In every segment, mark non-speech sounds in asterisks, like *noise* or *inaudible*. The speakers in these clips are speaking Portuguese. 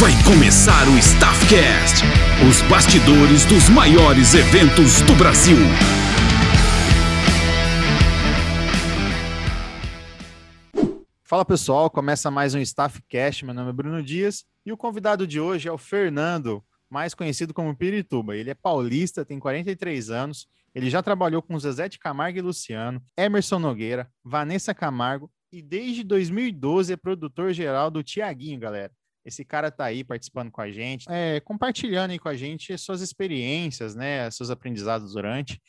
Vai começar o Staffcast, os bastidores dos maiores eventos do Brasil. Fala pessoal, começa mais um Staffcast. Meu nome é Bruno Dias e o convidado de hoje é o Fernando, mais conhecido como Pirituba. Ele é paulista, tem 43 anos. Ele já trabalhou com Zezé de Camargo e Luciano, Emerson Nogueira, Vanessa Camargo e desde 2012 é produtor geral do Tiaguinho, galera. Esse cara tá aí participando com a gente, é, compartilhando aí com a gente suas experiências, né, seus aprendizados durante.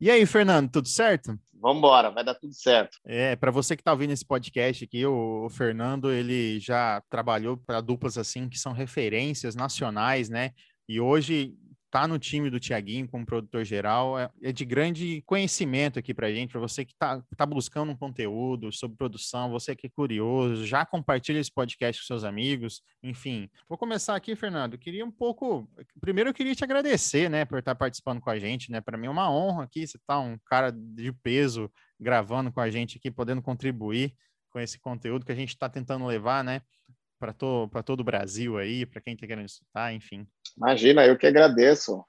E aí, Fernando, tudo certo? Vamos embora, vai dar tudo certo. É, para você que está ouvindo esse podcast aqui, o, o Fernando, ele já trabalhou para duplas assim que são referências nacionais, né? E hoje tá no time do Tiaguinho como produtor geral é, é, de grande conhecimento aqui para gente, para você que está tá buscando um conteúdo sobre produção, você que é curioso, já compartilha esse podcast com seus amigos, enfim. Vou começar aqui, Fernando. Queria um pouco, primeiro eu queria te agradecer, né, por estar participando com a gente, né? Para mim é uma honra aqui, você tá um cara de peso gravando com a gente aqui, podendo contribuir com esse conteúdo que a gente está tentando levar, né? Para to, todo o Brasil aí, para quem está querendo estudar, enfim. Imagina, eu que agradeço.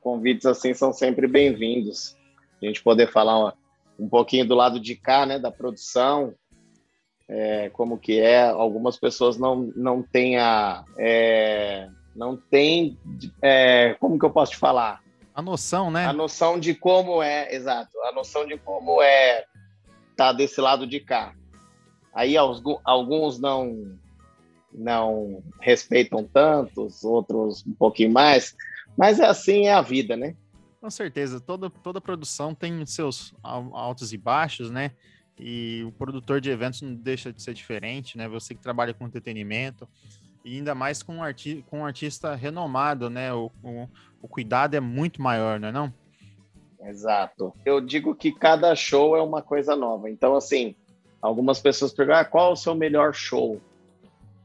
Convites assim são sempre bem-vindos. A gente poder falar um pouquinho do lado de cá, né, da produção, é, como que é. Algumas pessoas não, não têm a... É, não tem, é, como que eu posso te falar? A noção, né? A noção de como é, exato, a noção de como é tá desse lado de cá. Aí alguns não não respeitam tantos, outros um pouquinho mais, mas é assim é a vida, né? Com certeza, toda, toda produção tem seus altos e baixos, né? E o produtor de eventos não deixa de ser diferente, né? Você que trabalha com entretenimento, e ainda mais com um, arti com um artista renomado, né? O, o, o cuidado é muito maior, não é não? Exato. Eu digo que cada show é uma coisa nova. Então, assim, algumas pessoas perguntam, ah, qual o seu melhor show?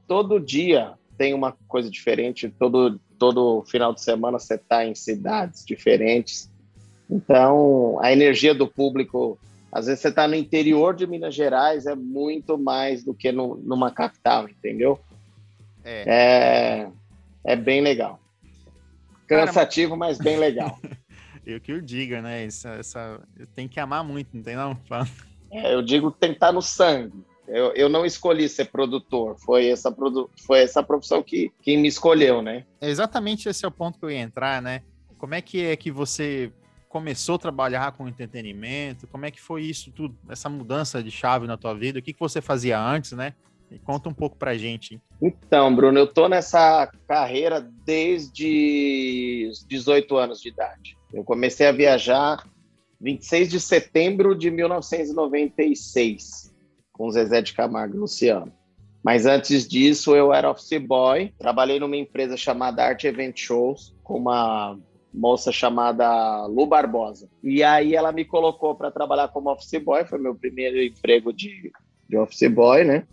Todo dia tem uma coisa diferente, todo, todo final de semana você está em cidades diferentes. Então, a energia do público, às vezes você está no interior de Minas Gerais, é muito mais do que no, numa capital, entendeu? É. é, é bem legal. Cansativo, Cara, mas bem legal. *laughs* eu que eu diga, né? Essa, essa, tem que amar muito, não tem não? É, eu digo que tem que estar no sangue. Eu, eu não escolhi ser produtor, foi essa, produ foi essa profissão que, que me escolheu, né? É exatamente esse é o ponto que eu ia entrar, né? Como é que é que você começou a trabalhar com entretenimento? Como é que foi isso tudo, essa mudança de chave na tua vida? O que, que você fazia antes, né? E conta um pouco pra gente. Então, Bruno, eu tô nessa carreira desde os 18 anos de idade. Eu comecei a viajar 26 de setembro de 1996 com Zezé de Camargo e Luciano. Mas antes disso, eu era office boy, trabalhei numa empresa chamada Art Event Shows, com uma moça chamada Lu Barbosa. E aí ela me colocou para trabalhar como office boy, foi meu primeiro emprego de, de office boy, né?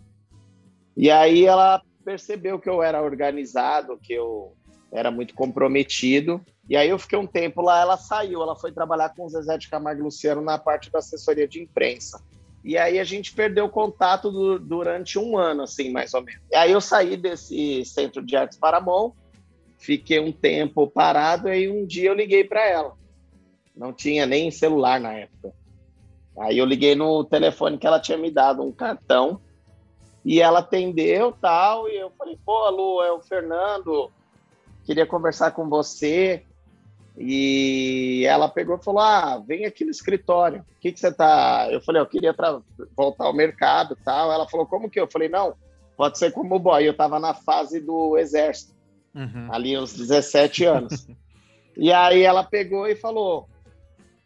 E aí ela percebeu que eu era organizado, que eu era muito comprometido. E aí eu fiquei um tempo lá, ela saiu, ela foi trabalhar com o Zezé de Camargo e Luciano na parte da assessoria de imprensa. E aí a gente perdeu contato do, durante um ano, assim, mais ou menos. E aí eu saí desse centro de artes Paramount, fiquei um tempo parado, e um dia eu liguei para ela. Não tinha nem celular na época. Aí eu liguei no telefone que ela tinha me dado um cartão e ela atendeu tal e eu falei pô Lu é o Fernando queria conversar com você e ela pegou e falou: Ah, vem aqui no escritório. O que, que você tá? Eu falei: Eu queria voltar ao mercado tal. Ela falou: Como que? Eu falei: Não, pode ser como boy. Eu estava na fase do exército, uhum. ali uns 17 anos. *laughs* e aí ela pegou e falou: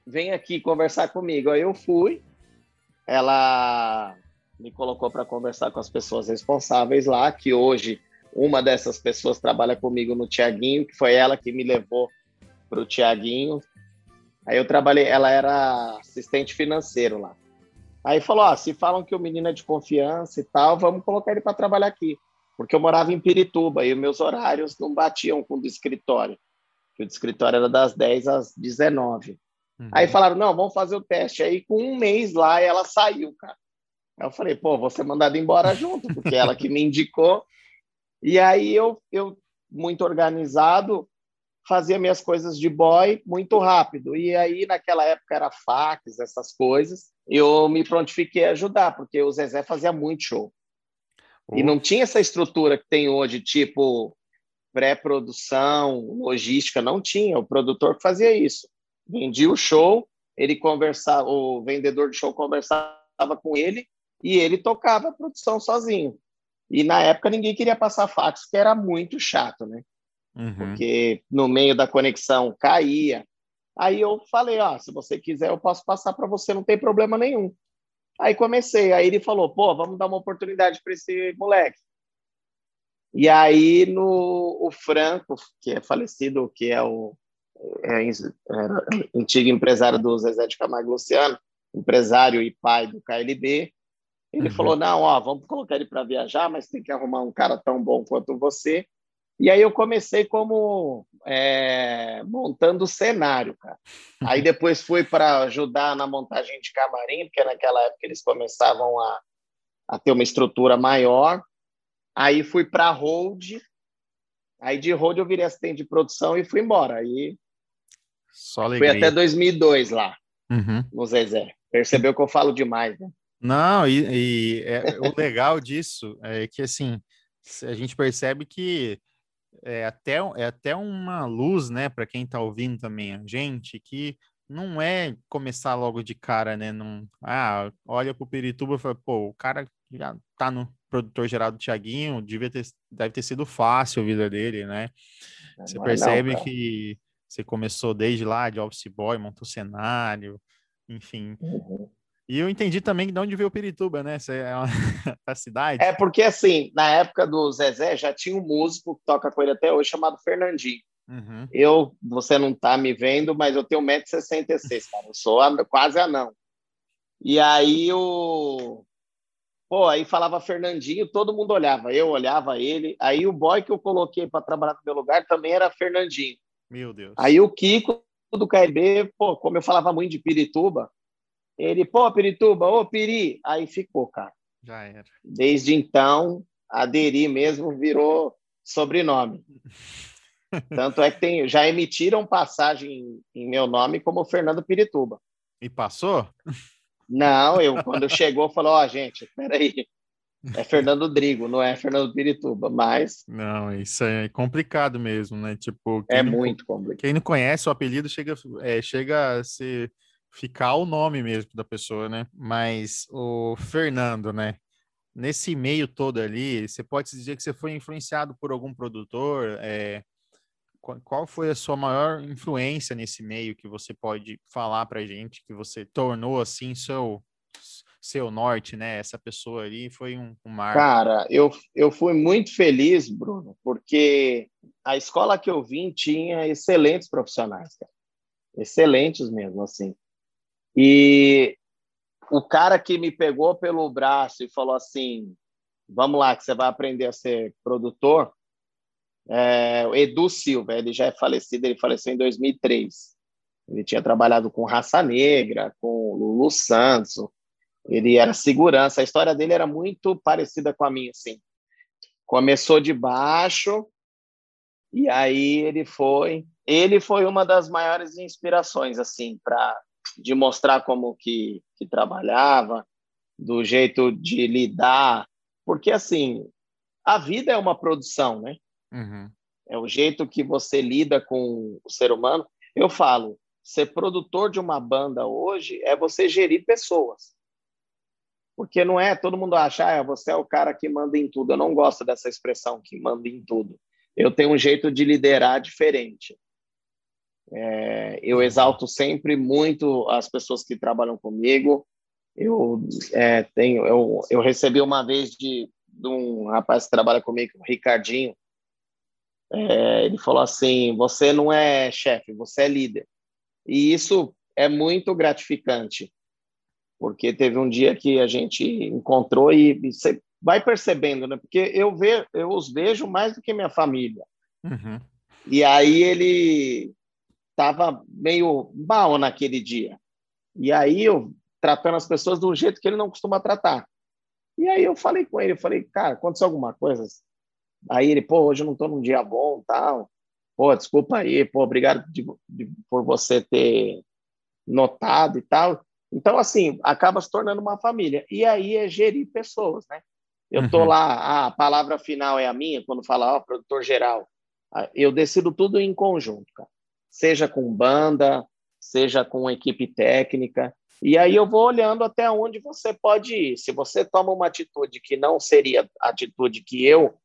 Vem aqui conversar comigo. Aí eu fui. Ela me colocou para conversar com as pessoas responsáveis lá, que hoje uma dessas pessoas trabalha comigo no Tiaguinho, que foi ela que me levou para o Tiaguinho. Aí eu trabalhei, ela era assistente financeiro lá. Aí falou: se falam que o menino é de confiança e tal, vamos colocar ele para trabalhar aqui. Porque eu morava em Pirituba e meus horários não batiam com o do escritório. O escritório era das 10 às 19. Uhum. Aí falaram: não, vamos fazer o teste. Aí com um mês lá ela saiu, cara. Aí eu falei: pô, vou ser mandado embora junto, porque ela que me indicou. E aí eu, eu muito organizado, fazia minhas coisas de boy muito rápido. E aí, naquela época, era fax, essas coisas. Eu me prontifiquei a ajudar, porque o Zezé fazia muito show. E não tinha essa estrutura que tem hoje, tipo pré-produção, logística, não tinha. O produtor que fazia isso. Vendia o show, ele conversava, o vendedor de show conversava com ele e ele tocava a produção sozinho. E na época ninguém queria passar fax, que era muito chato, né? Uhum. Porque no meio da conexão caía. Aí eu falei, ó, se você quiser eu posso passar para você, não tem problema nenhum. Aí comecei, aí ele falou, pô, vamos dar uma oportunidade para esse moleque. E aí no o Franco, que é falecido, que é o é, era antigo empresário do Zezé de Camargo Luciano, empresário e pai do KLB, ele uhum. falou: não, ó, vamos colocar ele para viajar, mas tem que arrumar um cara tão bom quanto você. E aí eu comecei como é, montando o cenário, cara. Aí depois fui para ajudar na montagem de camarim, porque naquela época eles começavam a, a ter uma estrutura maior. Aí fui para hold. Aí de hold eu virei assistente de produção e fui embora. Aí Só fui até 2002 lá, uhum. no Zezé. Percebeu que eu falo demais, né? Não, e, e é, o legal disso é que assim a gente percebe que é até, é até uma luz, né, para quem está ouvindo também a gente, que não é começar logo de cara, né? Não, ah, olha pro Pirituba e fala, pô, o cara já tá no produtor geral do Tiaguinho, devia ter, deve ter sido fácil a vida dele, né? Você não percebe não, que você começou desde lá de office boy, montou cenário, enfim. Uhum. E eu entendi também de onde veio o Pirituba, né? Essa é a *laughs* cidade. É porque, assim, na época do Zezé, já tinha um músico que toca com ele até hoje, chamado Fernandinho. Uhum. Eu, você não tá me vendo, mas eu tenho 1,66m, cara. Eu sou quase anão. E aí o. Pô, aí falava Fernandinho, todo mundo olhava. Eu olhava ele. Aí o boy que eu coloquei para trabalhar no meu lugar também era Fernandinho. Meu Deus. Aí o Kiko do KLB, pô, como eu falava muito de Pirituba, ele, pô, Pirituba, ô Piri, aí ficou, cara. Já era. Desde então, aderi mesmo virou sobrenome. *laughs* Tanto é que tem, já emitiram passagem em meu nome como Fernando Pirituba. E passou? Não, eu quando *laughs* chegou falou, ó, oh, gente, peraí, é Fernando Drigo, não é Fernando Pirituba, mas... Não, isso é complicado mesmo, né? Tipo... É muito complicado. Quem não conhece o apelido chega, é, chega a ser ficar o nome mesmo da pessoa, né? Mas o Fernando, né? Nesse meio todo ali, você pode dizer que você foi influenciado por algum produtor? É, qual foi a sua maior influência nesse meio que você pode falar para gente que você tornou assim seu seu norte, né? Essa pessoa ali foi um, um marco. Cara, eu, eu fui muito feliz, Bruno, porque a escola que eu vim tinha excelentes profissionais, cara. excelentes mesmo, assim. E o cara que me pegou pelo braço e falou assim: vamos lá, que você vai aprender a ser produtor. É, o Edu Silva, ele já é falecido, ele faleceu em 2003. Ele tinha trabalhado com Raça Negra, com Lulu Santos, ele era segurança. A história dele era muito parecida com a minha, assim. Começou de baixo e aí ele foi. Ele foi uma das maiores inspirações, assim, para de mostrar como que, que trabalhava, do jeito de lidar, porque assim a vida é uma produção, né? Uhum. É o jeito que você lida com o ser humano. Eu falo, ser produtor de uma banda hoje é você gerir pessoas. Porque não é todo mundo acha, ah, você é o cara que manda em tudo. Eu não gosto dessa expressão que manda em tudo. Eu tenho um jeito de liderar diferente. É, eu exalto sempre muito as pessoas que trabalham comigo. Eu é, tenho, eu, eu recebi uma vez de, de, um rapaz que trabalha comigo, o Ricardinho. É, ele falou assim: você não é chefe, você é líder. E isso é muito gratificante, porque teve um dia que a gente encontrou e, e você vai percebendo, né? Porque eu ve, eu os vejo mais do que minha família. Uhum. E aí ele estava meio mal naquele dia. E aí eu tratando as pessoas do jeito que ele não costuma tratar. E aí eu falei com ele, eu falei, cara, aconteceu alguma coisa? Aí ele, pô, hoje eu não tô num dia bom, tal. Pô, desculpa aí, pô, obrigado de, de, por você ter notado e tal. Então, assim, acaba se tornando uma família. E aí é gerir pessoas, né? Eu tô uhum. lá, ah, a palavra final é a minha, quando fala, ó, produtor geral. Ah, eu decido tudo em conjunto, cara. Seja com banda, seja com equipe técnica. E aí eu vou olhando até onde você pode ir. Se você toma uma atitude que não seria a atitude que eu,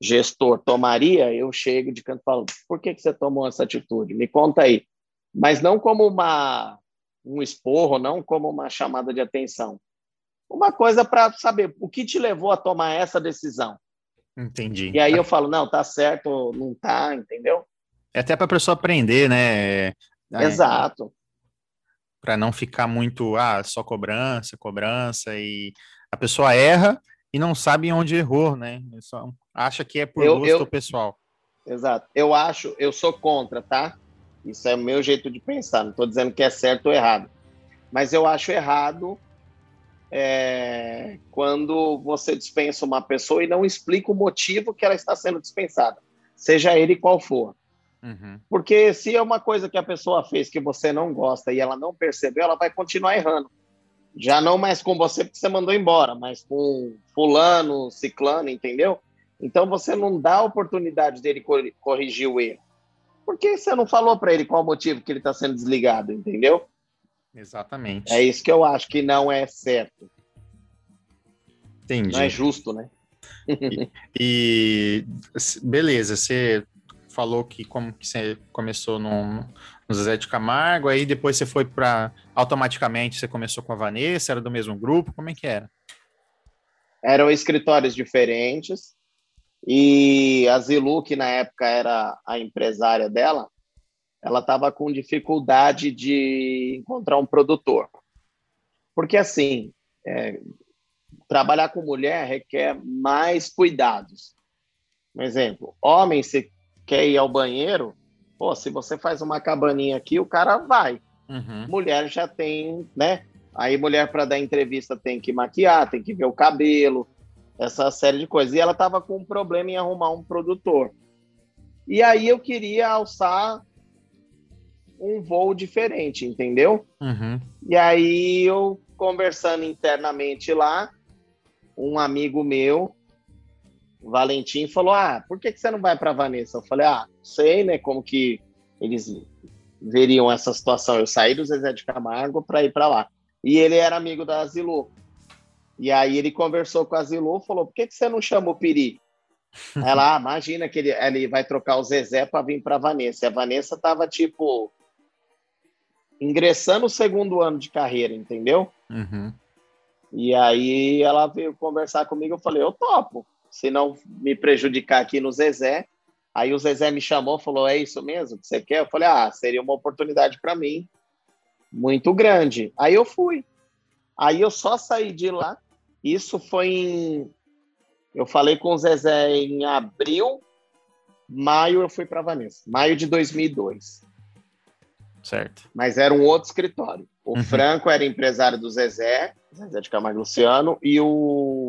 gestor, tomaria, eu chego de canto e falo, por que, que você tomou essa atitude? Me conta aí. Mas não como uma, um esporro, não como uma chamada de atenção. Uma coisa para saber o que te levou a tomar essa decisão. Entendi. E aí eu falo, não, tá certo, não tá, entendeu? É até para a pessoa aprender, né? É, Exato. Para não ficar muito, ah, só cobrança, cobrança, e a pessoa erra e não sabe onde errou, né? Só acha que é por eu, gosto eu, pessoal. Exato. Eu acho, eu sou contra, tá? Isso é o meu jeito de pensar. Não estou dizendo que é certo ou errado. Mas eu acho errado é, quando você dispensa uma pessoa e não explica o motivo que ela está sendo dispensada, seja ele qual for. Uhum. Porque se é uma coisa que a pessoa fez que você não gosta e ela não percebeu, ela vai continuar errando. Já não mais com você porque você mandou embora, mas com fulano, ciclano, entendeu? Então você não dá a oportunidade dele corrigir o erro. Por que você não falou para ele qual o motivo que ele está sendo desligado, entendeu? Exatamente. É isso que eu acho que não é certo. Entendi. Não é justo, né? e, e, beleza, você falou que como que você começou no, no Zezé de Camargo, aí depois você foi para automaticamente você começou com a Vanessa, era do mesmo grupo, como é que era? Eram escritórios diferentes e a Zilu, que na época era a empresária dela, ela estava com dificuldade de encontrar um produtor. Porque, assim, é, trabalhar com mulher requer mais cuidados. Um exemplo, homem, se quer ir ao banheiro, pô, se você faz uma cabaninha aqui, o cara vai. Uhum. Mulher já tem, né? Aí mulher para dar entrevista tem que maquiar, tem que ver o cabelo, essa série de coisas. E ela estava com um problema em arrumar um produtor. E aí eu queria alçar um voo diferente, entendeu? Uhum. E aí eu conversando internamente lá, um amigo meu, Valentim, falou: Ah, por que, que você não vai para Vanessa? Eu falei: Ah, sei, né? Como que eles veriam essa situação. Eu saí do Zezé de Camargo para ir para lá. E ele era amigo da Asilu. E aí ele conversou com a Asilu, falou: Por que, que você não chama o Piri? *laughs* Ela, ah, imagina que ele, ele vai trocar o Zezé para vir para Vanessa. E a Vanessa tava tipo ingressando o segundo ano de carreira, entendeu? Uhum. E aí ela veio conversar comigo, eu falei, eu topo, se não me prejudicar aqui no Zezé. Aí o Zezé me chamou, falou, é isso mesmo que você quer? Eu falei, ah, seria uma oportunidade para mim muito grande. Aí eu fui. Aí eu só saí de lá. Isso foi em. Eu falei com o Zezé em abril, maio eu fui para Vanessa, maio de 2002. Certo. Mas era um outro escritório. O uhum. Franco era empresário do Zezé, Zezé de Camargo Luciano, e o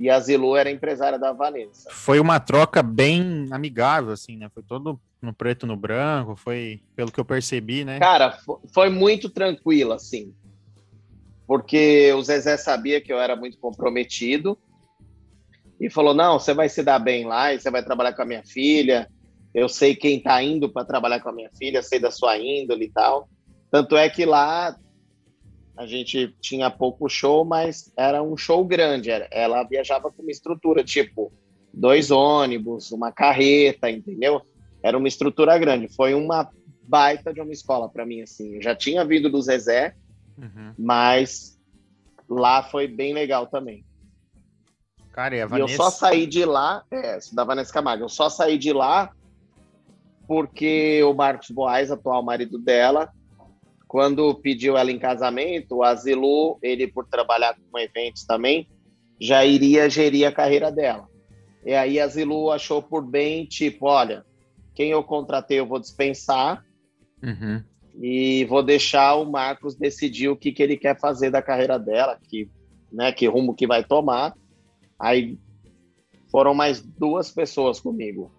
e a Zilu era empresária da Vanessa. Foi uma troca bem amigável, assim, né? Foi todo no preto no branco, foi pelo que eu percebi, né? Cara, foi muito tranquilo, assim. Porque o Zezé sabia que eu era muito comprometido e falou: não, você vai se dar bem lá e você vai trabalhar com a minha filha eu sei quem está indo para trabalhar com a minha filha, sei da sua índole e tal. Tanto é que lá a gente tinha pouco show, mas era um show grande. Ela viajava com uma estrutura tipo dois ônibus, uma carreta, entendeu? Era uma estrutura grande. Foi uma baita de uma escola para mim, assim. Eu já tinha vindo do Zezé, uhum. mas lá foi bem legal também. Cara, e Vanessa... E eu só saí de lá, é, da Vanessa Camargo, eu só saí de lá porque o Marcos Boaz, atual marido dela, quando pediu ela em casamento, o Asilu, ele por trabalhar com eventos também, já iria gerir a carreira dela. E aí a Zilu achou por bem, tipo, olha, quem eu contratei eu vou dispensar uhum. e vou deixar o Marcos decidir o que, que ele quer fazer da carreira dela, que, né, que rumo que vai tomar. Aí foram mais duas pessoas comigo.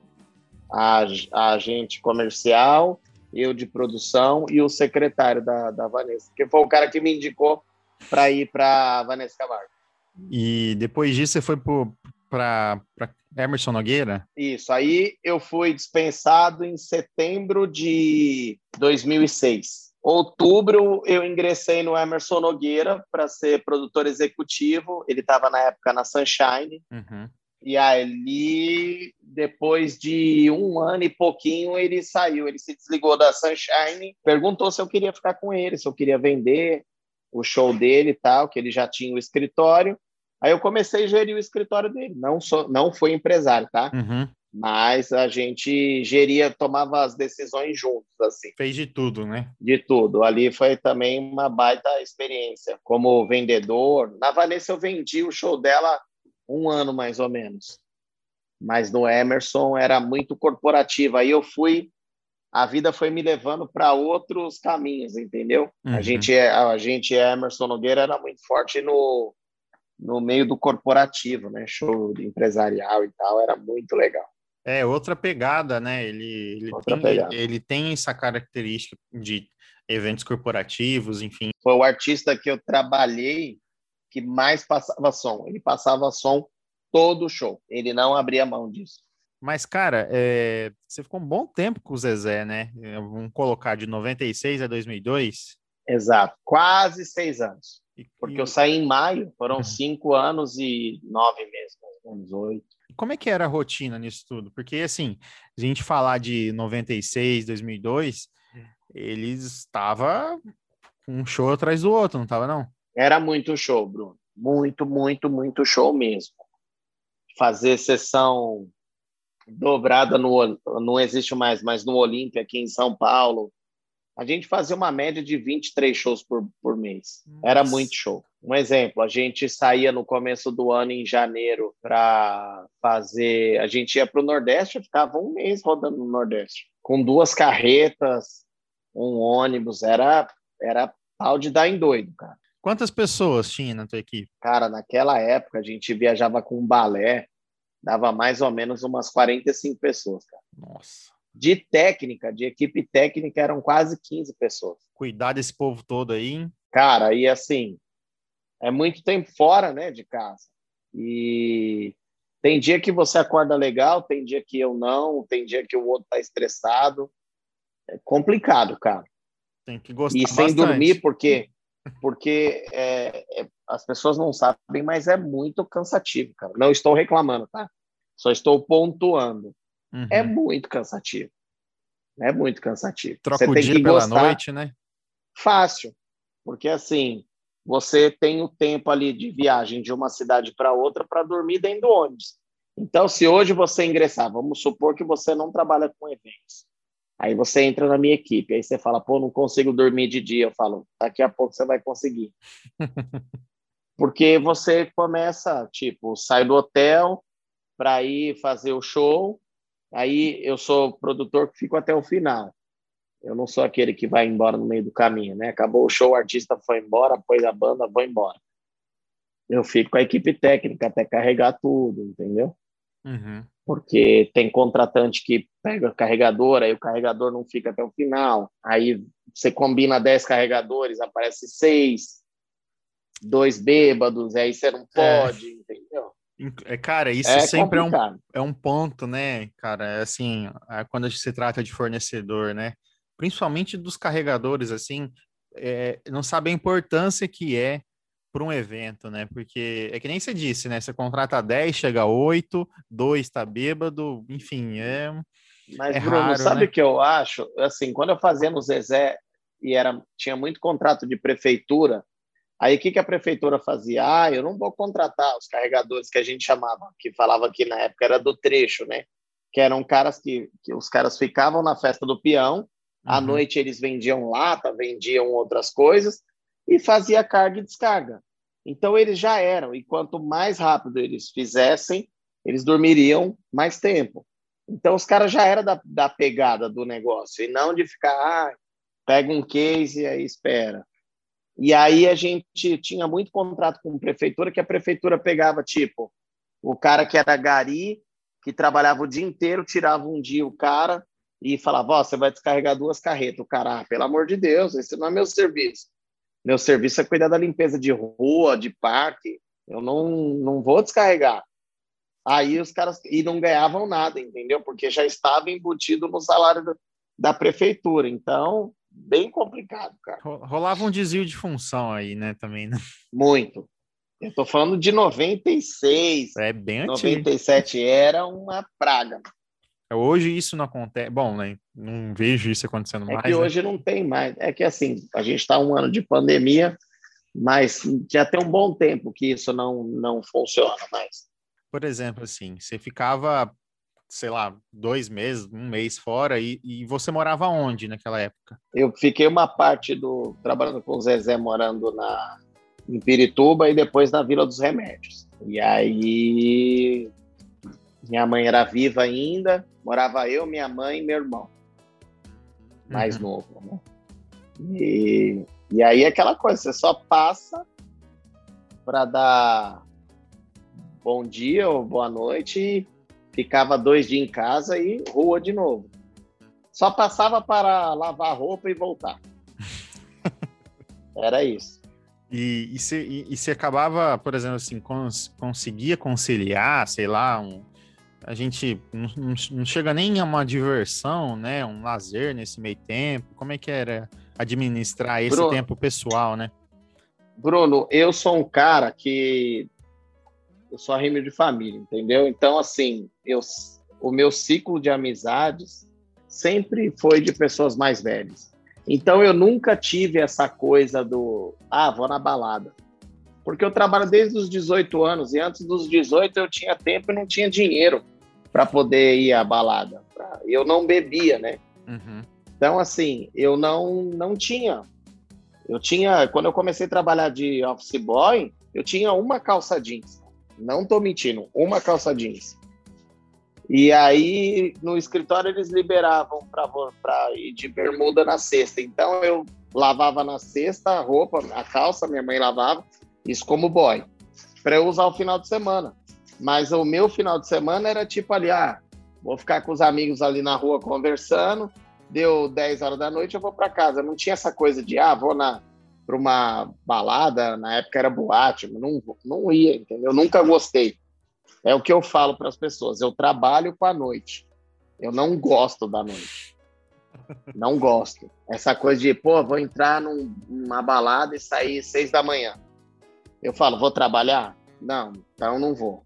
A, a agente comercial, eu de produção e o secretário da, da Vanessa, que foi o cara que me indicou para ir para Vanessa Camargo. E depois disso você foi para Emerson Nogueira? Isso, aí eu fui dispensado em setembro de 2006. Outubro eu ingressei no Emerson Nogueira para ser produtor executivo. Ele estava na época na Sunshine. Uhum. E ali, depois de um ano e pouquinho, ele saiu. Ele se desligou da Sunshine, perguntou se eu queria ficar com ele, se eu queria vender o show dele e tal, que ele já tinha o escritório. Aí eu comecei a gerir o escritório dele. Não, sou, não fui empresário, tá? Uhum. Mas a gente geria, tomava as decisões juntos, assim. Fez de tudo, né? De tudo. Ali foi também uma baita experiência. Como vendedor. Na Vanessa eu vendi o show dela um ano, mais ou menos. Mas no Emerson era muito corporativo. Aí eu fui a vida foi me levando para outros caminhos, entendeu? Uhum. A gente é a gente é Emerson Nogueira era muito forte no no meio do corporativo, né? Show empresarial e tal, era muito legal. É outra pegada, né? Ele ele outra tem, pegada. ele tem essa característica de eventos corporativos, enfim. Foi o artista que eu trabalhei que mais passava som. Ele passava som todo o show. Ele não abria mão disso. Mas, cara, é... você ficou um bom tempo com o Zezé, né? É, vamos colocar de 96 a 2002. Exato, quase seis anos. Porque eu saí em maio, foram uhum. cinco anos e nove meses, uns oito. Como é que era a rotina nisso tudo? Porque, assim, a gente falar de 96, 2002, eles estava um show atrás do outro, não estava, não? Era muito show, Bruno. Muito, muito, muito show mesmo. Fazer sessão dobrada no não existe mais, mas no Olímpia aqui em São Paulo, a gente fazia uma média de 23 shows por, por mês. Nossa. Era muito show. Um exemplo, a gente saía no começo do ano, em janeiro, para fazer. A gente ia para o Nordeste, ficava um mês rodando no Nordeste, com duas carretas, um ônibus. Era, era pau de dar em doido, cara. Quantas pessoas tinha na tua equipe? Cara, naquela época a gente viajava com um balé dava mais ou menos umas 45 pessoas, cara. Nossa. De técnica, de equipe técnica, eram quase 15 pessoas. Cuidar desse povo todo aí, hein? Cara, e assim, é muito tempo fora, né, de casa. E tem dia que você acorda legal, tem dia que eu não, tem dia que o outro tá estressado. É complicado, cara. Tem que gostar E sem bastante. dormir, porque porque é, é, as pessoas não sabem, mas é muito cansativo, cara. Não estou reclamando, tá? Só estou pontuando. Uhum. É muito cansativo. É muito cansativo. Troca você o dia pela noite, né? Fácil, porque assim você tem o tempo ali de viagem de uma cidade para outra para dormir dentro do ônibus. Então, se hoje você ingressar, vamos supor que você não trabalha com eventos, Aí você entra na minha equipe, aí você fala, pô, não consigo dormir de dia. Eu falo, daqui a pouco você vai conseguir. *laughs* Porque você começa, tipo, sai do hotel para ir fazer o show, aí eu sou produtor que fico até o final. Eu não sou aquele que vai embora no meio do caminho, né? Acabou o show, o artista foi embora, pôs a banda, vou embora. Eu fico com a equipe técnica até carregar tudo, entendeu? Uhum porque tem contratante que pega carregador, aí o carregador não fica até o final, aí você combina 10 carregadores, aparece seis, dois bêbados, aí você não é. pode, é. entendeu? Cara, isso é sempre é um, é um ponto, né, cara? É assim, é quando se trata de fornecedor, né? Principalmente dos carregadores, assim, é, não sabe a importância que é para um evento, né? Porque é que nem você disse, né? Você contrata 10, chega a 8, 2 tá bêbado, enfim, é. Mas, é Bruno, raro, sabe né? o que eu acho? Assim, quando eu fazia no Zezé e era, tinha muito contrato de prefeitura, aí o que, que a prefeitura fazia? Ah, eu não vou contratar os carregadores que a gente chamava, que falava aqui na época, era do trecho, né? Que eram caras que, que os caras ficavam na festa do peão, à uhum. noite eles vendiam lata, vendiam outras coisas, e fazia carga e descarga. Então eles já eram, e quanto mais rápido eles fizessem, eles dormiriam mais tempo. Então os caras já eram da, da pegada do negócio, e não de ficar, ah, pega um case e aí espera. E aí a gente tinha muito contrato com a prefeitura, que a prefeitura pegava, tipo, o cara que era gari, que trabalhava o dia inteiro, tirava um dia o cara e falava: Ó, oh, você vai descarregar duas carretas. O cara, ah, pelo amor de Deus, esse não é meu serviço. Meu serviço é cuidar da limpeza de rua, de parque. Eu não, não vou descarregar. Aí os caras e não ganhavam nada, entendeu? Porque já estava embutido no salário da, da prefeitura. Então, bem complicado, cara. Rolava um desvio de função aí, né, também, né? Muito. Eu tô falando de 96. É bem antigo. 97 era uma praga. Hoje isso não acontece. Bom, né? Não vejo isso acontecendo é mais. Que né? hoje não tem mais. É que assim, a gente está um ano de pandemia, mas já tem um bom tempo que isso não, não funciona mais. Por exemplo, assim, você ficava, sei lá, dois meses, um mês fora, e, e você morava onde naquela época? Eu fiquei uma parte do. trabalhando com o Zezé, morando na, em Pirituba e depois na Vila dos Remédios. E aí minha mãe era viva ainda, morava eu, minha mãe e meu irmão, mais uhum. novo. Né? E, e aí aquela coisa, você só passa para dar bom dia ou boa noite e ficava dois dias em casa e rua de novo. Só passava para lavar roupa e voltar. *laughs* Era isso. E, e, se, acabava, por exemplo, assim, cons, conseguia conciliar, sei lá, um, a gente não, não, chega nem a uma diversão, né? Um lazer nesse meio tempo. Como é que era administrar esse Bruno, tempo pessoal, né? Bruno, eu sou um cara que eu sou arrimo de família, entendeu? Então, assim, eu, o meu ciclo de amizades sempre foi de pessoas mais velhas. Então, eu nunca tive essa coisa do, ah, vou na balada porque eu trabalho desde os 18 anos e antes dos 18 eu tinha tempo e não tinha dinheiro para poder ir à balada. Eu não bebia, né? Uhum. Então, assim, eu não, não tinha. Eu tinha, quando eu comecei a trabalhar de office boy, eu tinha uma calça jeans. Não tô mentindo, uma calça jeans. E aí, no escritório, eles liberavam para ir de bermuda na sexta. Então, eu lavava na sexta a roupa, a calça, minha mãe lavava, isso como boy, para eu usar o final de semana. Mas o meu final de semana era tipo ali, ah, vou ficar com os amigos ali na rua conversando, deu 10 horas da noite, eu vou para casa. Não tinha essa coisa de, ah, vou na para uma balada, na época era boate, não, não ia, entendeu? Eu nunca gostei. É o que eu falo para as pessoas, eu trabalho com a noite. Eu não gosto da noite. Não gosto. Essa coisa de, pô, vou entrar num, numa balada e sair seis da manhã. Eu falo, vou trabalhar? Não, então não vou.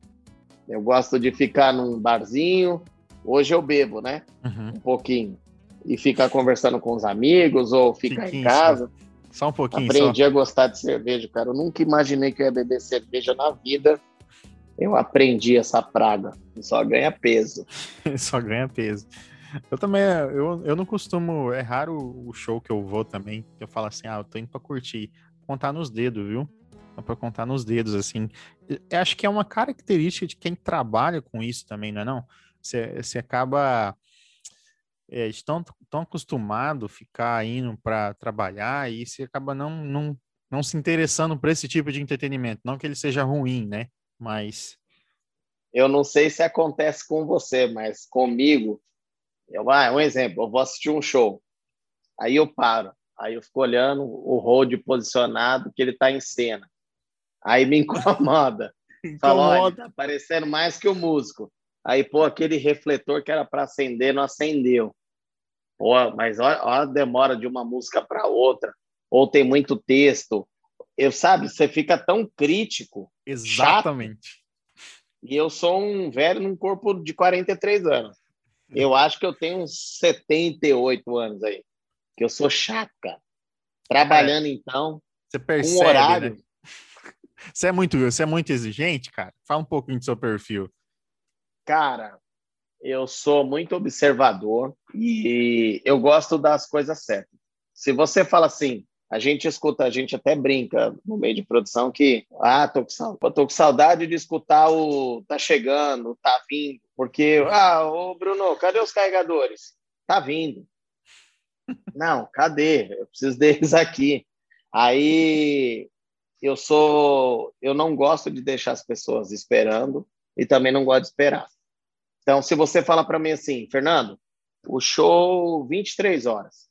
Eu gosto de ficar num barzinho. Hoje eu bebo, né? Uhum. Um pouquinho. E ficar conversando com os amigos ou ficar em casa. Só um pouquinho. Aprendi só. a gostar de cerveja, cara. Eu nunca imaginei que eu ia beber cerveja na vida. Eu aprendi essa praga. Só ganha peso. *laughs* só ganha peso. Eu também, eu, eu não costumo, é raro o show que eu vou também, que eu falo assim, ah, eu tô indo pra curtir. Contar nos dedos, viu? Dá para contar nos dedos, assim. Eu acho que é uma característica de quem trabalha com isso também, não é não? Você, você acaba é, tão, tão acostumado a ficar indo para trabalhar e você acaba não, não, não se interessando por esse tipo de entretenimento. Não que ele seja ruim, né? Mas... Eu não sei se acontece com você, mas comigo, eu, ah, um exemplo, eu vou assistir um show, aí eu paro, aí eu fico olhando o road posicionado que ele está em cena. Aí me incomoda. Fala, olha, tá parecendo mais que o músico. Aí, pô, aquele refletor que era para acender, não acendeu. Pô, mas olha, olha a demora de uma música para outra. Ou tem muito texto. Eu, sabe, você fica tão crítico. Exatamente. Chato, e eu sou um velho num corpo de 43 anos. Eu acho que eu tenho uns 78 anos aí. Que eu sou chato, cara. Trabalhando, então, você percebe, um horário. Né? Você é muito, você é muito exigente, cara? Fala um pouquinho do seu perfil. Cara, eu sou muito observador e eu gosto das coisas certas. Se você fala assim, a gente escuta, a gente até brinca no meio de produção que, ah, tô com, tô com saudade de escutar o tá chegando, tá vindo, porque, ah, ô Bruno, cadê os carregadores? Tá vindo. *laughs* Não, cadê? Eu preciso deles aqui. Aí eu sou, eu não gosto de deixar as pessoas esperando. e também não gosto de esperar. Então, se você fala para mim assim, Fernando, o show 23 horas.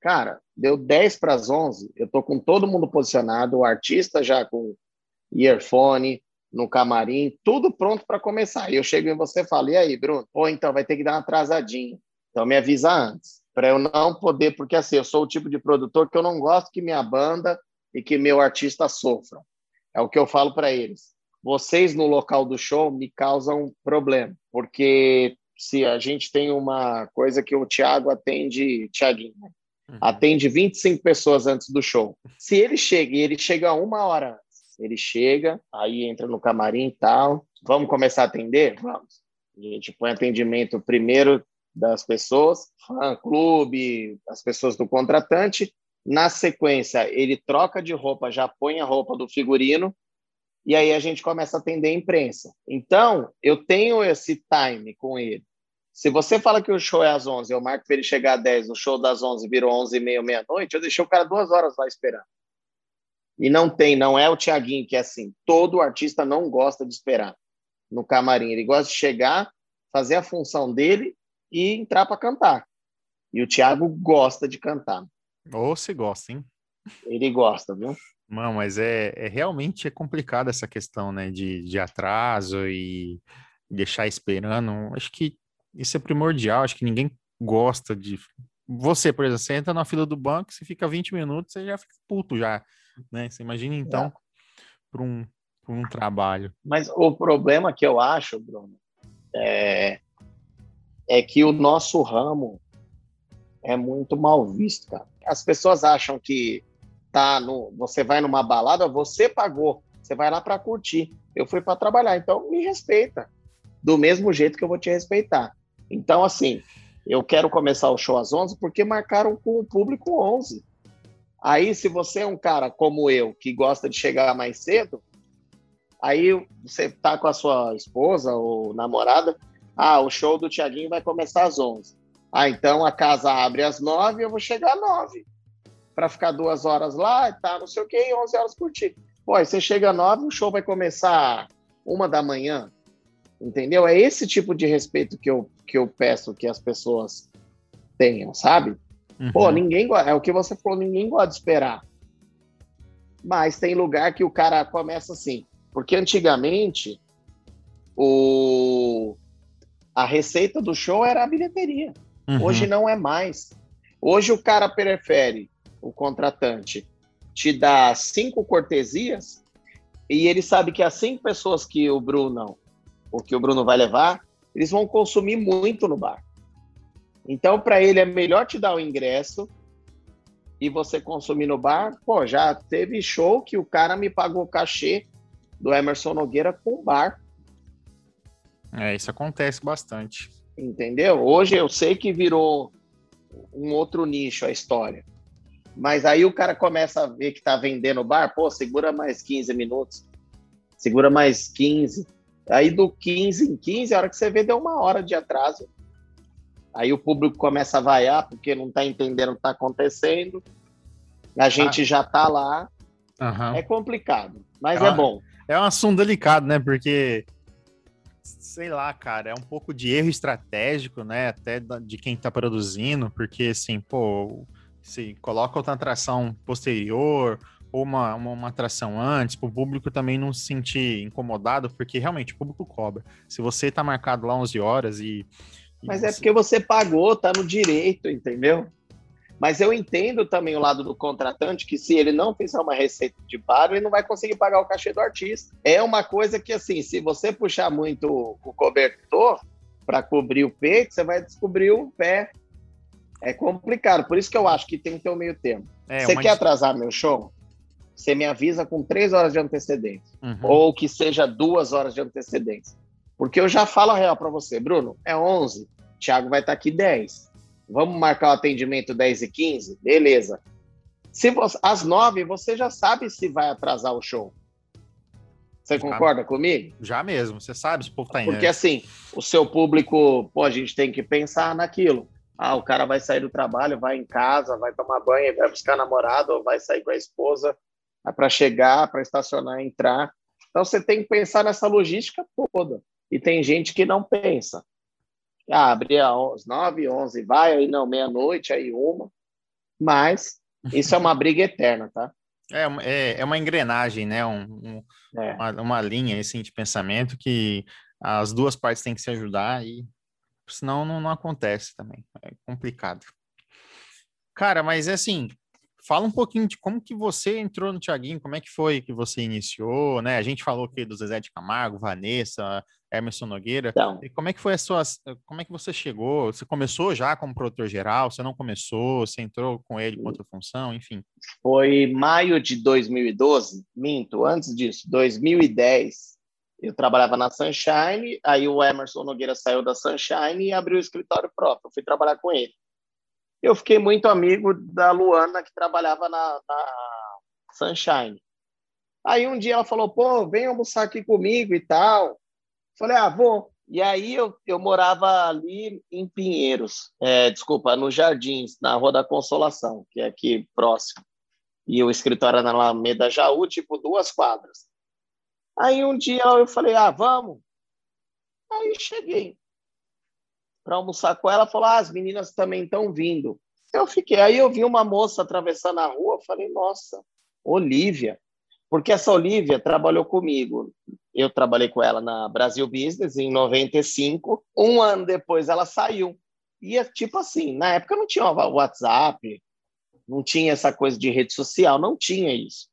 Cara, deu 10 para as 11, eu tô com todo mundo posicionado, o artista já com earphone, no camarim, tudo pronto para começar. E eu chego em você e falo: "E aí, Bruno? Ou então vai ter que dar uma atrasadinha". Então me avisa antes, para eu não poder, porque assim, eu sou o tipo de produtor que eu não gosto que minha banda e que meu artista sofram. É o que eu falo para eles. Vocês no local do show me causam problema, porque se a gente tem uma coisa que o Thiago atende, Thiaguinho, né? uhum. atende 25 pessoas antes do show. Se ele chega e ele chega uma hora antes, ele chega, aí entra no camarim e tal, vamos começar a atender? Vamos. A gente põe atendimento primeiro das pessoas, fã clube, as pessoas do contratante. Na sequência, ele troca de roupa, já põe a roupa do figurino, e aí a gente começa a atender a imprensa. Então, eu tenho esse time com ele. Se você fala que o show é às 11, eu marco para ele chegar às 10, o show das 11 virou 11 e meia, meia-noite, eu deixei o cara duas horas lá esperando. E não tem, não é o Tiaguinho que é assim. Todo artista não gosta de esperar no camarim. Ele gosta de chegar, fazer a função dele e entrar para cantar. E o Thiago gosta de cantar. Ou se gosta, hein? Ele gosta, viu? Não, mas é, é realmente é complicado essa questão, né, de, de atraso e deixar esperando. Acho que isso é primordial. Acho que ninguém gosta de. Você, por exemplo, você entra na fila do banco, você fica 20 minutos, você já fica puto já, né? Você imagina então é. para um, um trabalho. Mas o problema que eu acho, Bruno, é, é que o nosso ramo é muito mal visto, cara. As pessoas acham que tá no, você vai numa balada, você pagou, você vai lá para curtir. Eu fui para trabalhar, então me respeita. Do mesmo jeito que eu vou te respeitar. Então, assim, eu quero começar o show às 11 porque marcaram com o público 11. Aí, se você é um cara como eu, que gosta de chegar mais cedo, aí você tá com a sua esposa ou namorada, ah, o show do Tiaguinho vai começar às 11. Ah, então a casa abre às 9 eu vou chegar às 9. Para ficar duas horas lá e tá, não sei o que, e 11 horas curtir. Pô, aí você chega às 9, o show vai começar uma da manhã. Entendeu? É esse tipo de respeito que eu, que eu peço que as pessoas tenham, sabe? Uhum. Pô, ninguém é o que você falou, ninguém gosta de esperar. Mas tem lugar que o cara começa assim, porque antigamente o a receita do show era a bilheteria. Uhum. Hoje não é mais. Hoje o cara prefere, o contratante, te dar cinco cortesias e ele sabe que as cinco pessoas que o Bruno, o que o Bruno vai levar, eles vão consumir muito no bar. Então, para ele é melhor te dar o ingresso e você consumir no bar. Pô, já teve show que o cara me pagou o cachê do Emerson Nogueira com o bar. É, isso acontece bastante. Entendeu? Hoje eu sei que virou um outro nicho a história. Mas aí o cara começa a ver que tá vendendo o bar, pô, segura mais 15 minutos. Segura mais 15. Aí do 15 em 15, a hora que você vê, deu uma hora de atraso. Aí o público começa a vaiar porque não tá entendendo o que tá acontecendo. A gente ah. já tá lá. Uhum. É complicado, mas é, é bom. É um assunto delicado, né? Porque sei lá, cara, é um pouco de erro estratégico, né? Até de quem tá produzindo, porque assim, pô, se coloca outra atração posterior ou uma, uma, uma atração antes, para o público também não se sentir incomodado, porque realmente o público cobra. Se você tá marcado lá 11 horas e. e Mas é você... é porque você pagou, tá no direito, entendeu? Mas eu entendo também o lado do contratante, que se ele não fizer uma receita de bar, ele não vai conseguir pagar o cachê do artista. É uma coisa que, assim, se você puxar muito o cobertor para cobrir o peito, você vai descobrir o pé. É complicado. Por isso que eu acho que tem que ter o um meio termo. É, você quer atrasar meu show? Você me avisa com três horas de antecedência. Uhum. Ou que seja duas horas de antecedência. Porque eu já falo a real para você, Bruno, é 11, Thiago vai estar tá aqui 10 Vamos marcar o atendimento 10 e 15? Beleza. Se você, às 9, você já sabe se vai atrasar o show. Você já, concorda comigo? Já mesmo, você sabe se o povo tá indo. Porque assim, o seu público, pô, a gente tem que pensar naquilo. Ah, o cara vai sair do trabalho, vai em casa, vai tomar banho, vai buscar namorado, ou vai sair com a esposa para chegar, para estacionar, entrar. Então você tem que pensar nessa logística toda. E tem gente que não pensa. Ah, abre às 9, 11, vai, aí não, meia-noite, aí uma. Mas isso é uma briga eterna, tá? *laughs* É, é, é uma engrenagem, né? Um, um, é. Uma, uma, linha assim, de pensamento que as duas partes têm que se ajudar e senão não, não acontece também. É complicado. Cara, mas é assim, fala um pouquinho de como que você entrou no Tiaguinho, como é que foi que você iniciou, né? A gente falou aqui do Zezé de Camargo, Vanessa, Emerson Nogueira. Então, e como é que foi a sua, como é que você chegou? Você começou já como produtor geral? Você não começou? Você entrou com ele com outra função? Enfim. Foi maio de 2012, minto, antes disso, 2010. Eu trabalhava na Sunshine, aí o Emerson Nogueira saiu da Sunshine e abriu o escritório próprio. Eu fui trabalhar com ele eu fiquei muito amigo da Luana, que trabalhava na, na Sunshine. Aí um dia ela falou, pô, vem almoçar aqui comigo e tal. Falei, ah, vou. E aí eu, eu morava ali em Pinheiros, é, desculpa, no Jardins, na Rua da Consolação, que é aqui próximo. E o escritório era na Alameda Jaú, tipo duas quadras. Aí um dia eu falei, ah, vamos. Aí cheguei para almoçar com ela, falou: ah, as meninas também estão vindo. Eu fiquei. Aí eu vi uma moça atravessando a rua, falei: nossa, Olivia. Porque essa Olivia trabalhou comigo. Eu trabalhei com ela na Brasil Business em 95. Um ano depois ela saiu. E é tipo assim: na época não tinha WhatsApp, não tinha essa coisa de rede social, não tinha isso.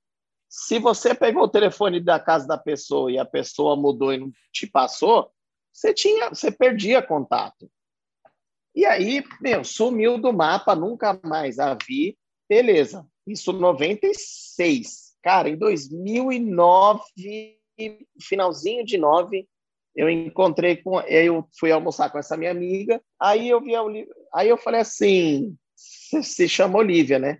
Se você pegou o telefone da casa da pessoa e a pessoa mudou e não te passou, você tinha, você perdia contato. E aí, meu, sumiu do mapa, nunca mais a vi. Beleza, isso 96. Cara, em 2009, finalzinho de 9, eu encontrei com. Eu fui almoçar com essa minha amiga. Aí eu vi a Olivia. Aí eu falei assim: se chama Olivia, né?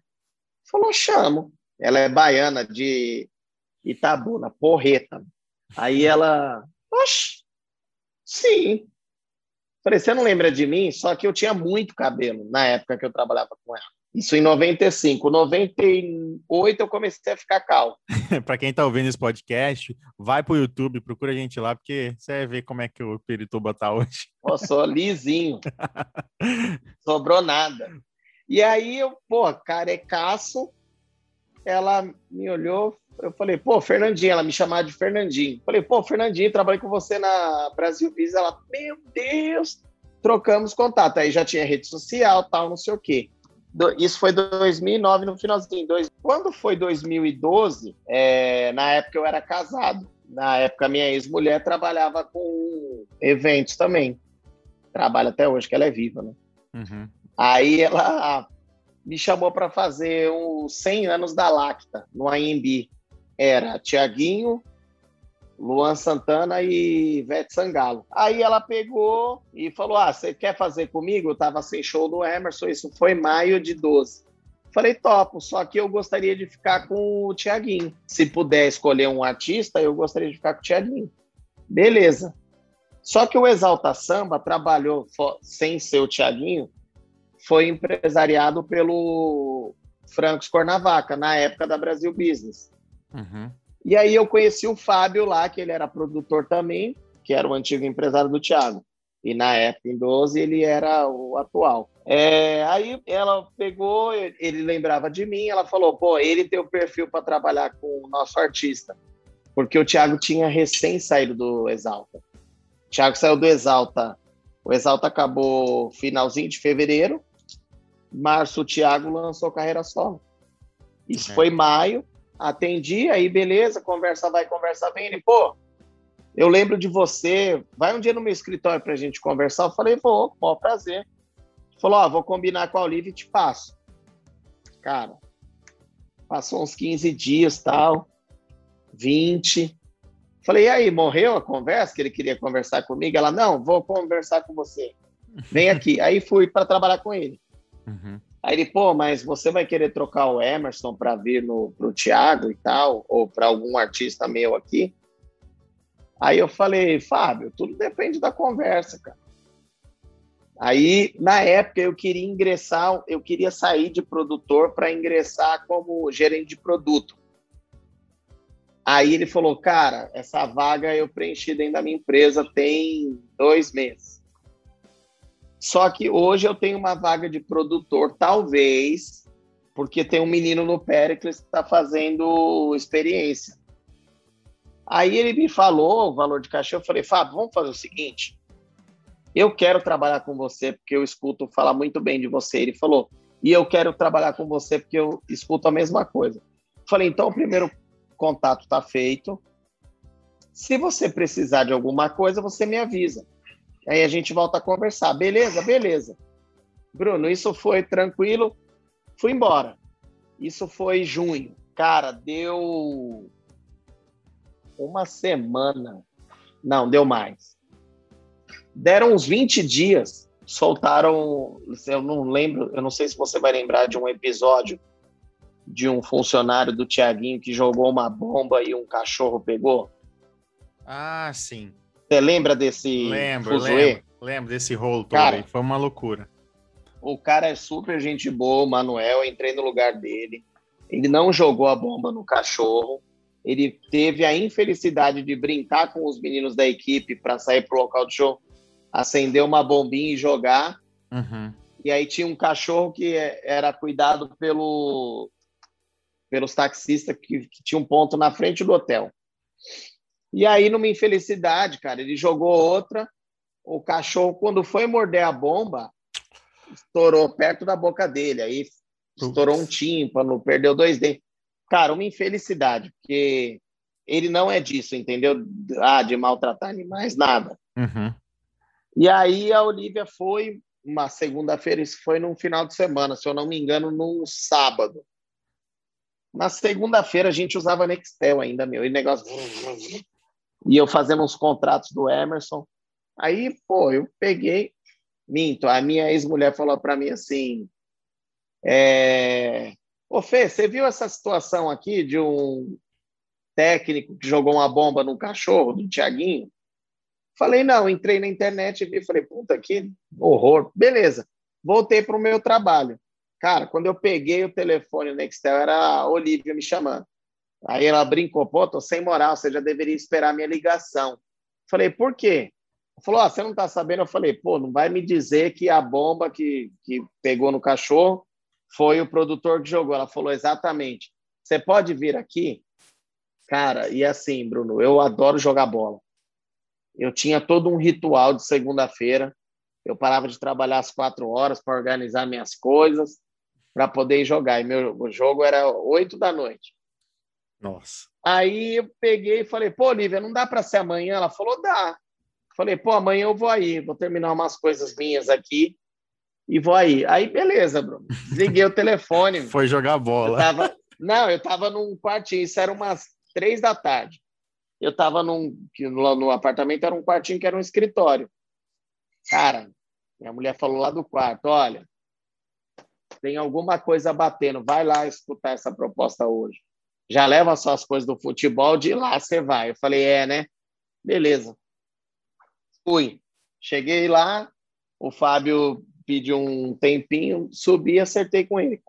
Falou, chamo. Ela é baiana de Itabuna, porreta. Aí ela, oxe, sim. Falei, você não lembra de mim? Só que eu tinha muito cabelo na época que eu trabalhava com ela. Isso em 95. 98 eu comecei a ficar calmo. *laughs* para quem está ouvindo esse podcast, vai para o YouTube, procura a gente lá, porque você vai ver como é que o Perituba tá hoje. Eu sou lisinho. *laughs* Sobrou nada. E aí eu, pô, carecaço, ela me olhou, eu falei, pô, Fernandinho, ela me chamava de Fernandinho. Falei, pô, Fernandinho, trabalhei com você na Brasil Visa. Ela, meu Deus, trocamos contato. Aí já tinha rede social, tal, não sei o quê. Isso foi 2009, no finalzinho. Dois... Quando foi 2012, é, na época eu era casado. Na época, minha ex-mulher trabalhava com eventos também. Trabalha até hoje, que ela é viva, né? Uhum. Aí ela me chamou para fazer os 100 anos da Lacta, no AMB era Tiaguinho, Luan Santana e Vete Sangalo. Aí ela pegou e falou: Ah, você quer fazer comigo? Eu tava sem show do Emerson, isso foi maio de 12. Falei, topo, só que eu gostaria de ficar com o Tiaguinho. Se puder escolher um artista, eu gostaria de ficar com o Tiaguinho. Beleza. Só que o Exalta Samba trabalhou sem ser o Tiaguinho, foi empresariado pelo Francos Cornavaca, na época da Brasil Business. Uhum. E aí eu conheci o Fábio lá, que ele era produtor também, que era o antigo empresário do Thiago. E na época, em 12, ele era o atual. É, aí ela pegou, ele lembrava de mim, ela falou: pô, ele tem o perfil para trabalhar com o nosso artista. Porque o Thiago tinha recém saído do Exalta. O Thiago saiu do Exalta. O Exalta acabou finalzinho de fevereiro. Março, o Thiago lançou carreira solo. Isso é. foi maio atendi, aí beleza, conversa vai, conversa vem. Ele, pô, eu lembro de você, vai um dia no meu escritório pra gente conversar. Eu falei, vou, com prazer. Ele falou, ó, vou combinar com a Olivia e te passo. Cara, passou uns 15 dias, tal, 20. Falei, e aí, morreu a conversa? Que ele queria conversar comigo? Ela, não, vou conversar com você. Vem aqui. *laughs* aí fui para trabalhar com ele. Uhum. Aí ele, pô, mas você vai querer trocar o Emerson para vir no, pro Thiago e tal, ou para algum artista meu aqui? Aí eu falei, Fábio, tudo depende da conversa, cara. Aí, na época, eu queria ingressar, eu queria sair de produtor para ingressar como gerente de produto. Aí ele falou, cara, essa vaga eu preenchi dentro da minha empresa tem dois meses. Só que hoje eu tenho uma vaga de produtor, talvez, porque tem um menino no Pericles que está fazendo experiência. Aí ele me falou o valor de cachê, eu falei, Fábio, vamos fazer o seguinte, eu quero trabalhar com você porque eu escuto falar muito bem de você. Ele falou, e eu quero trabalhar com você porque eu escuto a mesma coisa. Falei, então o primeiro contato está feito. Se você precisar de alguma coisa, você me avisa. Aí a gente volta a conversar. Beleza, beleza. Bruno, isso foi tranquilo. Fui embora. Isso foi junho. Cara, deu uma semana. Não, deu mais. Deram uns 20 dias, soltaram. Eu não lembro, eu não sei se você vai lembrar de um episódio de um funcionário do Tiaguinho que jogou uma bomba e um cachorro pegou. Ah, sim. Você lembra desse lembro, lembro, lembro desse rolo todo cara, aí. Foi uma loucura. O cara é super gente boa, o Manuel. entrei no lugar dele. Ele não jogou a bomba no cachorro. Ele teve a infelicidade de brincar com os meninos da equipe para sair pro local de show, acender uma bombinha e jogar. Uhum. E aí tinha um cachorro que era cuidado pelo pelos taxistas que, que tinha um ponto na frente do hotel. E aí, numa infelicidade, cara, ele jogou outra. O cachorro, quando foi morder a bomba, estourou perto da boca dele. Aí estourou um tímpano, perdeu dois dentes. Cara, uma infelicidade, porque ele não é disso, entendeu? Ah, de maltratar animais, nada. Uhum. E aí a Olivia foi uma segunda-feira, isso foi num final de semana, se eu não me engano, num sábado. Na segunda-feira a gente usava Nextel ainda, meu, e negócio. E eu fazendo uns contratos do Emerson. Aí, pô, eu peguei. Minto, a minha ex-mulher falou para mim assim: é... Ô Fê, você viu essa situação aqui de um técnico que jogou uma bomba no cachorro do Tiaguinho? Falei, não, entrei na internet e vi, falei, puta que horror. Beleza, voltei para o meu trabalho. Cara, quando eu peguei o telefone no Nextel, era a Olivia me chamando. Aí ela brincou, pô, tô sem moral, você já deveria esperar minha ligação. Falei, por quê? Falou, ah, você não tá sabendo? Eu falei, pô, não vai me dizer que a bomba que, que pegou no cachorro foi o produtor que jogou. Ela falou, exatamente. Você pode vir aqui? Cara, e assim, Bruno, eu adoro jogar bola. Eu tinha todo um ritual de segunda-feira. Eu parava de trabalhar às quatro horas para organizar minhas coisas para poder jogar. E meu jogo era oito da noite. Nossa. Aí eu peguei e falei, pô, Olivia, não dá para ser amanhã? Ela falou, dá. Falei, pô, amanhã eu vou aí, vou terminar umas coisas minhas aqui e vou aí. Aí, beleza, Bruno. Desliguei o telefone. *laughs* Foi jogar bola. Eu tava... Não, eu tava num quartinho, isso era umas três da tarde. Eu tava num. No apartamento era um quartinho que era um escritório. Cara, minha mulher falou lá do quarto: olha, tem alguma coisa batendo, vai lá escutar essa proposta hoje. Já leva suas coisas do futebol, de lá você vai. Eu falei, é, né? Beleza. Fui. Cheguei lá, o Fábio pediu um tempinho, subi e acertei com ele.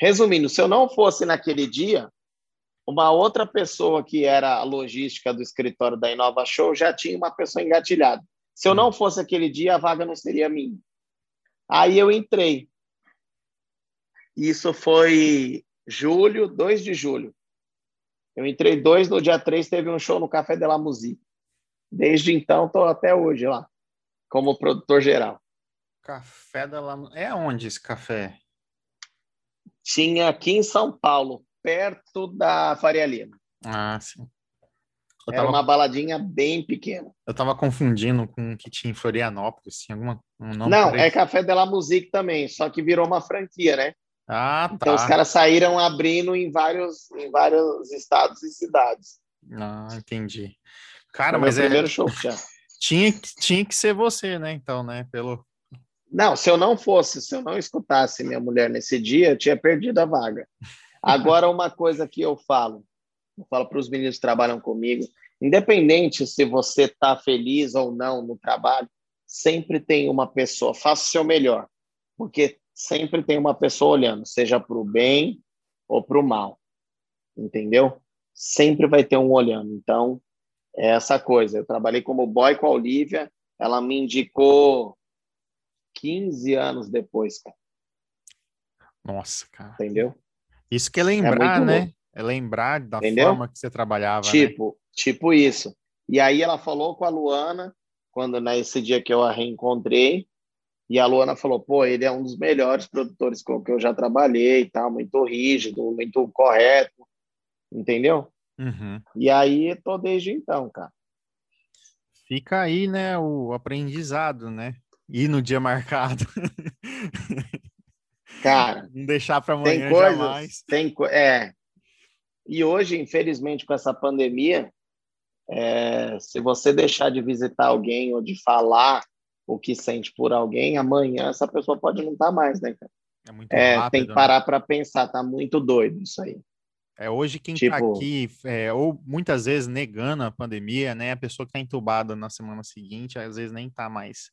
Resumindo, se eu não fosse naquele dia, uma outra pessoa que era a logística do escritório da Inova Show já tinha uma pessoa engatilhada. Se eu não fosse aquele dia, a vaga não seria minha. Aí eu entrei. Isso foi julho, 2 de julho. Eu entrei dois, no dia 3 teve um show no Café de la Musique. Desde então, estou até hoje lá, como produtor geral. Café da la... É onde esse café? Tinha aqui em São Paulo, perto da Faria Lima. Ah, sim. Eu Era tava... uma baladinha bem pequena. Eu tava confundindo com o que tinha em Florianópolis. Tinha alguma, um nome Não, é Café de la Musique também, só que virou uma franquia, né? Ah, tá. Então os caras saíram abrindo em vários, em vários estados e cidades. Ah, entendi. Cara, Foi mas é... primeiro show já. tinha, tinha que ser você, né? Então, né? Pelo... Não, se eu não fosse, se eu não escutasse minha mulher nesse dia, eu tinha perdido a vaga. Agora, uma coisa que eu falo, eu falo para os meninos que trabalham comigo, independente se você está feliz ou não no trabalho, sempre tem uma pessoa, faça o seu melhor, porque sempre tem uma pessoa olhando, seja para o bem ou para o mal. Entendeu? sempre vai ter um olhando. Então, é essa coisa. Eu trabalhei como boy com a Olivia, ela me indicou 15 anos depois, cara. Nossa, cara. Entendeu? Isso que é lembrar, é né? Louco. É lembrar da Entendeu? forma que você trabalhava. Né? Tipo, né? tipo isso. E aí ela falou com a Luana, quando nesse dia que eu a reencontrei, e a Luana falou: pô, ele é um dos melhores produtores com que eu já trabalhei tal, muito rígido, muito correto, entendeu? Uhum. E aí tô desde então, cara. Fica aí, né, o aprendizado, né? Ir no dia marcado. *laughs* Cara, *laughs* não deixar para amanhã tem coisas, jamais. Tem, é. E hoje, infelizmente, com essa pandemia, é, se você deixar de visitar alguém ou de falar o que sente por alguém, amanhã essa pessoa pode não estar tá mais, né, cara? É muito é, rápido, Tem que né? parar né? para pensar, tá muito doido isso aí. É hoje quem está tipo... aqui, é, ou muitas vezes negando a pandemia, né? A pessoa que está entubada na semana seguinte, às vezes nem está mais.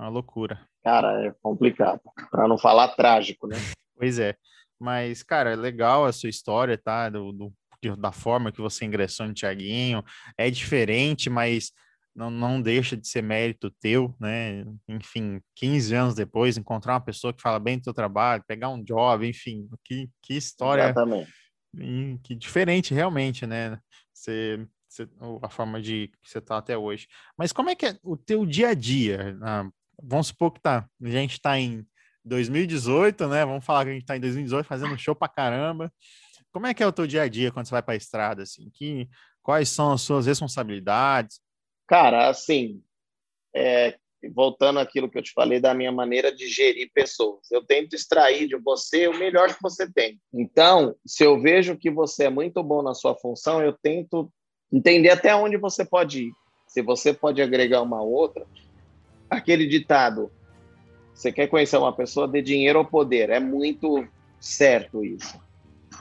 É uma loucura. Cara, é complicado. Para não falar trágico, né? *laughs* Pois é. Mas, cara, é legal a sua história, tá? Do, do da forma que você ingressou no Tiaguinho. É diferente, mas não, não deixa de ser mérito teu, né? Enfim, 15 anos depois, encontrar uma pessoa que fala bem do teu trabalho, pegar um job, enfim, que, que história. Exatamente. Que diferente, realmente, né? Você, você, a forma de que você está até hoje. Mas como é que é o teu dia a dia? Ah, vamos supor que tá, a gente está em 2018, né? Vamos falar que a gente está em 2018 fazendo show pra caramba. Como é que é o teu dia a dia quando você vai para a estrada? Assim? Que, quais são as suas responsabilidades? Cara, assim, é, voltando àquilo que eu te falei da minha maneira de gerir pessoas, eu tento extrair de você o melhor que você tem. Então, se eu vejo que você é muito bom na sua função, eu tento entender até onde você pode ir. Se você pode agregar uma outra, aquele ditado, você quer conhecer uma pessoa, de dinheiro ou poder, é muito certo isso.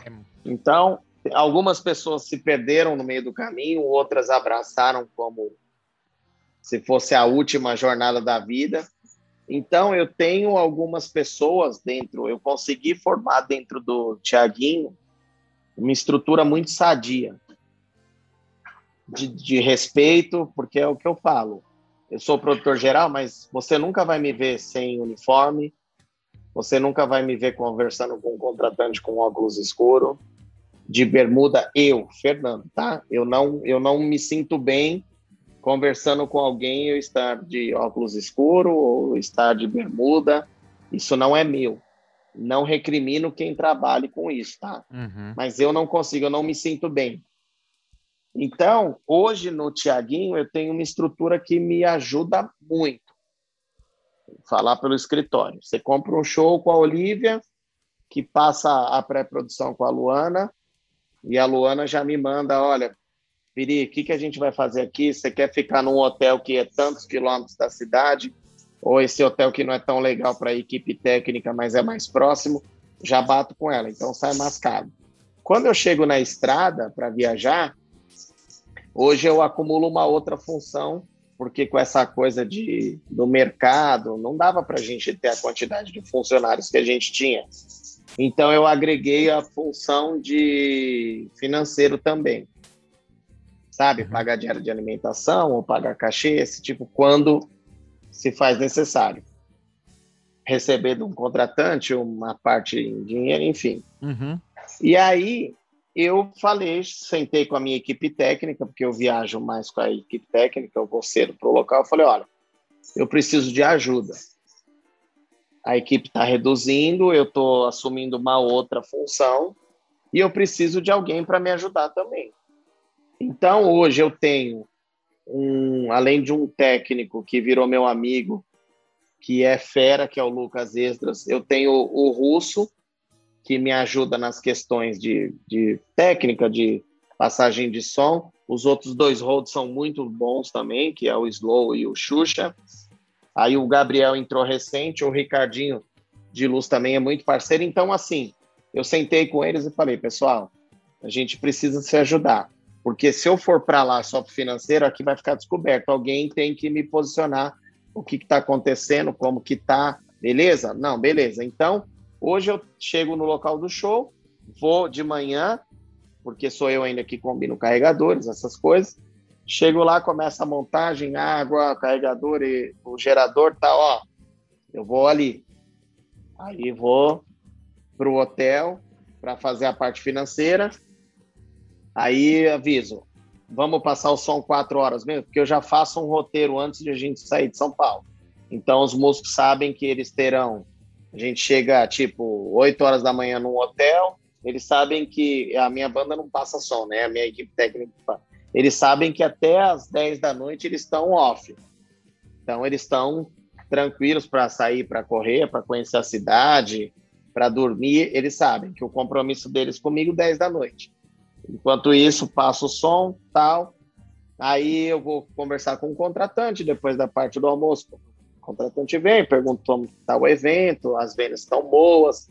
É então, algumas pessoas se perderam no meio do caminho, outras abraçaram como se fosse a última jornada da vida. Então, eu tenho algumas pessoas dentro, eu consegui formar dentro do Tiaguinho uma estrutura muito sadia, de, de, respeito, porque é o que eu falo. Eu sou produtor geral, mas você nunca vai me ver sem uniforme, você nunca vai me ver conversando com um contratante com óculos escuro, de bermuda, eu, Fernando, tá? Eu não, eu não me sinto bem conversando com alguém eu estar de óculos escuro ou estar de bermuda. Isso não é meu. Não recrimino quem trabalhe com isso, tá? Uhum. Mas eu não consigo, eu não me sinto bem. Então, hoje no Tiaguinho, eu tenho uma estrutura que me ajuda muito. Vou falar pelo escritório. Você compra um show com a Olivia, que passa a pré-produção com a Luana, e a Luana já me manda, olha, Piri, o que, que a gente vai fazer aqui? Você quer ficar num hotel que é tantos quilômetros da cidade? Ou esse hotel que não é tão legal para a equipe técnica, mas é mais próximo? Já bato com ela, então sai mais caro. Quando eu chego na estrada para viajar, hoje eu acumulo uma outra função, porque com essa coisa de, do mercado, não dava para a gente ter a quantidade de funcionários que a gente tinha. Então eu agreguei a função de financeiro também. Sabe, uhum. pagar diário de alimentação ou pagar cachê, esse tipo, quando se faz necessário. Receber de um contratante uma parte em dinheiro, enfim. Uhum. E aí eu falei, sentei com a minha equipe técnica, porque eu viajo mais com a equipe técnica, eu vou cedo para o local. Eu falei: olha, eu preciso de ajuda a equipe está reduzindo, eu estou assumindo uma outra função e eu preciso de alguém para me ajudar também. Então, hoje eu tenho, um, além de um técnico que virou meu amigo, que é fera, que é o Lucas Esdras, eu tenho o Russo, que me ajuda nas questões de, de técnica, de passagem de som. Os outros dois roads são muito bons também, que é o Slow e o Xuxa. Aí o Gabriel entrou recente, o Ricardinho de Luz também é muito parceiro. Então, assim, eu sentei com eles e falei, pessoal, a gente precisa se ajudar. Porque se eu for para lá só para financeiro, aqui vai ficar descoberto. Alguém tem que me posicionar o que está acontecendo, como que está, beleza? Não, beleza. Então, hoje eu chego no local do show, vou de manhã, porque sou eu ainda que combino carregadores, essas coisas. Chego lá, começa a montagem, água, carregador e o gerador tá, ó. Eu vou ali. Aí vou para o hotel para fazer a parte financeira. Aí aviso, vamos passar o som quatro horas mesmo, porque eu já faço um roteiro antes de a gente sair de São Paulo. Então os músicos sabem que eles terão. A gente chega tipo 8 horas da manhã num hotel, eles sabem que a minha banda não passa som, né? A minha equipe técnica. Eles sabem que até as 10 da noite eles estão off. Então eles estão tranquilos para sair, para correr, para conhecer a cidade, para dormir. Eles sabem que o compromisso deles comigo 10 da noite. Enquanto isso, passo o som, tal. Aí eu vou conversar com o contratante depois da parte do almoço. O contratante vem, pergunta como está o evento, as vendas estão boas,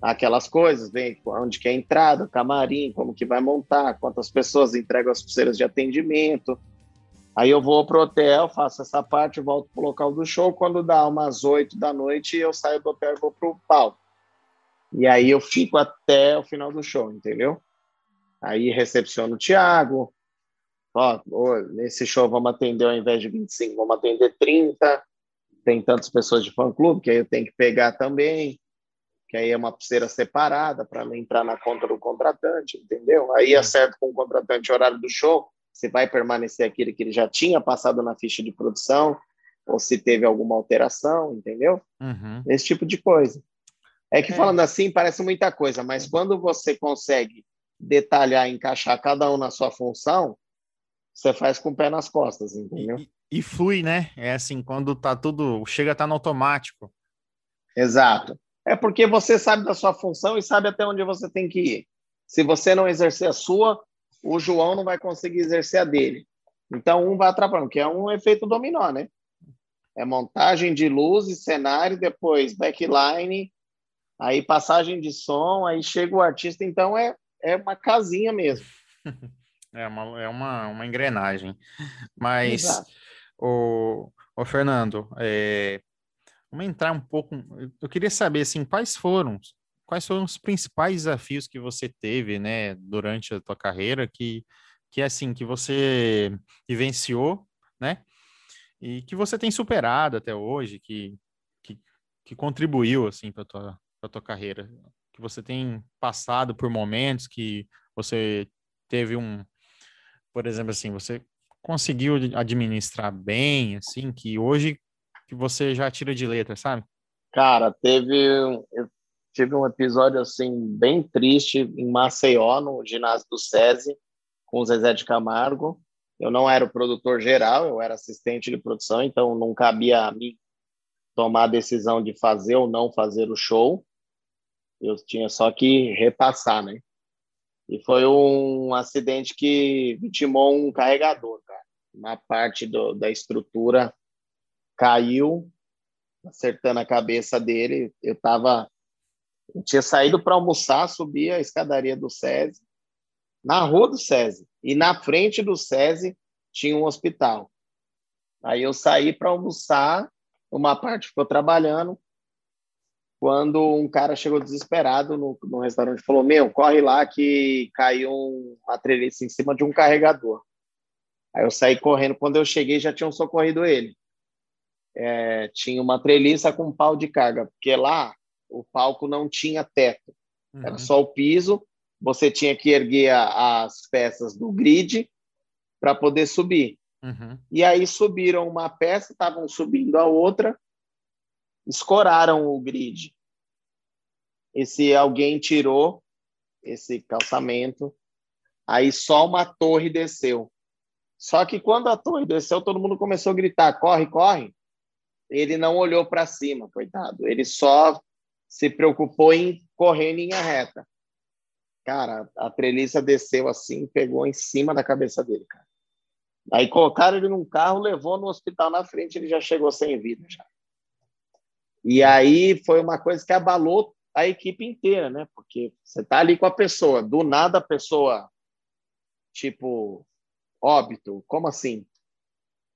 aquelas coisas, vem onde que é a entrada, camarim, como que vai montar, quantas pessoas entregam as pulseiras de atendimento. Aí eu vou pro hotel, faço essa parte, volto pro local do show. Quando dá umas oito da noite, eu saio do hotel e vou pro palco. E aí eu fico até o final do show, entendeu? Aí recepciono o Thiago. Ó, nesse show vamos atender ao invés de 25, vamos atender 30. Tem tantas pessoas de fã-clube que aí eu tenho que pegar também. Que aí é uma pulseira separada para não entrar na conta do contratante, entendeu? Aí acerto com o contratante o horário do show. Se vai permanecer aquele que ele já tinha passado na ficha de produção, ou se teve alguma alteração, entendeu? Uhum. Esse tipo de coisa. É que é. falando assim parece muita coisa, mas quando você consegue detalhar, encaixar cada um na sua função, você faz com o pé nas costas, entendeu? E, e flui, né? É assim, quando tá tudo, chega a estar tá no automático. Exato. É porque você sabe da sua função e sabe até onde você tem que ir. Se você não exercer a sua, o João não vai conseguir exercer a dele. Então, um vai atrapalhando, que é um efeito dominó, né? É montagem de luz e cenário, depois backline, aí passagem de som, aí chega o artista. Então, é é uma casinha mesmo. *laughs* É uma, é uma, uma engrenagem. Mas, o, o Fernando, é, vamos entrar um pouco. Eu queria saber assim, quais foram quais foram os principais desafios que você teve, né, durante a tua carreira, que, que assim, que você vivenciou, né, e que você tem superado até hoje, que, que, que contribuiu, assim, para tua, pra tua carreira que você tem passado por momentos que você teve um, por exemplo, assim, você conseguiu administrar bem, assim, que hoje que você já tira de letra, sabe? Cara, teve eu tive um episódio assim bem triste em Maceió, no ginásio do SESI, com o Zezé de Camargo. Eu não era o produtor geral, eu era assistente de produção, então não cabia a mim tomar a decisão de fazer ou não fazer o show. Eu tinha só que repassar, né? E foi um acidente que vitimou um carregador, cara. Uma parte do, da estrutura caiu, acertando a cabeça dele. Eu tava. Eu tinha saído para almoçar, subi a escadaria do SESI, na rua do SESI. E na frente do SESI tinha um hospital. Aí eu saí para almoçar, uma parte ficou trabalhando, quando um cara chegou desesperado no, no restaurante e falou: Meu, corre lá que caiu uma treliça em cima de um carregador. Aí eu saí correndo. Quando eu cheguei, já tinham socorrido ele. É, tinha uma treliça com um pau de carga, porque lá o palco não tinha teto, uhum. era só o piso. Você tinha que erguer a, as peças do grid para poder subir. Uhum. E aí subiram uma peça, estavam subindo a outra, escoraram o grid. Esse alguém tirou esse calçamento, aí só uma torre desceu. Só que quando a torre desceu, todo mundo começou a gritar: corre, corre. Ele não olhou para cima, coitado. Ele só se preocupou em correr em linha reta. Cara, a treliça desceu assim, pegou em cima da cabeça dele, cara. Aí colocaram ele num carro, levou no hospital na frente, ele já chegou sem vida já. E aí foi uma coisa que abalou a equipe inteira, né? Porque você tá ali com a pessoa, do nada a pessoa, tipo, óbito, como assim?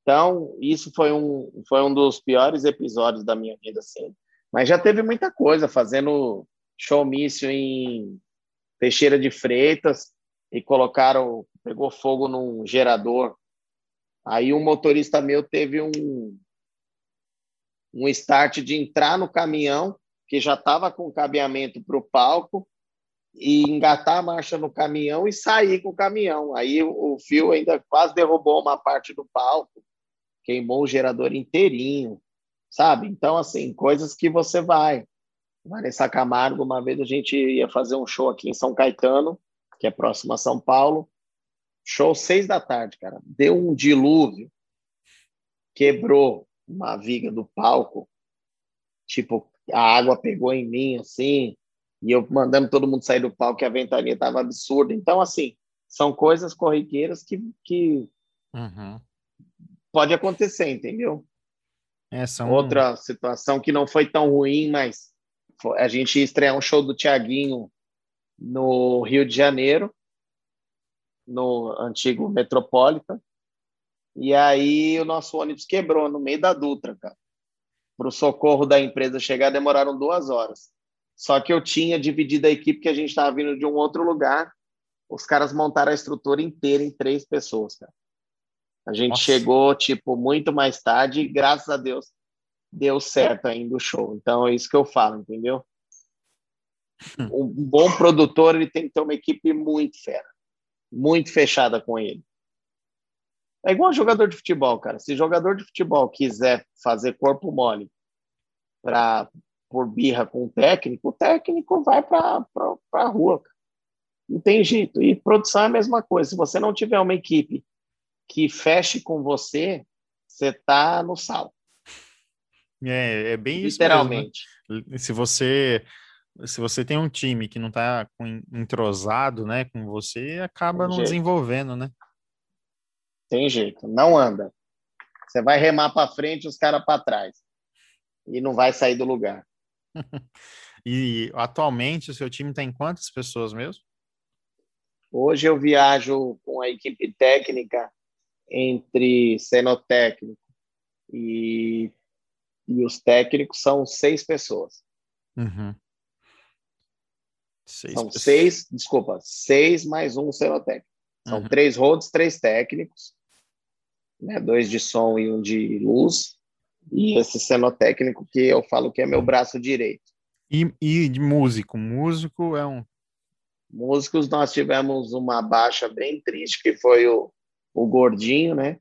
Então, isso foi um, foi um dos piores episódios da minha vida, assim. Mas já teve muita coisa, fazendo showmício em Teixeira de Freitas, e colocaram, pegou fogo num gerador. Aí um motorista meu teve um um start de entrar no caminhão que já estava com cabeamento para o palco e engatar a marcha no caminhão e sair com o caminhão. Aí o, fio ainda quase derrubou uma parte do palco, queimou o gerador inteirinho, sabe? Então, assim, coisas que você vai. Vanessa Camargo, uma vez a gente ia fazer um show aqui em São Caetano, que é próximo a São Paulo. Show seis da tarde, cara. Deu um dilúvio, quebrou uma viga do palco, tipo, a água pegou em mim, assim, e eu mandando todo mundo sair do palco, que a ventania estava absurda. Então, assim, são coisas corriqueiras que, que uhum. pode acontecer, entendeu? É, são... Outra situação que não foi tão ruim, mas a gente ia estrear um show do Tiaguinho no Rio de Janeiro, no antigo Metropolitan, e aí o nosso ônibus quebrou no meio da Dutra, cara. Para o socorro da empresa chegar, demoraram duas horas. Só que eu tinha dividido a equipe que a gente estava vindo de um outro lugar. Os caras montaram a estrutura inteira em três pessoas, cara. A gente Nossa. chegou, tipo, muito mais tarde e, graças a Deus, deu certo ainda o show. Então, é isso que eu falo, entendeu? *laughs* Um bom produtor, ele tem que ter uma equipe muito fera. Muito fechada com ele. É igual jogador de futebol, cara. Se jogador de futebol quiser fazer corpo mole para por birra com o técnico, o técnico vai para a rua. Cara. Não tem jeito. E produção é a mesma coisa. Se você não tiver uma equipe que feche com você, você está no sal. É, é bem isso. Literalmente. Mesmo, né? Se você se você tem um time que não está entrosado, né, com você, acaba não jeito. desenvolvendo, né? Tem jeito, não anda. Você vai remar para frente, os caras para trás. E não vai sair do lugar. *laughs* e atualmente o seu time está em quantas pessoas mesmo? Hoje eu viajo com a equipe técnica entre cenotécnico e, e os técnicos são seis pessoas. Uhum. Seis são pessoas. seis, desculpa, seis mais um cenotécnico. São uhum. três rodos, três técnicos né, dois de som e um de luz, e esse cenotécnico que eu falo que é meu braço direito. E, e de músico? Músico é um. Músicos, nós tivemos uma baixa bem triste, que foi o, o Gordinho, né?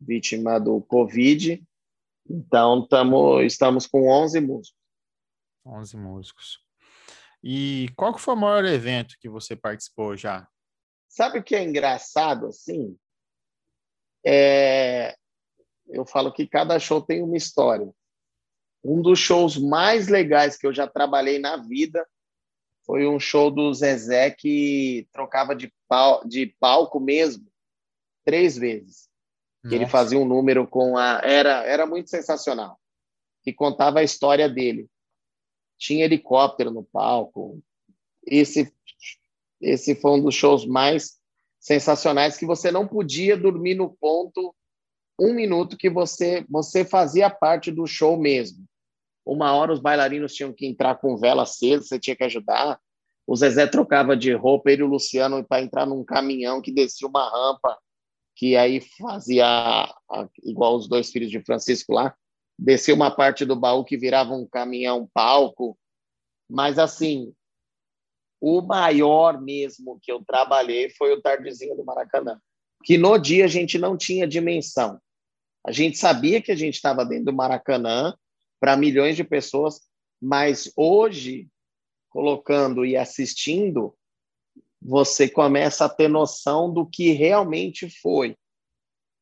Vítima do Covid. Então, tamo, estamos com 11 músicos. 11 músicos. E qual que foi o maior evento que você participou já? Sabe o que é engraçado, assim? É, eu falo que cada show tem uma história. Um dos shows mais legais que eu já trabalhei na vida foi um show do Zezé que trocava de, pal de palco mesmo três vezes. Ele fazia um número com a. Era, era muito sensacional. Que contava a história dele. Tinha helicóptero no palco. Esse, esse foi um dos shows mais sensacionais que você não podia dormir no ponto um minuto que você você fazia parte do show mesmo. Uma hora os bailarinos tinham que entrar com vela acesa, você tinha que ajudar. O Zezé trocava de roupa, ele e o Luciano para entrar num caminhão que descia uma rampa, que aí fazia igual os dois filhos de Francisco lá, descia uma parte do baú que virava um caminhão palco. Mas assim, o maior mesmo que eu trabalhei foi o Tardezinho do Maracanã, que no dia a gente não tinha dimensão. A gente sabia que a gente estava dentro do Maracanã para milhões de pessoas, mas hoje, colocando e assistindo, você começa a ter noção do que realmente foi.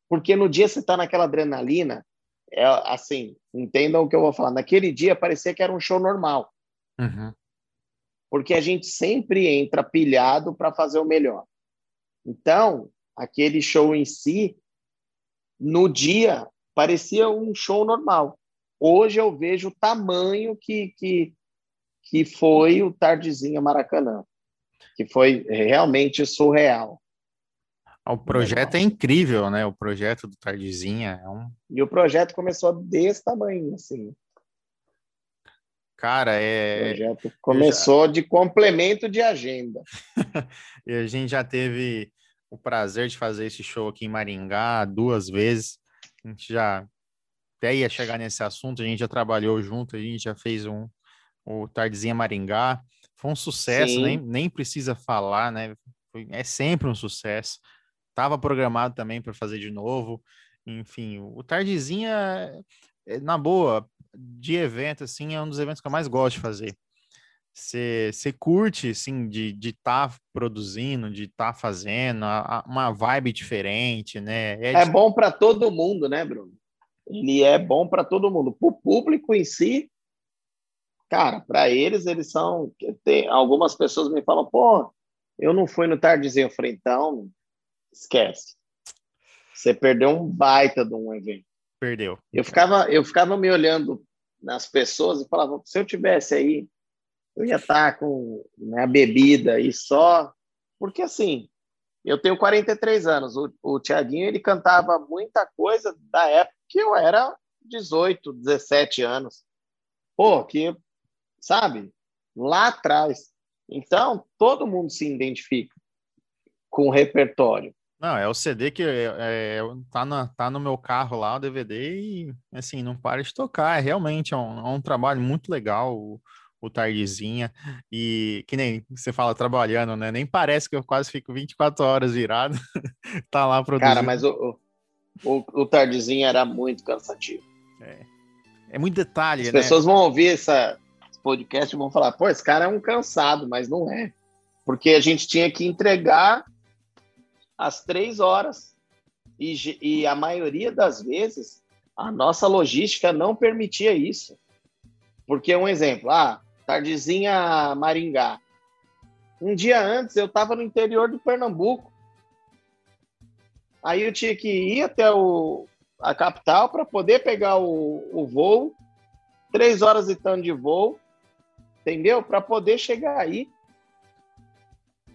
Porque no dia você está naquela adrenalina, é assim, entendam o que eu vou falar. Naquele dia parecia que era um show normal. Uhum porque a gente sempre entra pilhado para fazer o melhor. Então, aquele show em si, no dia, parecia um show normal. Hoje eu vejo o tamanho que, que, que foi o Tardezinha Maracanã, que foi realmente surreal. O projeto é incrível, né? O projeto do Tardezinha é um. E o projeto começou desse tamanho, assim. Cara, é. O projeto começou já... de complemento de agenda. *laughs* e a gente já teve o prazer de fazer esse show aqui em Maringá duas vezes. A gente já até ia chegar nesse assunto, a gente já trabalhou junto, a gente já fez um o Tardezinha Maringá. Foi um sucesso, nem, nem precisa falar, né? Foi, é sempre um sucesso. Tava programado também para fazer de novo. Enfim, o Tardezinha, é, na boa, de evento, assim, é um dos eventos que eu mais gosto de fazer. Você curte, assim, de estar tá produzindo, de estar tá fazendo, a, a, uma vibe diferente, né? É, é bom para todo mundo, né, Bruno? Ele é bom para todo mundo. Para o público em si, cara, para eles, eles são. Tem, algumas pessoas me falam, pô, eu não fui no Tardezinho. Eu falei, então, esquece. Você perdeu um baita de um evento. Perdeu. Eu ficava, eu ficava me olhando nas pessoas e falava, se eu tivesse aí, eu ia estar com né, a bebida e só. Porque assim, eu tenho 43 anos. O, o Tiaguinho ele cantava muita coisa da época que eu era 18, 17 anos. Pô, que sabe? Lá atrás. Então, todo mundo se identifica com o repertório. Não, é o CD que é, é, tá, na, tá no meu carro lá, o DVD, e assim, não para de tocar. É realmente é um, é um trabalho muito legal o, o Tardezinha. E que nem você fala trabalhando, né? Nem parece que eu quase fico 24 horas virado. *laughs* tá lá produzindo. Cara, mas o, o, o Tardezinha era muito cansativo. É, é muito detalhe, As né? As pessoas vão ouvir essa, podcast vão falar, pô, esse cara é um cansado, mas não é. Porque a gente tinha que entregar às três horas. E, e a maioria das vezes, a nossa logística não permitia isso. Porque, um exemplo, ah, tardezinha Maringá. Um dia antes, eu estava no interior do Pernambuco. Aí eu tinha que ir até o, a capital para poder pegar o, o voo, três horas e tanto de voo, entendeu? Para poder chegar aí,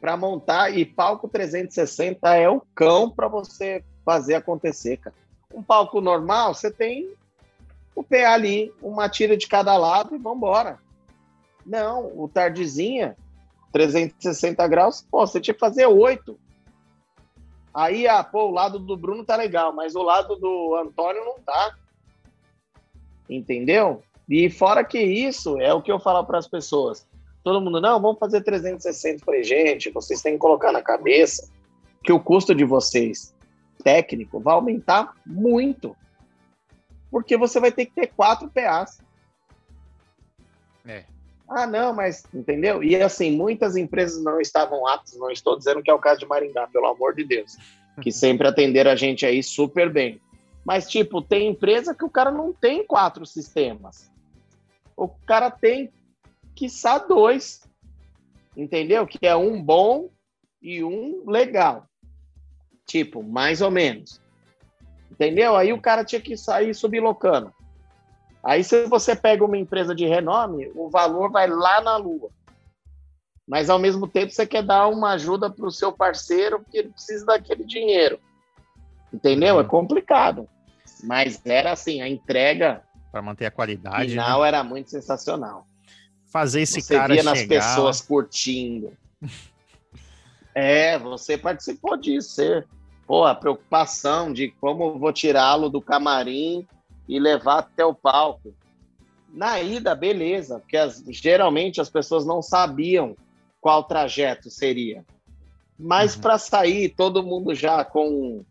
para montar, e palco 360 é o cão para você fazer acontecer, cara. Um palco normal, você tem o pé ali, uma tira de cada lado e vambora. Não, o tardezinha, 360 graus, pô, você tinha que fazer oito. Aí, ah, pô, o lado do Bruno tá legal, mas o lado do Antônio não tá. Entendeu? E fora que isso, é o que eu falo para as pessoas. Todo mundo, não, vamos fazer 360. Eu falei, gente, vocês têm que colocar na cabeça que o custo de vocês, técnico, vai aumentar muito. Porque você vai ter que ter quatro PAs. É. Ah, não, mas entendeu? E assim, muitas empresas não estavam aptas, não estou dizendo que é o caso de Maringá, pelo amor de Deus, que sempre *laughs* atenderam a gente aí super bem. Mas, tipo, tem empresa que o cara não tem quatro sistemas o cara tem, quiçá, dois, entendeu? Que é um bom e um legal. Tipo, mais ou menos. Entendeu? Aí o cara tinha que sair sublocando. Aí, se você pega uma empresa de renome, o valor vai lá na lua. Mas, ao mesmo tempo, você quer dar uma ajuda para o seu parceiro, porque ele precisa daquele dinheiro. Entendeu? É complicado. Mas era assim, a entrega para manter a qualidade. Final né? era muito sensacional. Fazer esse você cara via chegar... nas pessoas curtindo. *laughs* é, você participou disso. Você, pô, a preocupação de como vou tirá-lo do camarim e levar até o palco. Na ida, beleza, porque as, geralmente as pessoas não sabiam qual trajeto seria. Mas uhum. para sair, todo mundo já com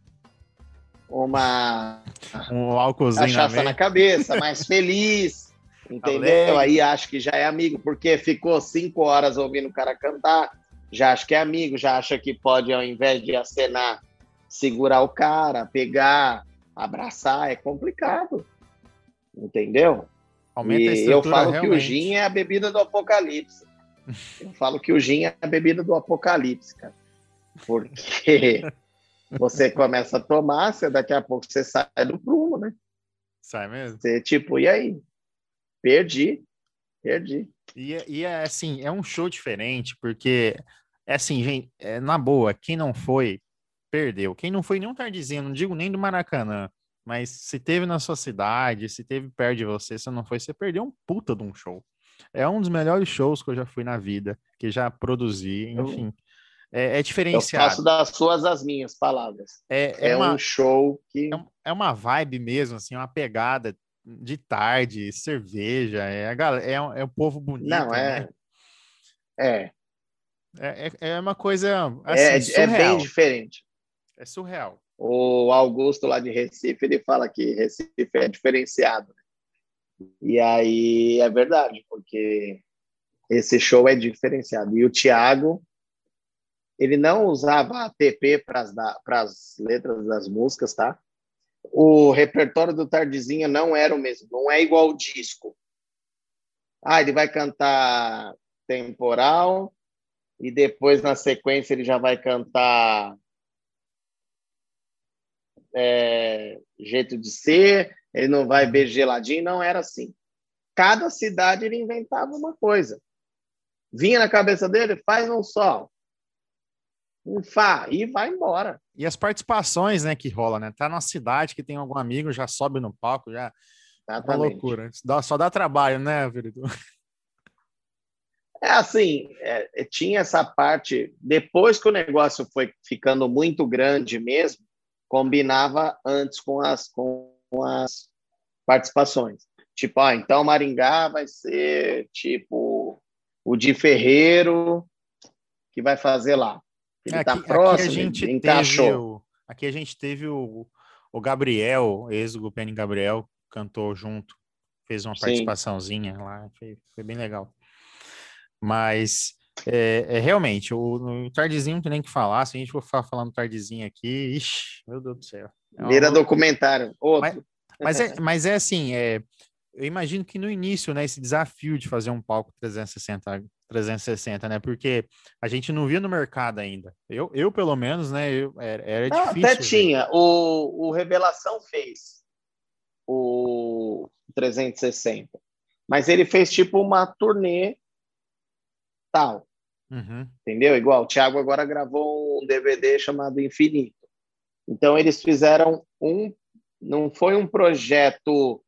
uma *laughs* um álcoolzinho cachaça na, na cabeça, *laughs* mais feliz, entendeu? Aí acho que já é amigo, porque ficou cinco horas ouvindo o cara cantar, já acha que é amigo, já acha que pode, ao invés de acenar, segurar o cara, pegar, abraçar, é complicado, entendeu? Aumenta e eu falo realmente. que o gin é a bebida do apocalipse. Eu falo que o gin é a bebida do apocalipse, cara. Porque *laughs* Você começa a tomar, você, daqui a pouco você sai do prumo, né? Sai mesmo. Você, tipo, e aí? Perdi. Perdi. E, é, e é assim, é um show diferente, porque é assim, gente, é, na boa, quem não foi, perdeu. Quem não foi nem um tardezinho, não digo nem do Maracanã, mas se teve na sua cidade, se teve perto de você, se não foi, você perdeu um puta de um show. é um dos melhores shows que eu já fui na vida, que já produzi, enfim. É, é diferenciado. Eu faço das suas as minhas palavras. É, é, é uma, um show que. É, é uma vibe mesmo, assim, uma pegada de tarde, cerveja, é, a galera, é, é o povo bonito. Não, é. Né? É. É, é uma coisa. Assim, é, é bem diferente. É surreal. O Augusto lá de Recife, ele fala que Recife é diferenciado. E aí é verdade, porque esse show é diferenciado. E o Thiago, ele não usava ATP para as letras das músicas, tá? O repertório do Tardezinha não era o mesmo, não é igual o disco. Ah, ele vai cantar Temporal e depois na sequência ele já vai cantar é, jeito de ser, ele não vai ver geladinho, não era assim. Cada cidade ele inventava uma coisa. Vinha na cabeça dele, faz um sol, um fá e vai embora. E as participações, né, que rola, né? Tá na cidade que tem algum amigo, já sobe no palco, já é uma loucura. Dá, só dá trabalho, né, vereador? É assim, é, tinha essa parte. Depois que o negócio foi ficando muito grande mesmo, combinava antes com as, com as participações. Tipo, ah, então Maringá vai ser tipo o de Ferreiro que vai fazer lá. Ele é, tá aqui, próximo, aqui a gente encaixou. O, aqui a gente teve o, o Gabriel, ex-Go Penny Gabriel, cantou junto, fez uma participaçãozinha lá, foi, foi bem legal. Mas é, é, realmente, o, Tardezinho não tem nem que falar. Se a gente for falar falando Tardezinho aqui, ixi, meu Deus do céu. É Vira documentário. Outro. Mas, mas, é, *laughs* mas é assim, é, eu imagino que no início, né, esse desafio de fazer um palco 360, 360, né, porque a gente não via no mercado ainda. Eu, eu pelo menos, né, eu, era, era não, difícil. Até tinha. O, o Revelação fez o 360, mas ele fez tipo uma turnê tal. Uhum. Entendeu? Igual o Thiago agora gravou um DVD chamado Infinito. Então eles fizeram um. Não foi um projeto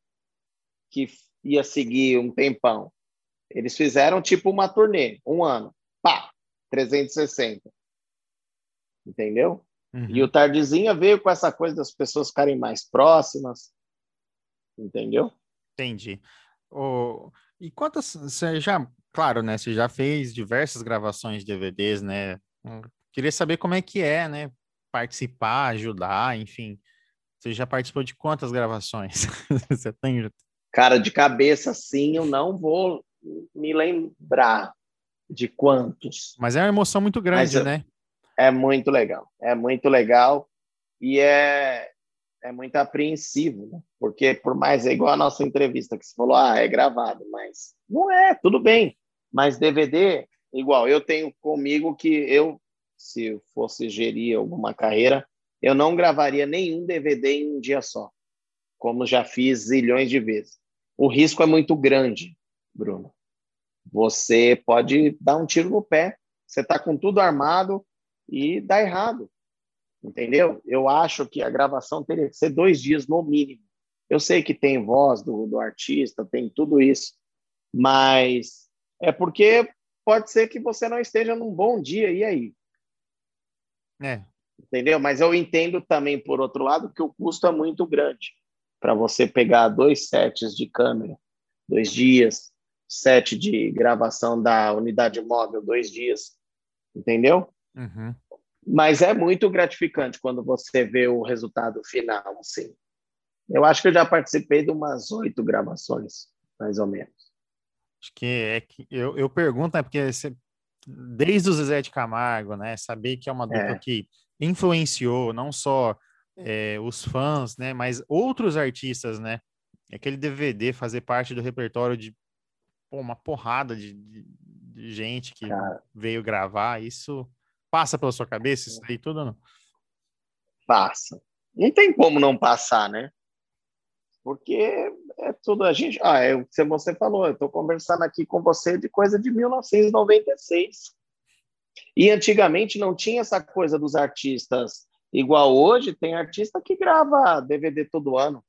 que ia seguir um tempão. Eles fizeram tipo uma turnê, um ano. Pá, 360. Entendeu? Uhum. E o Tardezinha veio com essa coisa das pessoas ficarem mais próximas. Entendeu? Entendi. Oh, e quantas. Você já claro, né? Você já fez diversas gravações de DVDs, né? Hum, queria saber como é que é, né? Participar, ajudar, enfim. Você já participou de quantas gravações? *laughs* Você tem? Cara, de cabeça, sim, eu não vou me lembrar de quantos. Mas é uma emoção muito grande, Mas, né? É muito legal, é muito legal e é, é muito apreensivo, né? porque por mais é igual a nossa entrevista que você falou, ah, é gravado, mas não é, tudo bem. Mas DVD, igual, eu tenho comigo que eu, se fosse gerir alguma carreira, eu não gravaria nenhum DVD em um dia só, como já fiz zilhões de vezes. O risco é muito grande, Bruno. Você pode dar um tiro no pé, você está com tudo armado e dá errado. Entendeu? Eu acho que a gravação teria que ser dois dias no mínimo. Eu sei que tem voz do, do artista, tem tudo isso, mas é porque pode ser que você não esteja num bom dia, e aí? É. Entendeu? Mas eu entendo também, por outro lado, que o custo é muito grande para você pegar dois sets de câmera, dois dias, set de gravação da unidade móvel, dois dias, entendeu? Uhum. Mas é muito gratificante quando você vê o resultado final, assim. Eu acho que eu já participei de umas oito gravações, mais ou menos. Acho que é que eu, eu pergunto, né, porque você, desde o Zezé de Camargo, né, saber que é uma dupla é. que influenciou não só é, os fãs, né, mas outros artistas, né, aquele DVD fazer parte do repertório de pô, uma porrada de, de, de gente que Cara. veio gravar, isso passa pela sua cabeça isso aí tudo não? Passa. Não tem como não passar, né? Porque é tudo a gente. Ah, é o que você falou, eu estou conversando aqui com você de coisa de 1996. E antigamente não tinha essa coisa dos artistas igual hoje, tem artista que grava DVD todo ano.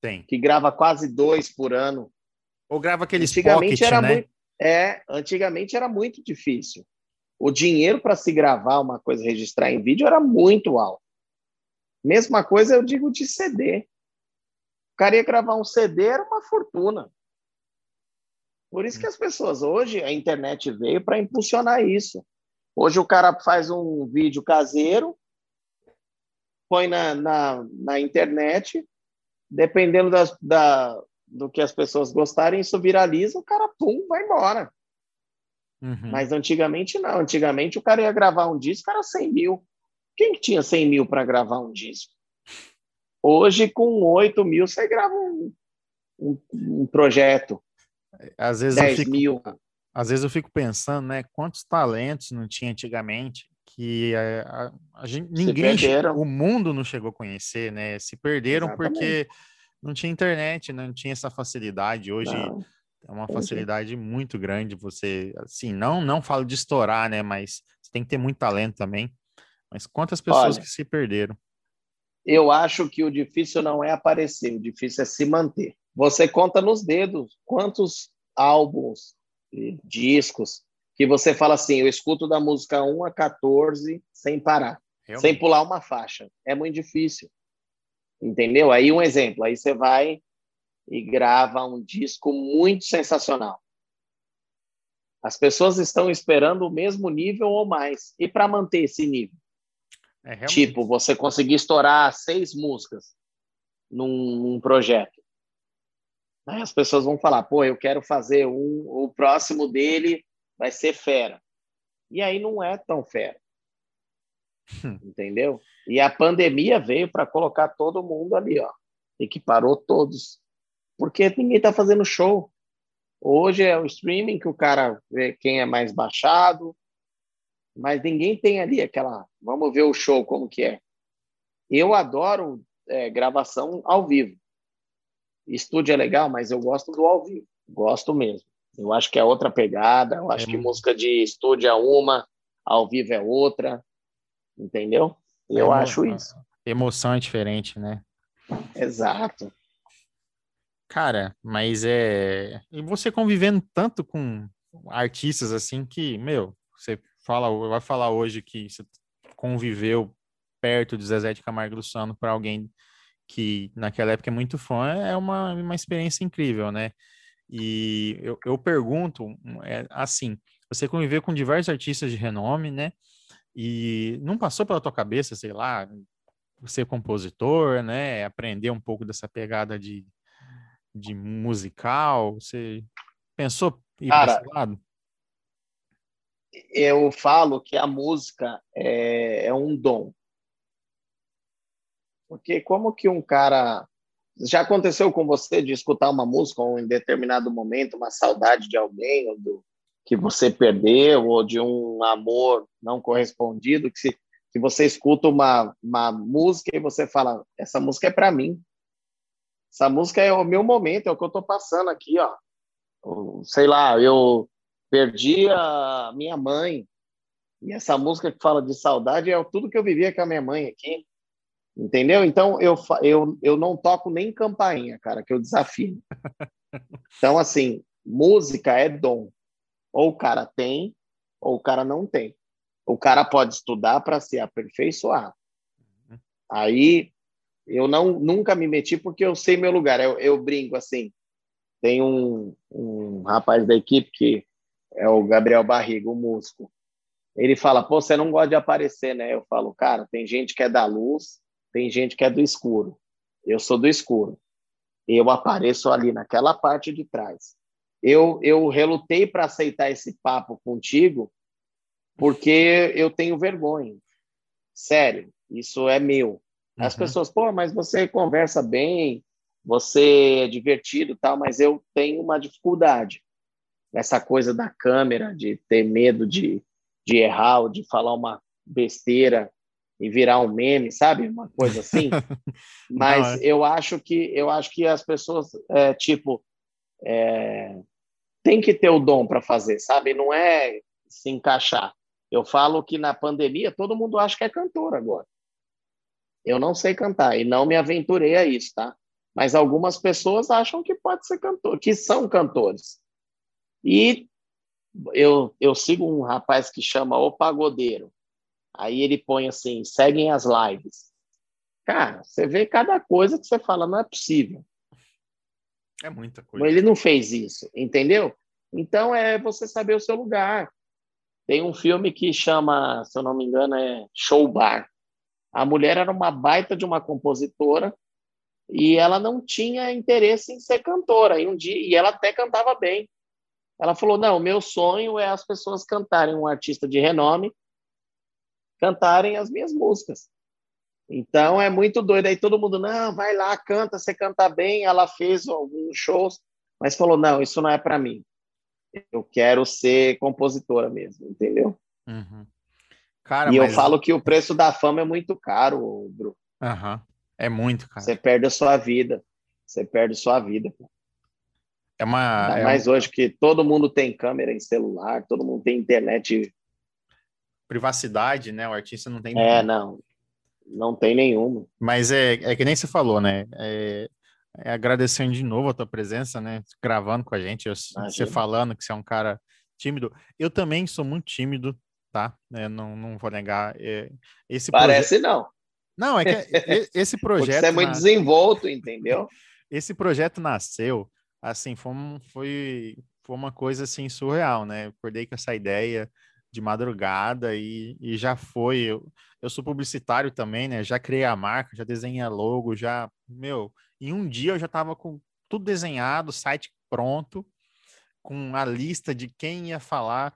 Tem. Que grava quase dois por ano. Ou grava aqueles Antigamente pocket, era né? Muito... É, antigamente era muito difícil. O dinheiro para se gravar uma coisa, registrar em vídeo, era muito alto. Mesma coisa eu digo de CD. O cara ia gravar um CD, era uma fortuna. Por isso que as pessoas, hoje, a internet veio para impulsionar isso. Hoje o cara faz um vídeo caseiro, põe na, na, na internet, dependendo das, da, do que as pessoas gostarem, isso viraliza, o cara, pum, vai embora. Uhum. Mas antigamente não. Antigamente o cara ia gravar um disco, era 100 mil. Quem que tinha 100 mil para gravar um disco? Hoje, com 8 mil, você grava um, um, um projeto. Às vezes 10 eu fico, mil. Às vezes eu fico pensando, né? Quantos talentos não tinha antigamente que a, a, a gente, ninguém, o mundo não chegou a conhecer, né? Se perderam Exatamente. porque não tinha internet, né? não tinha essa facilidade. Hoje não. é uma facilidade muito grande. Você, assim, não, não falo de estourar, né? Mas você tem que ter muito talento também. Mas quantas pessoas Olha, que se perderam? Eu acho que o difícil não é aparecer, o difícil é se manter. Você conta nos dedos quantos álbuns, discos que você fala assim, eu escuto da música 1 a 14 sem parar, Realmente. sem pular uma faixa. É muito difícil. Entendeu? Aí um exemplo, aí você vai e grava um disco muito sensacional. As pessoas estão esperando o mesmo nível ou mais. E para manter esse nível? É, tipo, você conseguir estourar seis músicas num, num, projeto. Aí as pessoas vão falar, pô, eu quero fazer um, o próximo dele vai ser fera. E aí não é tão fera. Hum. Entendeu? E a pandemia veio para colocar todo mundo ali, ó. Equiparou todos. Porque ninguém está fazendo show. Hoje é o streaming que o cara vê quem é mais baixado, mas ninguém tem ali aquela. Vamos ver o show como que é. Eu adoro é, gravação ao vivo. Estúdio é legal, mas eu gosto do ao vivo. Gosto mesmo. Eu acho que é outra pegada. Eu acho é. que música de estúdio é uma, ao vivo é outra. Entendeu? Eu é acho isso. Emoção é diferente, né? Exato. Cara, mas é. E você convivendo tanto com artistas assim que, meu, você fala, vai falar hoje que você conviveu perto de Zezé de Camargo e Luciano para alguém que naquela época é muito fã, é uma, uma experiência incrível, né? E eu, eu pergunto, é, assim, você conviveu com diversos artistas de renome, né? E não passou pela tua cabeça, sei lá, ser compositor, né? Aprender um pouco dessa pegada de, de musical? Você pensou ir para esse lado? Eu falo que a música é, é um dom. Porque como que um cara já aconteceu com você de escutar uma música ou em determinado momento uma saudade de alguém ou do que você perdeu ou de um amor não correspondido que se que você escuta uma, uma música e você fala essa música é para mim essa música é o meu momento é o que eu estou passando aqui ó sei lá eu perdi a minha mãe e essa música que fala de saudade é tudo que eu vivia com a minha mãe aqui Entendeu? Então, eu, eu, eu não toco nem campainha, cara, que eu desafio. *laughs* Então, assim, música é dom. Ou o cara tem, ou o cara não tem. O cara pode estudar para se aperfeiçoar. Aí, eu não nunca me meti porque eu sei meu lugar. Eu, eu brinco assim. Tem um, um rapaz da equipe que é o Gabriel Barriga, o músico. Ele fala, pô, você não gosta de aparecer, né? Eu falo, cara, tem gente que é da luz, tem gente que é do escuro. Eu sou do escuro. Eu apareço ali naquela parte de trás. Eu, eu relutei para aceitar esse papo contigo porque eu tenho vergonha. Sério, isso é meu. As uhum. pessoas, pô, mas você conversa bem, você é divertido tal, mas eu tenho uma dificuldade. Essa coisa da câmera, de ter medo de, de errar ou de falar uma besteira e virar um meme, sabe? Uma coisa assim. *laughs* Mas Não, é. eu acho que eu acho que as pessoas é, tipo é, tem que ter o dom para fazer, sabe? Não é se encaixar. Eu falo que na pandemia todo mundo acha que é cantor agora. Eu não sei cantar e não me aventurei a isso, tá? Mas algumas pessoas acham que pode ser cantor, que são cantores. E eu, eu sigo um rapaz que chama O Pagodeiro. Aí ele põe assim: seguem as lives. Cara, você vê cada coisa que você fala, não é possível. É muita coisa. Ele não fez isso, entendeu? Então é você saber o seu lugar. Tem um filme que chama, se eu não me engano, é Show Bar. A mulher era uma baita de uma compositora e ela não tinha interesse em ser cantora. E um dia, e ela até cantava bem. Ela falou: "Não, meu sonho é as pessoas cantarem um artista de renome, cantarem as minhas músicas". Então é muito doido. Aí todo mundo, não, vai lá, canta, você canta bem. Ela fez alguns shows, mas falou: não, isso não é para mim. Eu quero ser compositora mesmo, entendeu? Uhum. Cara, e mas... eu falo que o preço da fama é muito caro, Bruno. Uhum. É muito, cara. Você perde a sua vida. Você perde a sua vida. É uma. é mais hoje que todo mundo tem câmera em celular, todo mundo tem internet. Privacidade, né? O artista não tem. É, não. Não tem nenhuma. Mas é, é que nem você falou, né? É, é agradecendo de novo a tua presença, né? Gravando com a gente, eu, você falando que você é um cara tímido. Eu também sou muito tímido, tá? É, não, não vou negar. É, esse Parece proje... não. Não, é que *laughs* esse projeto. Você é muito desenvolto, entendeu? *laughs* Esse projeto nasceu, assim, foi, um, foi, foi uma coisa assim surreal, né? Eu acordei com essa ideia de madrugada e, e já foi. Eu, eu sou publicitário também, né? Já criei a marca, já desenhei logo, já, meu, em um dia eu já estava com tudo desenhado, site pronto, com a lista de quem ia falar,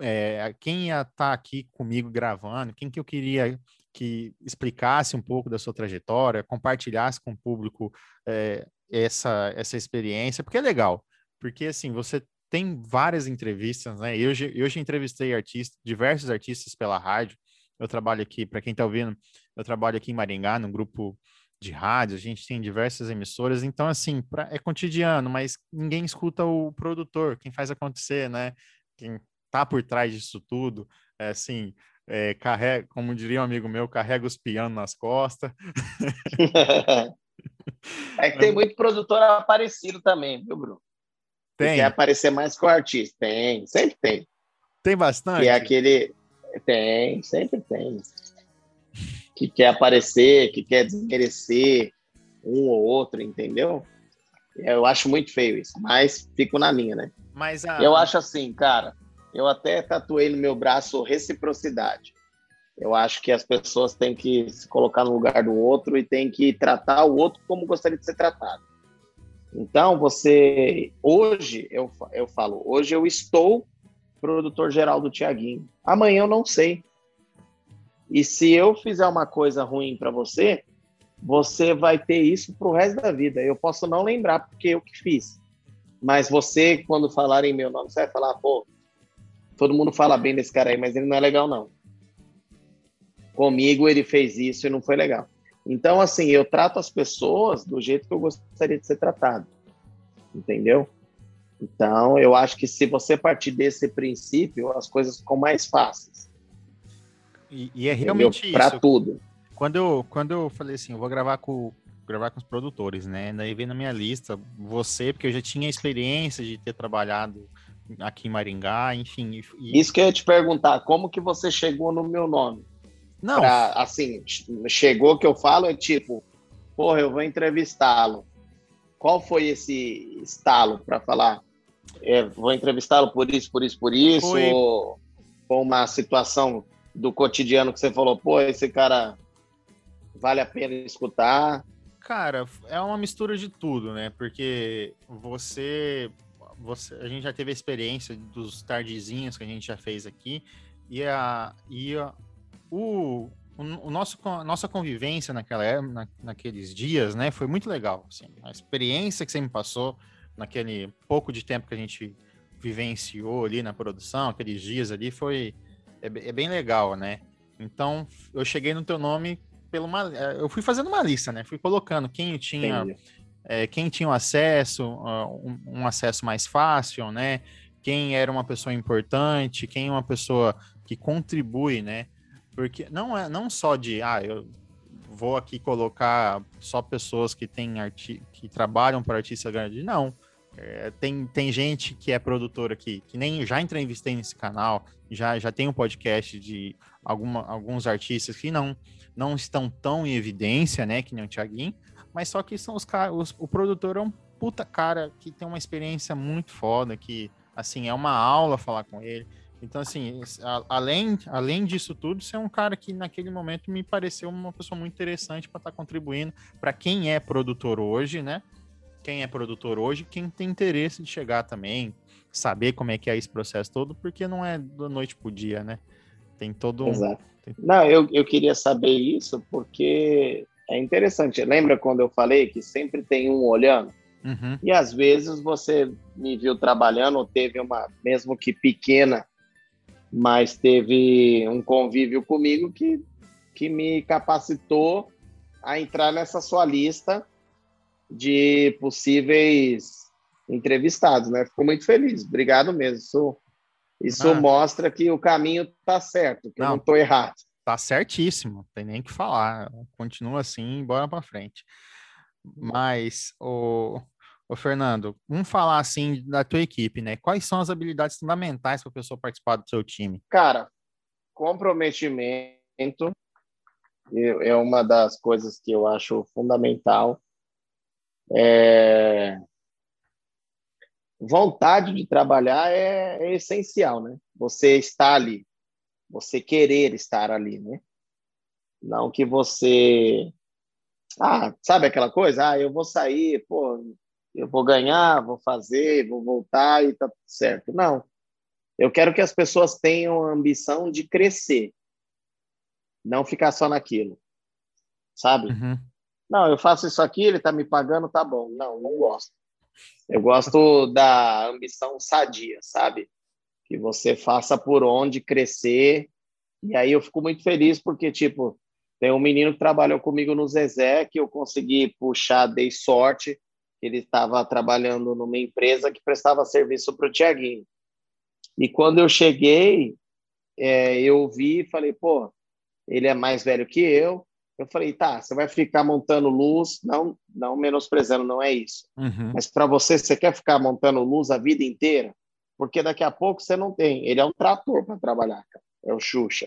é, quem ia estar tá aqui comigo gravando, quem que eu queria que explicasse um pouco da sua trajetória, compartilhasse com o público é, essa, essa experiência, porque é legal, porque assim, você tem várias entrevistas, né? Eu, eu já entrevistei artistas, diversos artistas pela rádio. Eu trabalho aqui, para quem está ouvindo, eu trabalho aqui em Maringá, num grupo de rádio, a gente tem diversas emissoras, então, assim, pra, é cotidiano, mas ninguém escuta o produtor, quem faz acontecer, né? Quem tá por trás disso tudo, é assim, é, carrega, como diria um amigo meu, carrega os pianos nas costas. *laughs* é que tem *laughs* muito produtor aparecido também, viu, Bruno? Tem. quer aparecer mais que o artista. Tem, sempre tem. Tem bastante? Que é aquele. Tem, sempre tem. Que quer aparecer, que quer desmerecer um ou outro, entendeu? Eu acho muito feio isso, mas fico na minha, né? Mas a... Eu acho assim, cara, eu até tatuei no meu braço reciprocidade. Eu acho que as pessoas têm que se colocar no lugar do outro e têm que tratar o outro como gostaria de ser tratado. Então, você. Hoje, eu, eu falo, hoje eu estou produtor geral do Tiaguinho. Amanhã eu não sei. E se eu fizer uma coisa ruim para você, você vai ter isso pro resto da vida. Eu posso não lembrar porque eu que fiz. Mas você, quando falarem meu nome, você vai falar, pô, todo mundo fala bem desse cara aí, mas ele não é legal, não. Comigo ele fez isso e não foi legal. Então, assim, eu trato as pessoas do jeito que eu gostaria de ser tratado. Entendeu? Então, eu acho que se você partir desse princípio, as coisas ficam mais fáceis. E, e é realmente Para tudo. Quando eu, quando eu falei assim, eu vou gravar com, gravar com os produtores, né? Daí veio na minha lista você, porque eu já tinha experiência de ter trabalhado aqui em Maringá, enfim. E... Isso que eu ia te perguntar, como que você chegou no meu nome? Não. Pra, assim, chegou que eu falo é tipo, porra, eu vou entrevistá-lo. Qual foi esse estalo para falar? É, vou entrevistá-lo por isso, por isso, por isso? Foi... Ou, ou uma situação do cotidiano que você falou, pô, esse cara vale a pena escutar? Cara, é uma mistura de tudo, né? Porque você, você a gente já teve a experiência dos tardezinhos que a gente já fez aqui e a, e a, o, o, o nosso, a nossa convivência naquela, na, naqueles dias, né, foi muito legal. Assim, a experiência que você me passou naquele pouco de tempo que a gente vivenciou ali na produção, aqueles dias ali, foi é, é bem legal, né? Então, eu cheguei no teu nome pelo uma, é, eu fui fazendo uma lista, né? Fui colocando quem tinha, é, quem tinha um acesso, um, um, acesso mais fácil, né? Quem era uma pessoa importante, quem é uma pessoa que contribui, né? Porque não é não só de, ah, eu vou aqui colocar só pessoas que têm arti que trabalham para artista grande, não. É, tem, tem gente que é produtora aqui, que nem já entrevistei nesse canal, já, já tem um podcast de alguma, alguns artistas que não, não estão tão em evidência, né, que nem o Thiaguinho, mas só que são os caras, o produtor é um puta cara que tem uma experiência muito foda, que, assim, é uma aula falar com ele. Então, assim, a, além, além disso tudo, você é um cara que naquele momento me pareceu uma pessoa muito interessante para estar tá contribuindo para quem é produtor hoje, né? Quem é produtor hoje, quem tem interesse de chegar também, saber como é que é esse processo todo, porque não é da noite pro dia, né? Tem todo um... Exato. Não, eu, eu queria saber isso porque é interessante. Lembra quando eu falei que sempre tem um olhando? Uhum. E às vezes você me viu trabalhando, ou teve uma, mesmo que pequena, mas teve um convívio comigo que, que me capacitou a entrar nessa sua lista de possíveis entrevistados, né? Fico muito feliz, obrigado mesmo. Isso, isso ah. mostra que o caminho está certo, que não, eu não estou errado. Tá certíssimo, não tem nem que falar. Continua assim, bora para frente. Mas, o, o Fernando, vamos falar assim da tua equipe, né? Quais são as habilidades fundamentais para a pessoa participar do seu time? Cara, comprometimento é uma das coisas que eu acho fundamental. É... Vontade de trabalhar é, é essencial, né? Você está ali, você querer estar ali, né? Não que você ah, sabe aquela coisa? Ah, eu vou sair, pô, eu vou ganhar, vou fazer, vou voltar e tá tudo certo. Não. Eu quero que as pessoas tenham a ambição de crescer, não ficar só naquilo, sabe? Uhum. Não, eu faço isso aqui, ele tá me pagando, tá bom. Não, não gosto. Eu gosto da ambição sadia, sabe? Que você faça por onde crescer. E aí eu fico muito feliz porque, tipo, tem um menino que trabalhou comigo no Zezé, que eu consegui puxar, dei sorte. Ele estava trabalhando numa empresa que prestava serviço para o Tiaguinho. E quando eu cheguei, é, eu vi e falei, pô, ele é mais velho que eu. Eu falei, tá, você vai ficar montando luz, não, não menosprezando, não é isso. Uhum. Mas para você, você quer ficar montando luz a vida inteira? Porque daqui a pouco você não tem. Ele é um trator para trabalhar, cara. é o Xuxa.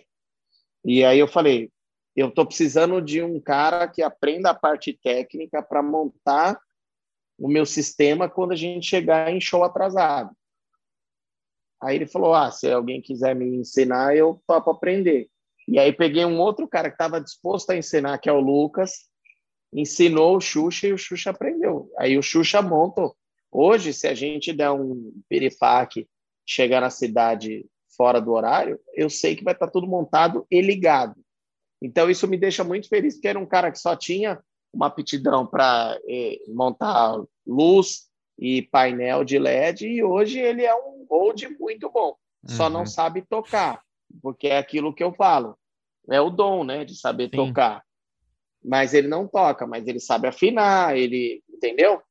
E aí eu falei, eu estou precisando de um cara que aprenda a parte técnica para montar o meu sistema quando a gente chegar em show atrasado. Aí ele falou: Ah, se alguém quiser me ensinar, eu topo aprender. E aí peguei um outro cara que estava disposto a ensinar, que é o Lucas, ensinou o Xuxa e o Xuxa aprendeu. Aí o Xuxa monta. Hoje, se a gente der um piripaque, chegar na cidade fora do horário, eu sei que vai estar tá tudo montado e ligado. Então, isso me deixa muito feliz, porque era um cara que só tinha uma aptidão para eh, montar luz e painel de LED, e hoje ele é um gold muito bom. Só não uhum. sabe tocar, porque é aquilo que eu falo. É o dom, né, de saber Sim. tocar. Mas ele não toca, mas ele sabe afinar, ele, entendeu?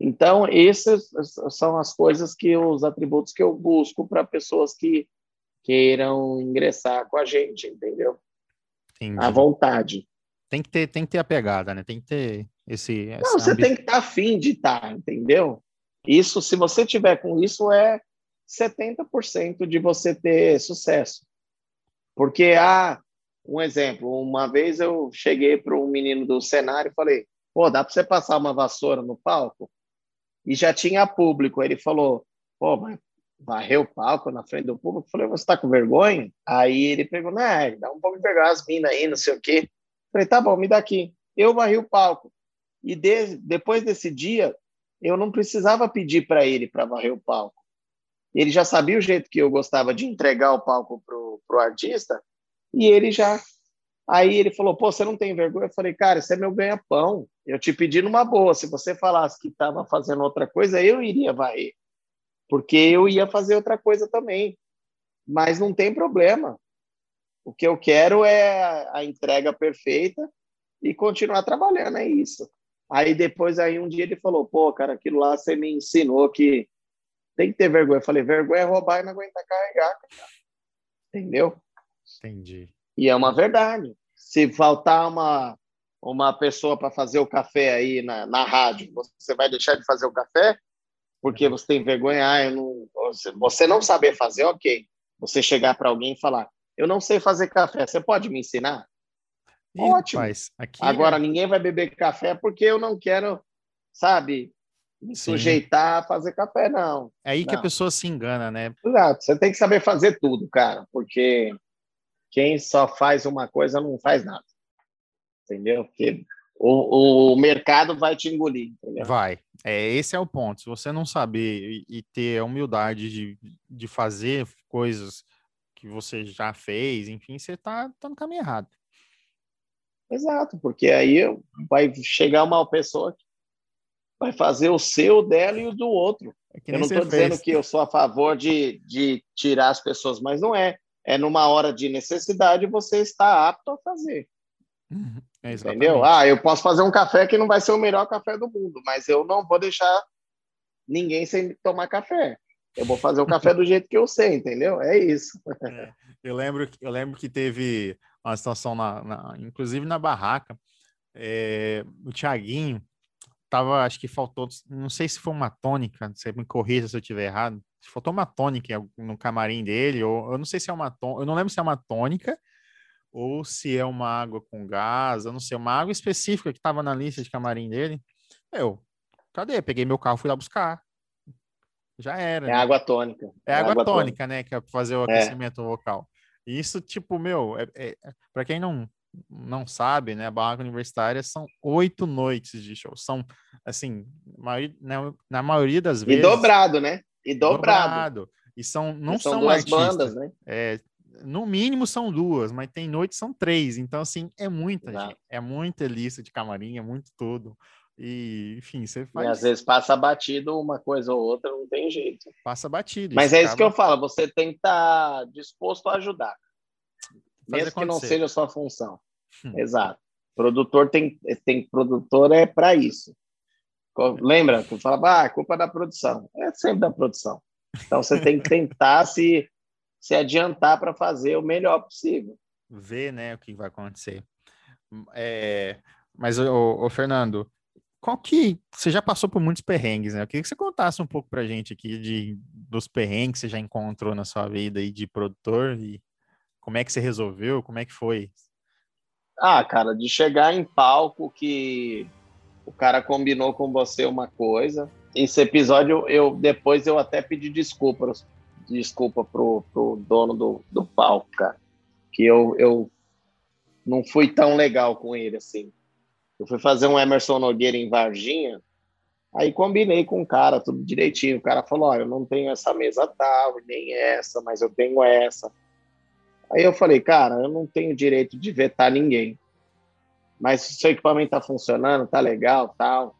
Então, essas são as coisas que os atributos que eu busco para pessoas que queiram ingressar com a gente, entendeu? Entendi. à vontade. Tem que ter, tem que ter a pegada, né? Tem que ter esse. Não, você tem que estar tá afim de estar, tá, entendeu? Isso, se você tiver com isso, é 70% de você ter sucesso. Porque, ah, um exemplo, uma vez eu cheguei para um menino do cenário e falei, pô, dá para você passar uma vassoura no palco? E já tinha público. Ele falou, pô, mas varreu o palco na frente do público. Falei, você tá com vergonha? Aí ele pegou, né, dá um pouco de vergonha as minas aí, não sei o quê. Falei, tá bom, me dá aqui. Eu varri o palco. E de, depois desse dia, eu não precisava pedir para ele para varrer o palco. Ele já sabia o jeito que eu gostava de entregar o palco pro, pro artista, e ele já. Aí ele falou: pô, você não tem vergonha? Eu falei: cara, isso é meu ganha-pão. Eu te pedi numa boa. Se você falasse que estava fazendo outra coisa, eu iria varrer porque eu ia fazer outra coisa também. Mas não tem problema. O que eu quero é a entrega perfeita e continuar trabalhando, é isso. Aí depois, aí um dia ele falou, pô, cara, aquilo lá você me ensinou que tem que ter vergonha. Eu falei, vergonha é roubar e não aguentar carregar, cara. Entendeu? Entendi. E é uma verdade. Se faltar uma, uma pessoa para fazer o café aí na, na rádio, você vai deixar de fazer o café? porque você tem vergonha, ah, eu não, você não saber fazer, ok. Você chegar para alguém e falar, eu não sei fazer café, você pode me ensinar? Ih, Ótimo. rapaz, aqui Agora, é- ninguém vai beber café porque eu não quero, sabe, me Sim. sujeitar a fazer café, não. é aí que a não. pessoa se engana, né? Exato, você tem que saber fazer tudo, cara, porque quem só faz uma coisa não faz nada. Entendeu? Porque o, o mercado vai te engolir, entendeu? Vai. É, esse é o ponto. Se você não saber e, e ter a humildade de, de fazer coisas que você já fez, enfim, você tá, tá no caminho errado. Exato, porque aí vai chegar uma pessoa que vai fazer o seu, dela e o do outro. É que Eu não estou dizendo que eu sou a favor de, de tirar as pessoas, mas não é. É numa hora de necessidade você está apto a fazer. É, Entendeu? Ah, eu posso fazer um café que não vai ser o melhor café do mundo, mas eu não vou deixar ninguém sem tomar café. Eu vou fazer o café do jeito que eu sei, entendeu? É isso. Eu lembro, eu lembro que teve uma situação, na, na- inclusive na barraca, é, o Thiaguinho tava, acho que faltou, não sei se foi uma tônica, você me corrija se eu estiver errado, faltou uma tônica no camarim dele, ou eu não sei se é uma tônica, eu não lembro se é uma tônica ou se é uma água com gás, eu não sei, uma água específica que estava na lista de camarim dele. Eu, cadê? Peguei meu carro, fui lá buscar. Já era. É né? água tônica. É água, tônica, né? Que é pra fazer o É. aquecimento vocal. E Isso, tipo, meu, é, é, para quem não, não sabe, né? A barraca universitária são oito noites de show. São, assim, maioria- na, na maioria das E vezes. dobrado, né? E dobrado. E são, não são são, duas artistas. bandas, né? É, no mínimo são duas, mas tem noites são três. Então, assim, é muita Exato. gente. É muita lista de camarim, é muito tudo. E, enfim, você E faz, às vezes passa batido uma coisa ou outra, não tem jeito. passa batido. Mas é isso que eu acaba- falo, você tem que estar disposto a ajudar. Fazer mesmo que não acontecer. seja a sua função. Hum. Exato. Produtor tem, tem produtor é para isso. Co- Lembra que eu falava, ah, é culpa da produção. É sempre da produção. Então você tem que tentar *laughs* se, se adiantar para fazer o melhor possível. ver, né, o que vai acontecer. É, mas, ô, Fernando, qual que você já passou por muitos perrengues, né? Eu queria que você contasse um pouco pra gente aqui de, dos perrengues que você já encontrou na sua vida aí de produtor e como é que você resolveu, como é que foi? Ah, cara, de chegar em palco que o cara combinou com você uma coisa. Esse episódio, eu depois eu até pedi desculpa, desculpa pro, pro dono do, do palco, cara. Que eu, eu não fui tão legal com ele assim. Eu fui fazer um Emerson Nogueira em Varginha, aí combinei com o cara, tudo direitinho. O cara falou: Olha, eu não tenho essa mesa tal, nem essa, mas eu tenho essa. Aí eu falei, cara, eu não tenho direito de vetar ninguém. Mas se o seu equipamento tá funcionando, tá legal, tal.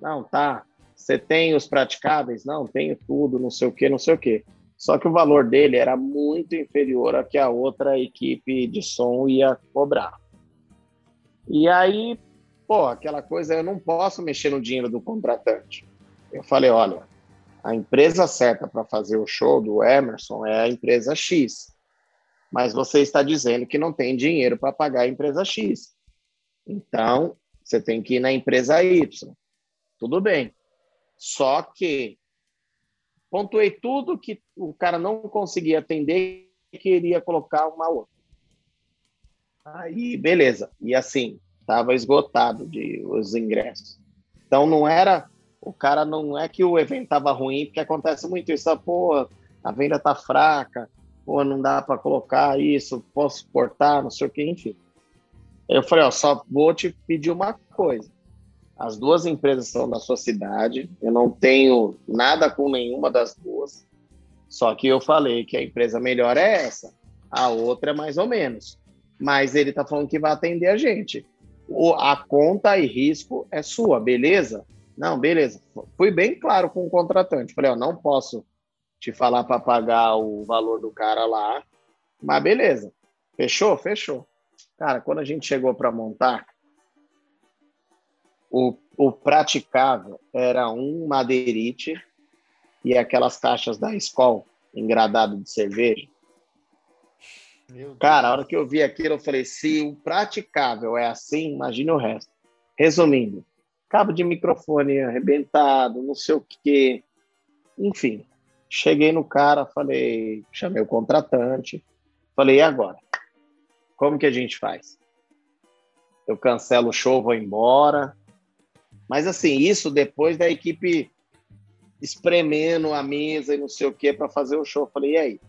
Não, tá. Você tem os praticáveis? Não, tenho tudo, não sei o que, não sei o que. Só que o valor dele era muito inferior a que a outra equipe de som ia cobrar. E aí, pô, aquela coisa, eu não posso mexer no dinheiro do contratante. Eu falei, olha, a empresa certa para fazer o show do Emerson é a empresa X mas você está dizendo que não tem dinheiro para pagar a empresa X. Então, você tem que ir na empresa Y. Tudo bem. Só que pontuei tudo que o cara não conseguia atender e queria colocar uma outra. Aí, beleza. E assim, estava esgotado de os ingressos. Então não era o cara não é que o evento estava ruim, porque acontece muito isso, ah, pô, a venda tá fraca, pô, não dá para colocar isso, posso cortar, não sei o que, enfim. Eu falei, ó, só vou te pedir uma coisa. As duas empresas são da sua cidade, eu não tenho nada com nenhuma das duas. Só que eu falei que a empresa melhor é essa, a outra é mais ou menos. Mas ele tá falando que vai atender a gente. A conta e risco é sua, beleza? Não, beleza. Fui bem claro com o contratante. Falei, ó, não posso te falar para pagar o valor do cara lá, mas beleza. Fechou? Fechou. Cara, quando a gente chegou para montar, o, o praticável era um madeirite e aquelas caixas da escola engradado de cerveja. Cara, a hora que eu vi aquilo, eu falei: se o praticável é assim, imagine o resto. Resumindo, cabo de microfone arrebentado, não sei o quê. Enfim, cheguei no cara, falei, chamei o contratante, falei, e agora? Como que a gente faz? Eu cancelo o show, vou embora. Mas assim, isso depois da equipe espremendo a mesa e não sei o que para fazer o show. Falei, e aí?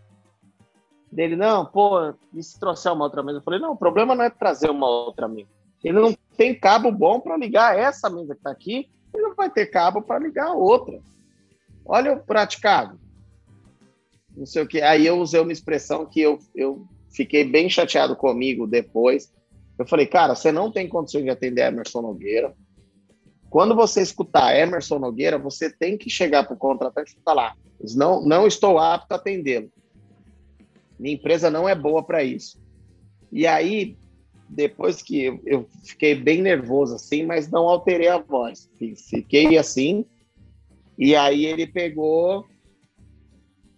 Dele, não, pô, e se trouxer uma outra mesa? Eu falei, não, o problema não é trazer uma outra mesa. Ele não tem cabo bom para ligar essa mesa que está aqui, ele não vai ter cabo para ligar a outra. Olha o praticado. Não sei o que. Aí eu usei uma expressão que eu, eu fiquei bem chateado comigo depois. Eu falei, cara, você não tem condição de atender Emerson Nogueira. Quando você escutar Emerson Nogueira, você tem que chegar para o contratante e falar: não, não estou apto a atendê-lo. Minha empresa não é boa para isso. E aí, depois que eu fiquei bem nervoso assim, mas não alterei a voz. Fiquei assim. E aí ele pegou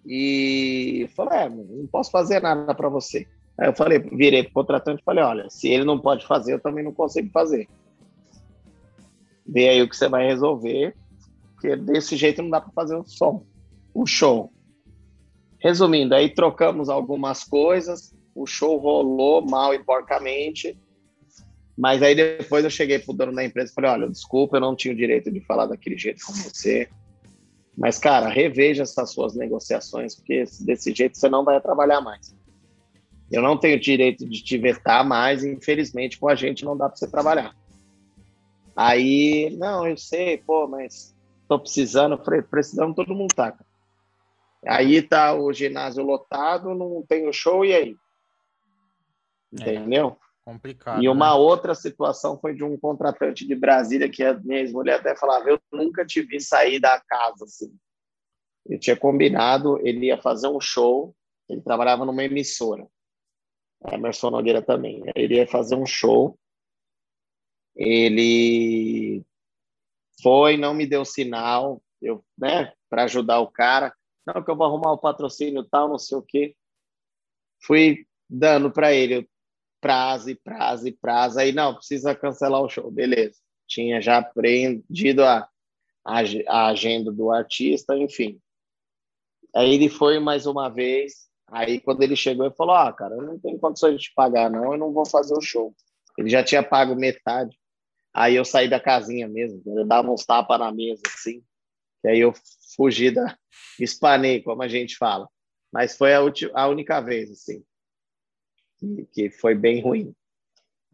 e falou: é, não posso fazer nada para você. Aí eu falei, virei pro contratante e falei: olha, se ele não pode fazer, eu também não consigo fazer. Vê aí o que você vai resolver, porque desse jeito não dá para fazer o som, o show. Resumindo, aí trocamos algumas coisas, o show rolou mal e porcamente, mas aí depois eu cheguei pro dono da empresa e falei, olha, desculpa, eu não tinha o direito de falar daquele jeito com você, mas, cara, reveja essas suas negociações, porque desse jeito você não vai trabalhar mais. Eu não tenho direito de te vetar mais, infelizmente, com a gente não dá para você trabalhar. Aí, não, eu sei, pô, mas tô precisando, falei, precisando todo mundo tá. Aí tá o ginásio lotado, não tem o show, e aí? É, Entendeu? É, complicado. E uma né? outra situação foi de um contratante de Brasília, que a minha ex-mulher até falava, eu nunca te vi sair da casa, assim. Eu tinha combinado, ele ia fazer um show, ele trabalhava numa emissora. Emerson Nogueira também. Ele ia fazer um show, ele foi, não me deu sinal, eu, né, para ajudar o cara. Não, que eu vou arrumar o patrocínio tal, não sei o quê. Fui dando para ele prazo e prazo e prazo. Aí, não, precisa cancelar o show. Beleza. Tinha já prendido a, a, a agenda do artista, enfim. Aí ele foi mais uma vez. Aí, quando ele chegou, ele falou: Ah, cara, eu não tenho condições de te pagar, não, eu não vou fazer o show. Ele já tinha pago metade. Aí eu saí da casinha mesmo, eu dava uns tapas na mesa, assim. E aí eu fugi da. Espanei, como a gente fala. Mas foi a, a única vez, assim, que, que foi bem ruim.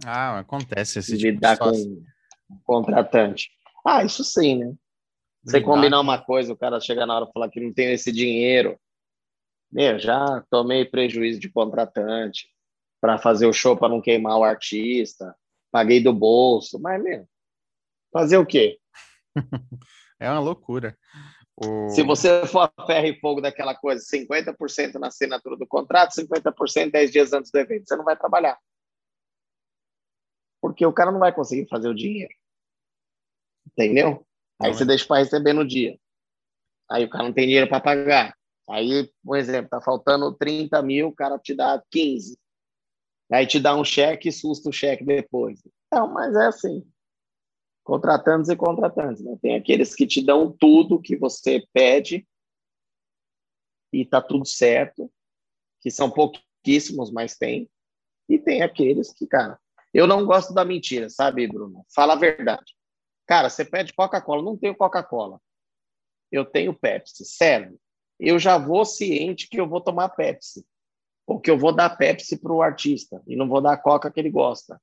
Ah, acontece esse tipo lidar com um contratante. Ah, isso sim, né? Você combinar uma coisa, o cara chegar na hora e falar que não tem esse dinheiro. Meu, já tomei prejuízo de contratante para fazer o show para não queimar o artista. Paguei do bolso, mas, meu, fazer o quê? *laughs* é uma loucura. O... Se você for a ferro e fogo daquela coisa, 50% na assinatura do contrato, 50% 10 dias antes do evento, você não vai trabalhar. Porque o cara não vai conseguir fazer o dinheiro. Entendeu? Aí não, você é. deixa para receber no dia. Aí o cara não tem dinheiro para pagar. Aí, por exemplo, tá faltando 30 mil, o cara te dá 15. Aí te dá um cheque e susta o cheque depois. Não, mas é assim contratantes e contratantes. Né? Tem aqueles que te dão tudo que você pede e está tudo certo, que são pouquíssimos, mas tem. E tem aqueles que, cara, eu não gosto da mentira, sabe, Bruno? Fala a verdade. Cara, você pede Coca-Cola, não tenho Coca-Cola. Eu tenho Pepsi, sério. Eu já vou ciente que eu vou tomar Pepsi. Ou que eu vou dar Pepsi para o artista e não vou dar a Coca que ele gosta.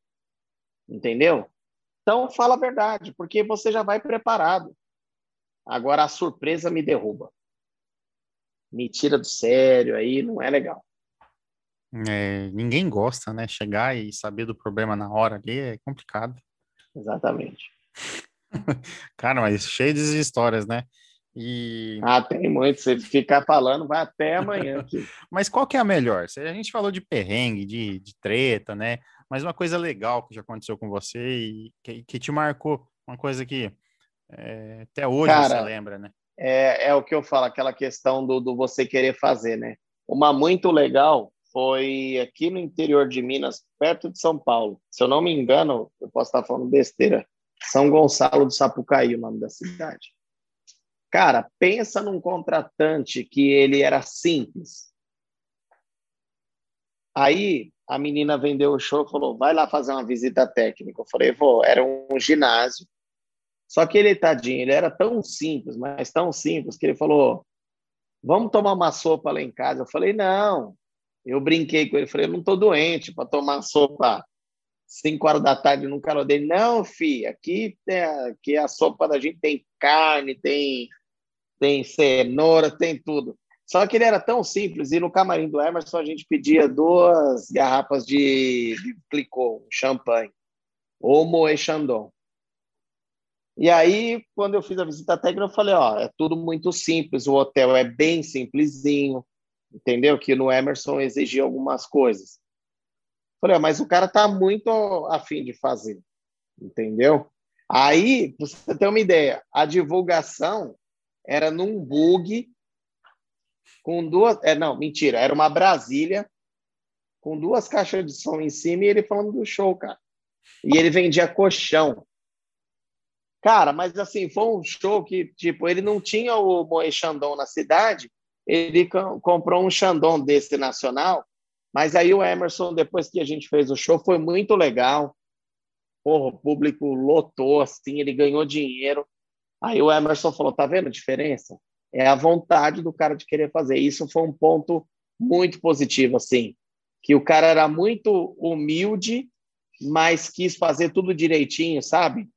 Entendeu? Então, fala a verdade, porque você já vai preparado. Agora, a surpresa me derruba. Me tira do sério, aí não é legal. É, ninguém gosta, né? Chegar e saber do problema na hora ali é complicado. Exatamente. *laughs* Cara, mas cheio de histórias, né? E... Ah, tem muito. Se ficar falando, vai até amanhã. *laughs* Mas qual que é a melhor? A gente falou de perrengue, de, de treta, né? Mas uma coisa legal que já aconteceu com você e que, que te marcou, uma coisa que é, até hoje Cara, você lembra, né? É, é o que eu falo, aquela questão do, do você querer fazer, né? Uma muito legal foi aqui no interior de Minas, perto de São Paulo. Se eu não me engano, eu posso estar falando besteira, São Gonçalo do Sapucaí, o nome da cidade. Cara, pensa num contratante que ele era simples. Aí a menina vendeu o show e falou: vai lá fazer uma visita técnica. Eu falei: vou. Era um ginásio. Só que ele, tadinho, ele era tão simples, mas tão simples, que ele falou: vamos tomar uma sopa lá em casa. Eu falei: não. Eu brinquei com ele, falei: não estou doente para tomar sopa 5 horas da tarde no calor dele. Não, filho, aqui, tem, aqui a sopa da gente tem carne, tem, tem cenoura, tem tudo. Só que ele era tão simples, e no camarim do Emerson a gente pedia duas garrafas de, de Clicô, champanhe, ou Moët Chandon. E aí, quando eu fiz a visita técnica, eu falei, ó, é tudo muito simples, o hotel é bem simplesinho, entendeu? Que no Emerson exigia algumas coisas. Falei, mas o cara tá muito afim de fazer, entendeu? Aí, pra você ter uma ideia, a divulgação era num bug com duas. É, não, mentira, era uma Brasília com duas caixas de som em cima e ele falando do show, cara. E ele vendia colchão. Cara, mas assim, foi um show que, tipo, ele não tinha o Moe Chandon na cidade, ele comprou um Chandon desse nacional mas aí o Emerson, depois que a gente fez o show, foi muito legal. Porra, o público lotou, assim, ele ganhou dinheiro. Aí o Emerson falou: tá vendo a diferença? É a vontade do cara de querer fazer. Isso foi um ponto muito positivo, assim. Que o cara era muito humilde, mas quis fazer tudo direitinho, sabe?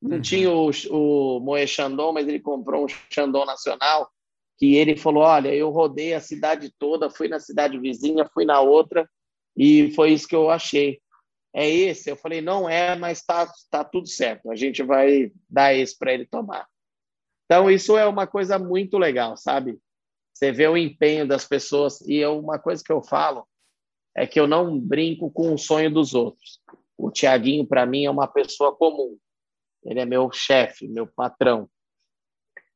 Não uhum. tinha o, o Moe Chandon, mas ele comprou um Chandon nacional que ele falou: Olha, eu rodei a cidade toda, fui na cidade vizinha, fui na outra, e foi isso que eu achei. É esse? Eu falei: Não é, mas está tá tudo certo, a gente vai dar esse para ele tomar. Então, isso é uma coisa muito legal, sabe? Você vê o empenho das pessoas, e é uma coisa que eu falo é que eu não brinco com o sonho dos outros. O Tiaguinho, para mim, é uma pessoa comum. Ele é meu chefe, meu patrão.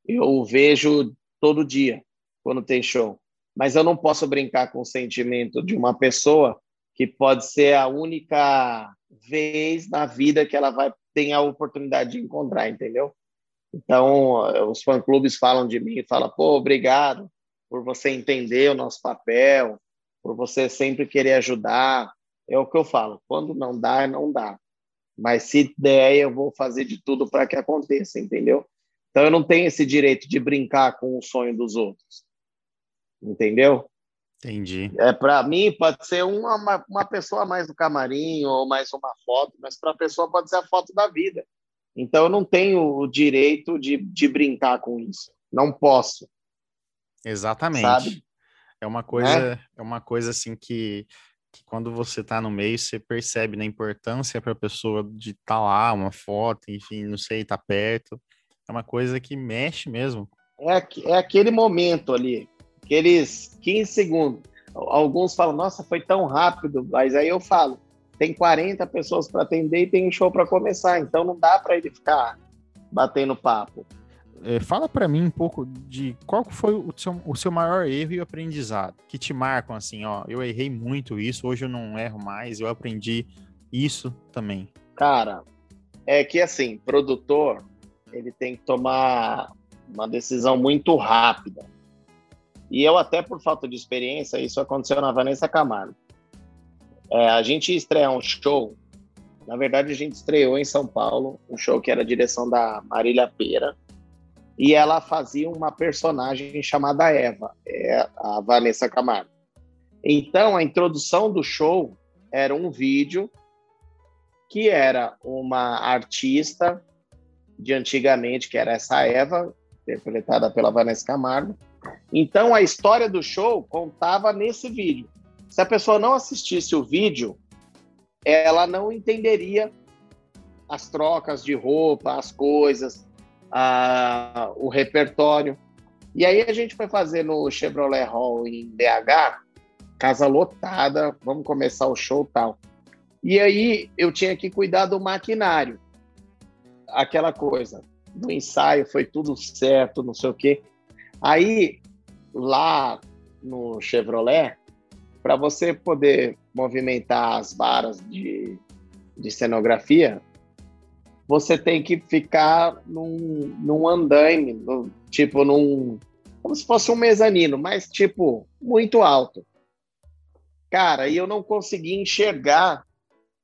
Eu o vejo todo dia quando tem show. Mas eu não posso brincar com o sentimento de uma pessoa que pode ser a única vez na vida que ela vai ter a oportunidade de encontrar, entendeu? Então, os fã-clubes falam de mim, falam, pô, obrigado por você entender o nosso papel, por você sempre querer ajudar. É o que eu falo, quando não dá, não dá. Mas se der, eu vou fazer de tudo para que aconteça, entendeu? Então eu não tenho esse direito de brincar com o sonho dos outros. Entendeu? Entendi. É para mim pode ser uma, uma pessoa mais do camarim ou mais uma foto, mas para a pessoa pode ser a foto da vida. Então eu não tenho o direito de, de brincar com isso. Não posso. Exatamente. Sabe? É uma coisa, é, é uma coisa assim que, que quando você está no meio, você percebe na importância para a pessoa de estar tá lá, uma foto, enfim, não sei, estar tá perto. É uma coisa que mexe mesmo. É, é aquele momento ali, aqueles 15 segundos. Alguns falam, nossa, foi tão rápido, mas aí eu falo, tem 40 pessoas para atender e tem um show para começar, então não dá para ele ficar batendo papo. É, fala para mim um pouco de qual foi o seu, o seu maior erro e aprendizado que te marcam assim, ó, eu errei muito isso, hoje eu não erro mais, eu aprendi isso também. Cara, é que assim, produtor, ele tem que tomar uma decisão muito rápida. E eu, até por falta de experiência, isso aconteceu na Vanessa Camargo. É, a gente estreou um show, na verdade, a gente estreou em São Paulo, um show que era a direção da Marília Pera, e ela fazia uma personagem chamada Eva, é a Vanessa Camargo. Então, a introdução do show era um vídeo que era uma artista de antigamente, que era essa Eva, interpretada pela Vanessa Camargo. Então, a história do show contava nesse vídeo. Se a pessoa não assistisse o vídeo, ela não entenderia as trocas de roupa, as coisas, a, o repertório. E aí a gente foi fazer no Chevrolet Hall em BH, casa lotada, vamos começar o show tal. E aí eu tinha que cuidar do maquinário aquela coisa, no ensaio foi tudo certo, não sei o quê. Aí, lá no Chevrolet, para você poder movimentar as varas de, de cenografia, você tem que ficar num, num andaime, no, tipo num. Como se fosse um mezanino, mas tipo, muito alto. Cara, e eu não consegui enxergar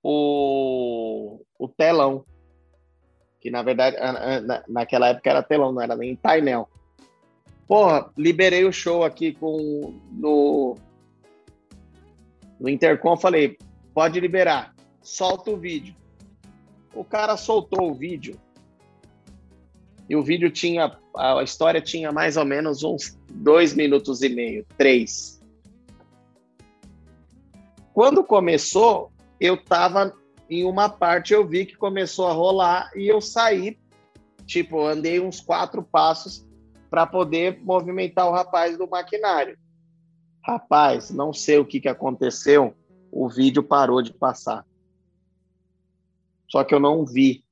o, o telão. Que na verdade, naquela época era telão, não era nem painel. Porra, liberei o show aqui com no, no Intercom, falei, pode liberar, solta o vídeo. O cara soltou o vídeo. E o vídeo tinha, a história tinha mais ou menos uns dois minutos e meio, três. Quando começou, eu tava em uma parte, eu vi que começou a rolar e eu saí, tipo, andei uns quatro passos para poder movimentar o rapaz do maquinário. Rapaz, não sei o que, que aconteceu, o vídeo parou de passar só que eu não vi.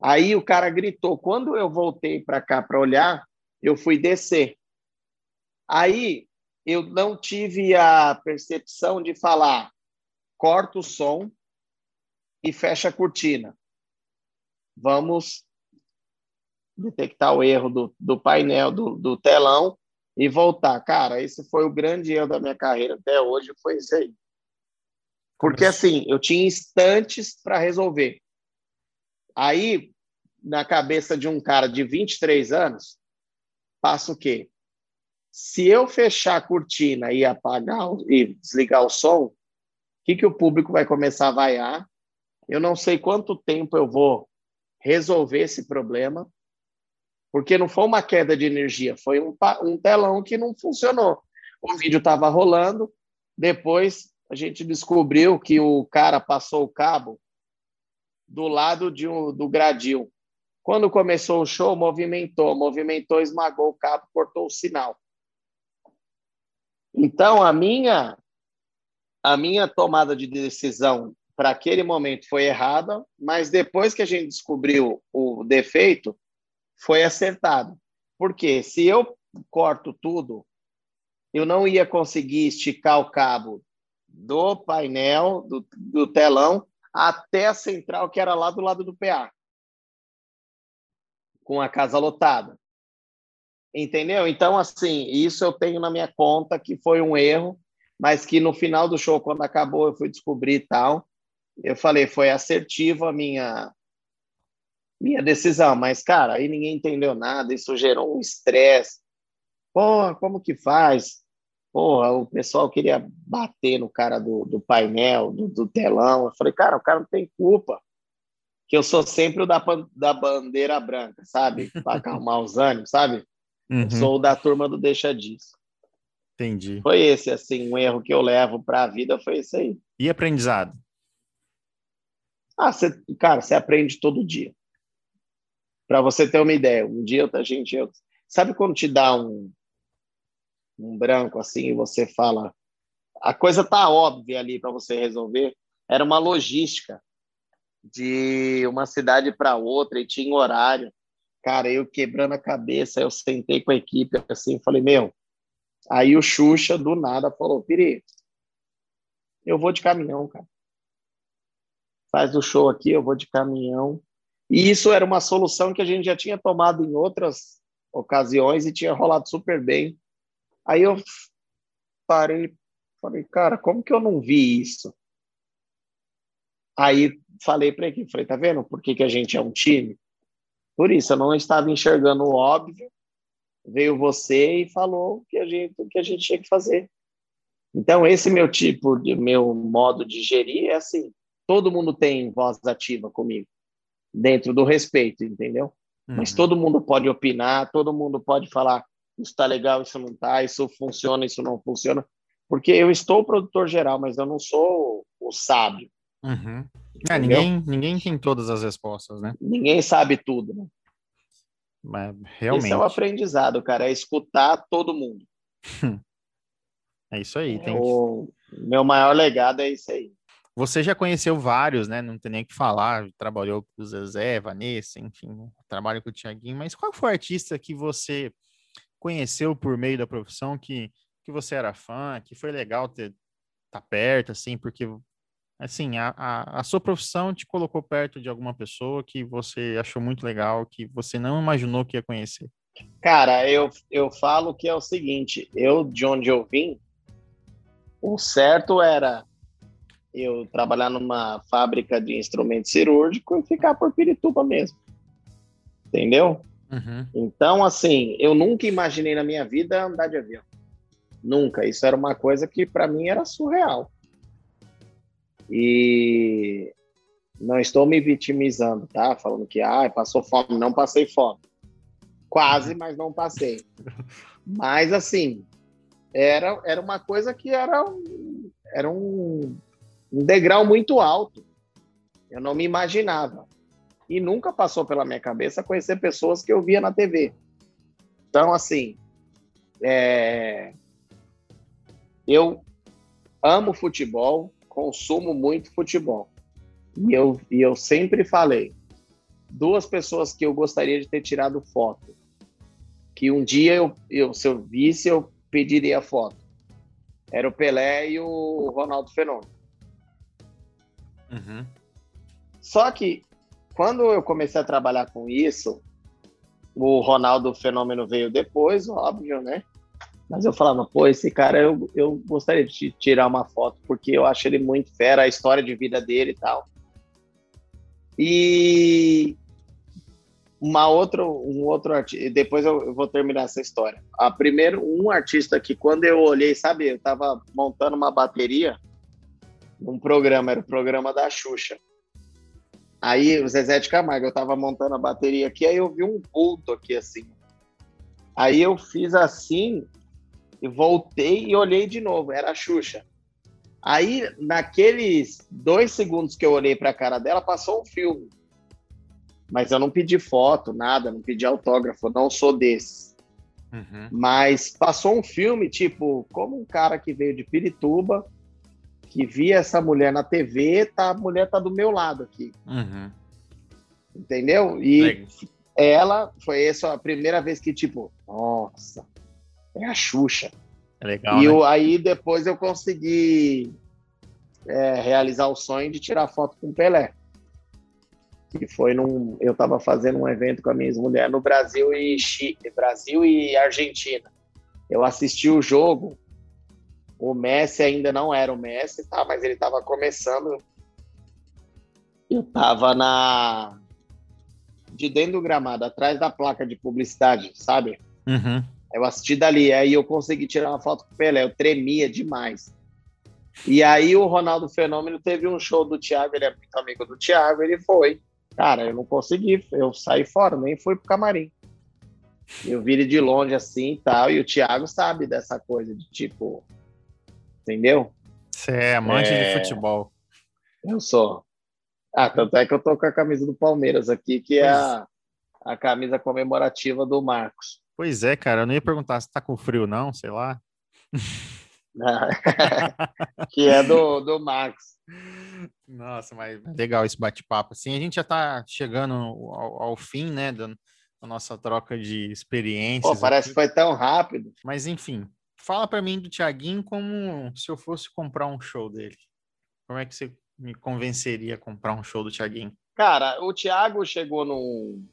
Aí o cara gritou. Quando eu voltei para cá para olhar, eu fui descer. Aí eu não tive a percepção de falar, corta o som e fecha a cortina. Vamos detectar o erro do, do painel, do, do telão e voltar. Cara, esse foi o grande erro da minha carreira até hoje, foi isso aí. Porque assim, eu tinha instantes para resolver. Aí, na cabeça de um cara de 23 anos, passa o quê? Se eu fechar a cortina e apagar e desligar o som, o que, que o público vai começar a vaiar? Eu não sei quanto tempo eu vou resolver esse problema, porque não foi uma queda de energia, foi um, um telão que não funcionou. O vídeo estava rolando, depois a gente descobriu que o cara passou o cabo do lado de um, do gradil. Quando começou o show, movimentou, movimentou, esmagou o cabo, cortou o sinal. Então, a minha a minha tomada de decisão para aquele momento foi errada, mas depois que a gente descobriu o defeito, foi acertado. Porque se eu corto tudo, eu não ia conseguir esticar o cabo do painel, do, do telão, até a central, que era lá do lado do PA, com a casa lotada. Entendeu? Então, assim, isso eu tenho na minha conta que foi um erro, mas que no final do show, quando acabou, eu fui descobrir e tal. Eu falei, foi assertivo a minha minha decisão, mas cara, aí ninguém entendeu nada, isso gerou um estresse. Pô, como que faz? Porra, o pessoal queria bater no cara do, do painel, do, do, telão. Eu falei, cara, o cara não tem culpa. Que eu sou sempre o da, da bandeira branca, sabe? Para acalmar os ânimos, sabe? Uhum. Sou da turma do deixa disso. Entendi. Foi esse, assim, um erro que eu levo para a vida, foi esse aí. E aprendizado? Ah, você, cara, você aprende todo dia. Para você ter uma ideia, um dia a gente. Eu, sabe quando te dá um, um branco assim e você fala a coisa tá óbvia ali para você resolver era uma logística de uma cidade para outra e tinha horário cara eu quebrando a cabeça eu sentei com a equipe assim falei meu aí o Xuxa do nada falou Piri eu vou de caminhão cara faz o show aqui eu vou de caminhão e isso era uma solução que a gente já tinha tomado em outras ocasiões e tinha rolado super bem Aí eu parei, falei, cara, como que eu não vi isso? Aí falei para equipe, falei, tá vendo por que, que a gente é um time? Por isso, eu não estava enxergando o óbvio, veio você e falou que a gente, o que a gente tinha que fazer. Então, esse meu tipo, de meu modo de gerir é assim, todo mundo tem voz ativa comigo, dentro do respeito, entendeu? Uhum. Mas todo mundo pode opinar, todo mundo pode falar, isso está legal, isso não está, isso funciona, isso não funciona. Porque eu estou produtor geral, mas eu não sou o sábio. Uhum. É, ninguém, ninguém tem todas as respostas, né? Ninguém sabe tudo, né? Mas, realmente. Esse é o aprendizado, cara, é escutar todo mundo. *laughs* é isso aí. Tem o meu maior legado é isso aí. Você já conheceu vários, né? Não tem nem o que falar. Trabalhou com o Zezé, Vanessa, enfim, trabalho com o Tiaguinho. Mas qual foi o artista que você conheceu por meio da profissão que, que você era fã, que foi legal ter tá perto, assim, porque Assim, a, a, a, sua profissão te colocou perto de alguma pessoa que você achou muito legal, que você não imaginou que ia conhecer? Cara, eu, eu falo que é o seguinte, eu, de onde eu vim, o certo era eu trabalhar numa fábrica de instrumento cirúrgico e ficar por Pirituba mesmo. Entendeu? Uhum. Então, assim, eu nunca imaginei na minha vida andar de avião. Nunca. Isso era uma coisa que para mim era surreal. E não estou me vitimizando, tá? Falando que ah, passou fome. Não passei fome. Quase, mas não passei. *laughs* Mas assim, era, era uma coisa que era um, era um, um degrau muito alto. Eu não me imaginava. E nunca passou pela minha cabeça conhecer pessoas que eu via na TV. Então, assim, é... eu amo futebol, consumo muito futebol. E eu, e eu sempre falei, duas pessoas que eu gostaria de ter tirado foto, que um dia eu, eu se eu visse, eu pediria foto. Era o Pelé e o Ronaldo Fenômeno. Uhum. Só que quando eu comecei a trabalhar com isso, o Ronaldo Fenômeno veio depois, óbvio, né? Mas eu falava, pô, esse cara eu, eu gostaria de tirar uma foto, porque eu acho ele muito fera, a história de vida dele e tal. E uma outra, um outro artista, depois eu, vou terminar essa história. A primeiro, um artista que quando eu olhei, sabe, eu tava montando uma bateria num programa, era o programa da Xuxa. Aí o Zezé de Camargo, eu tava montando a bateria aqui, aí eu vi um vulto aqui assim. Aí eu fiz assim, e voltei e olhei de novo, era a Xuxa. Aí, naqueles dois segundos que eu olhei para a cara dela, passou um filme. Mas eu não pedi foto, nada, não pedi autógrafo, não sou desses. Uhum. Mas passou um filme, tipo, como um cara que veio de Pirituba, que via essa mulher na TV, tá, a mulher tá do meu lado aqui. Uhum. Entendeu? E Legal. ela foi essa a primeira vez que, tipo, nossa, é a Xuxa. É legal. E né? eu, aí depois eu consegui é, realizar o sonho de tirar foto com o Pelé. Que foi num. Eu estava fazendo um evento com a minha mulher no Brasil e Chile, Brasil e Argentina. Eu assisti o jogo. O Messi ainda não era o Messi, tá? Mas ele estava começando. Eu estava na de dentro do gramado, atrás da placa de publicidade, sabe? Uhum. Eu assisti dali, aí eu consegui tirar uma foto com o Pelé, eu tremia demais. E aí o Ronaldo Fenômeno teve um show do Thiago, ele é muito amigo do Thiago, ele foi. Cara, eu não consegui, eu saí fora, nem fui pro camarim. Eu vi ele de longe assim e tal, e o Thiago sabe dessa coisa de tipo, entendeu? Você é amante é... de futebol. Eu sou. Ah, tanto é que eu tô com a camisa do Palmeiras aqui, que é a, a camisa comemorativa do Marcos. Pois é, cara, eu não ia perguntar se tá com frio, não, sei lá. *laughs* que é do, do Max. Nossa, mas legal esse bate-papo. Assim, a gente já tá chegando ao, ao fim, né, da, da, nossa troca de experiências. Pô, parece aqui. que foi tão rápido. Mas enfim, fala para mim do Tiaguinho como se eu fosse comprar um show dele. Como é que você me convenceria a comprar um show do Tiaguinho? Cara, o Thiago chegou num,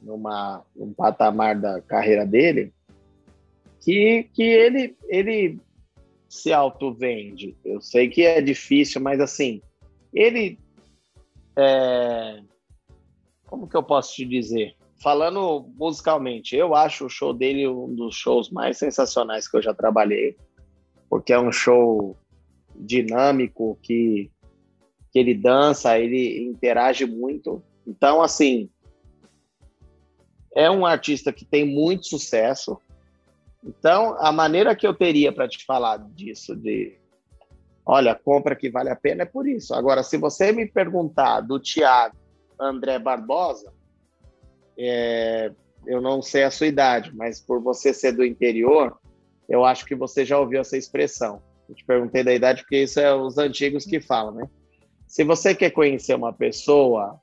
numa, num patamar da carreira dele que, que ele, ele se auto-vende. Eu sei que é difícil, mas assim, ele. É... Como que eu posso te dizer? Falando musicalmente, eu acho o show dele um dos shows mais sensacionais que eu já trabalhei, porque é um show dinâmico que, que ele dança, ele interage muito. Então, assim, é um artista que tem muito sucesso. Então, a maneira que eu teria para te falar disso, de olha, compra que vale a pena, é por isso. Agora, se você me perguntar do Tiago André Barbosa, é, eu não sei a sua idade, mas por você ser do interior, eu acho que você já ouviu essa expressão. Eu te perguntei da idade porque isso é os antigos que falam, né? Se você quer conhecer uma pessoa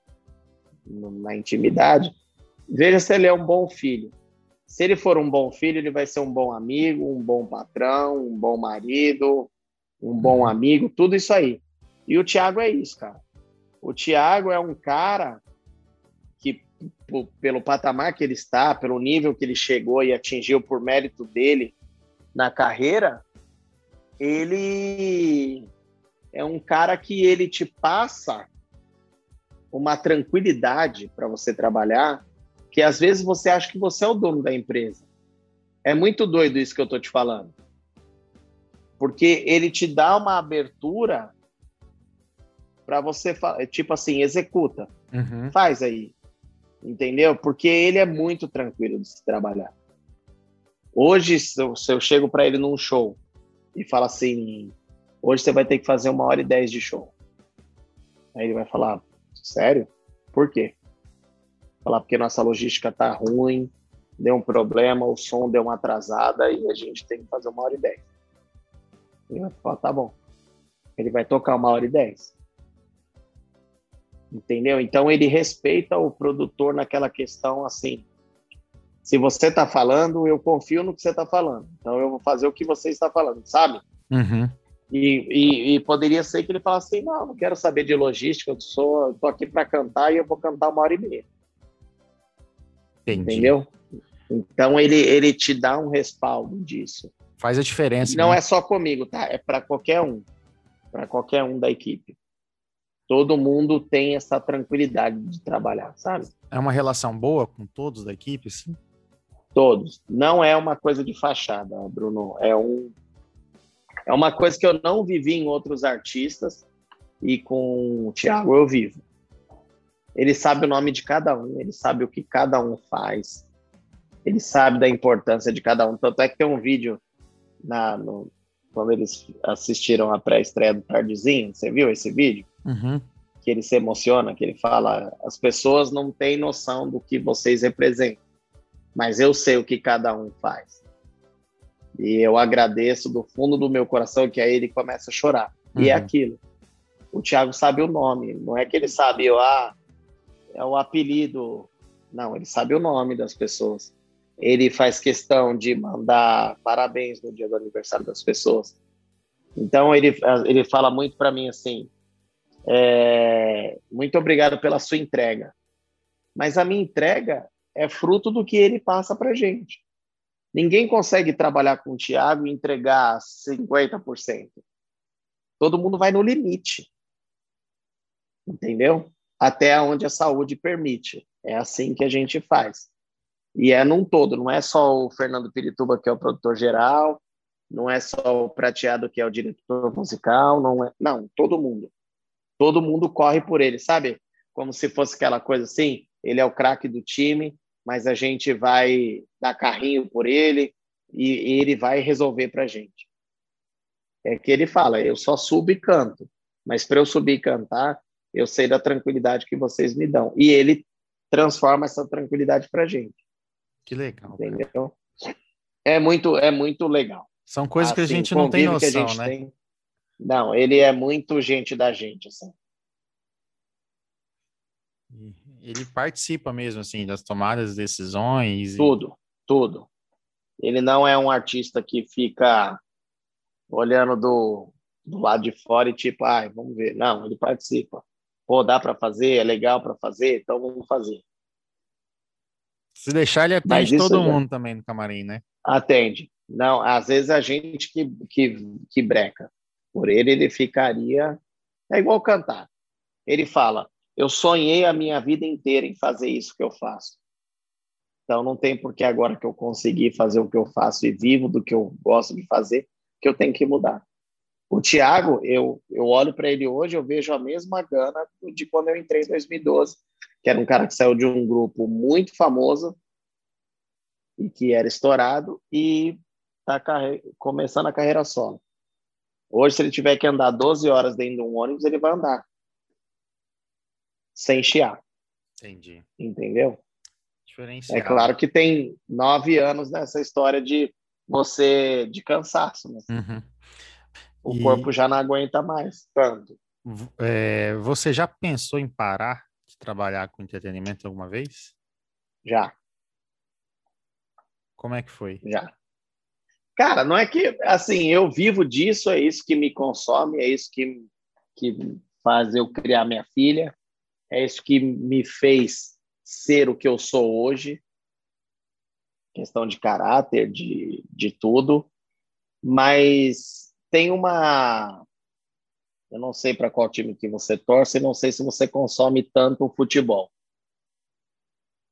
na intimidade, Veja se ele é um bom filho. Se ele for um bom filho, ele vai ser um bom amigo, um bom patrão, um bom marido, um bom uhum. amigo, tudo isso aí. E o Thiago é isso, cara. O Thiago é um cara pelo patamar que ele está, pelo nível que ele chegou e atingiu por mérito dele na carreira, ele é um cara que ele te passa uma tranquilidade para você trabalhar, que às vezes você acha que você é o dono da empresa. É muito doido isso que eu estou te falando. Porque ele te dá uma abertura para você, tipo assim, executa. Uhum. Faz aí. Entendeu? Porque ele é muito tranquilo de se trabalhar. Hoje, se eu, se eu chego para ele num show e falo assim: hoje você vai ter que fazer uma hora e dez de show. Aí ele vai falar: sério? Por quê? Falar porque nossa logística tá ruim, deu um problema, o som deu uma atrasada e a gente tem que fazer uma hora e dez. Ele vai falar: tá bom. Ele vai tocar uma hora e dez. Entendeu? Então ele respeita o produtor naquela questão assim se você está falando, eu confio no que você está falando. Então eu vou fazer o que você está falando, sabe? Uhum. E, e, e, poderia ser que ele falasse assim: não, não quero saber de logística, eu sou, tô aqui para cantar e eu vou cantar uma hora e meia. Entendi. Entendeu? Então ele, ele te dá um respaldo disso. Faz a diferença. Não né? é só comigo, tá? É para qualquer um. Para qualquer um da equipe. Todo mundo tem essa tranquilidade de trabalhar, sabe? É uma relação boa com todos da equipe, sim? Todos. Não é uma coisa de fachada, Bruno. É um é uma coisa que eu não vivi em outros artistas e com o Thiago eu vivo. Ele sabe o nome de cada um, ele sabe o que cada um faz, ele sabe da importância de cada um. Tanto é que tem um vídeo na, no, quando eles assistiram a pré-estreia do Tardezinho, você viu esse vídeo? Uhum. Que ele se emociona, que ele fala: as pessoas não têm noção do que vocês representam mas eu sei o que cada um faz. E eu agradeço do fundo do meu coração que aí ele começa a chorar. Uhum. E é uhum. aquilo. O Thiago sabe o nome, não é que ele sabe, ah, é o apelido. Não, ele sabe o nome das pessoas. Ele faz questão de mandar parabéns no dia do aniversário das pessoas. Então ele, ele fala muito para mim assim: é, muito obrigado pela sua entrega. Mas a minha entrega é fruto do que ele passa para gente. Ninguém consegue trabalhar com o Thiago e entregar 50%. Todo mundo vai no limite. Entendeu? Até onde a saúde permite. É assim que a gente faz. E é num todo, não é só o Fernando Pirituba, que é o produtor geral, não é só o Prateado, que é o diretor musical, não é. Não, todo mundo. Todo mundo corre por ele, sabe? Como se fosse aquela coisa assim: ele é o craque do time, mas a gente vai dar carrinho por ele e, e ele vai resolver para a gente. É que ele fala, eu só subo e canto, mas para eu subir e cantar, eu sei da tranquilidade que vocês me dão. E ele transforma essa tranquilidade para a gente. Que legal. Entendeu? É muito, é muito legal. São coisas assim, que a assim, gente não tem noção, né? Tem... Não, ele é muito gente da gente, assim ele participa mesmo, assim, das tomadas de decisões. Tudo, e... tudo. Ele não é um artista que fica olhando do, do lado de fora e tipo, ah, vamos ver. Não, ele participa. Pô, dá para fazer, é legal para fazer, então vamos fazer. Se deixar, ele atende todo mundo já... também no camarim, né? Atende. Não, às vezes a gente que, que, que breca. Por ele, ele ficaria. É igual cantar. Ele fala: eu sonhei a minha vida inteira em fazer isso que eu faço. Então não tem por que agora que eu consegui fazer o que eu faço e vivo do que eu gosto de fazer, que eu tenho que mudar. O Thiago, eu, eu olho para ele hoje, eu vejo a mesma gana de quando eu entrei em 2012, que era um cara que saiu de um grupo muito famoso e que era estourado e está começando a carreira solo. Hoje, se ele tiver que andar 12 horas dentro de um ônibus, ele vai andar sem chiar. Entendi. Entendeu? É claro que tem nove anos nessa história de você de cansaço, né? Uhum. O e... corpo já não aguenta mais tanto. É, você já pensou em parar de trabalhar com entretenimento alguma vez? Já. Como é que foi? Já. Cara, não é que assim, eu vivo disso, é isso que me consome, é isso que que faz eu criar minha filha, é isso que me fez ser o que eu sou hoje, questão de caráter, de, de tudo, mas tem uma. Eu não sei para qual time que você torce, não sei se você consome tanto o futebol,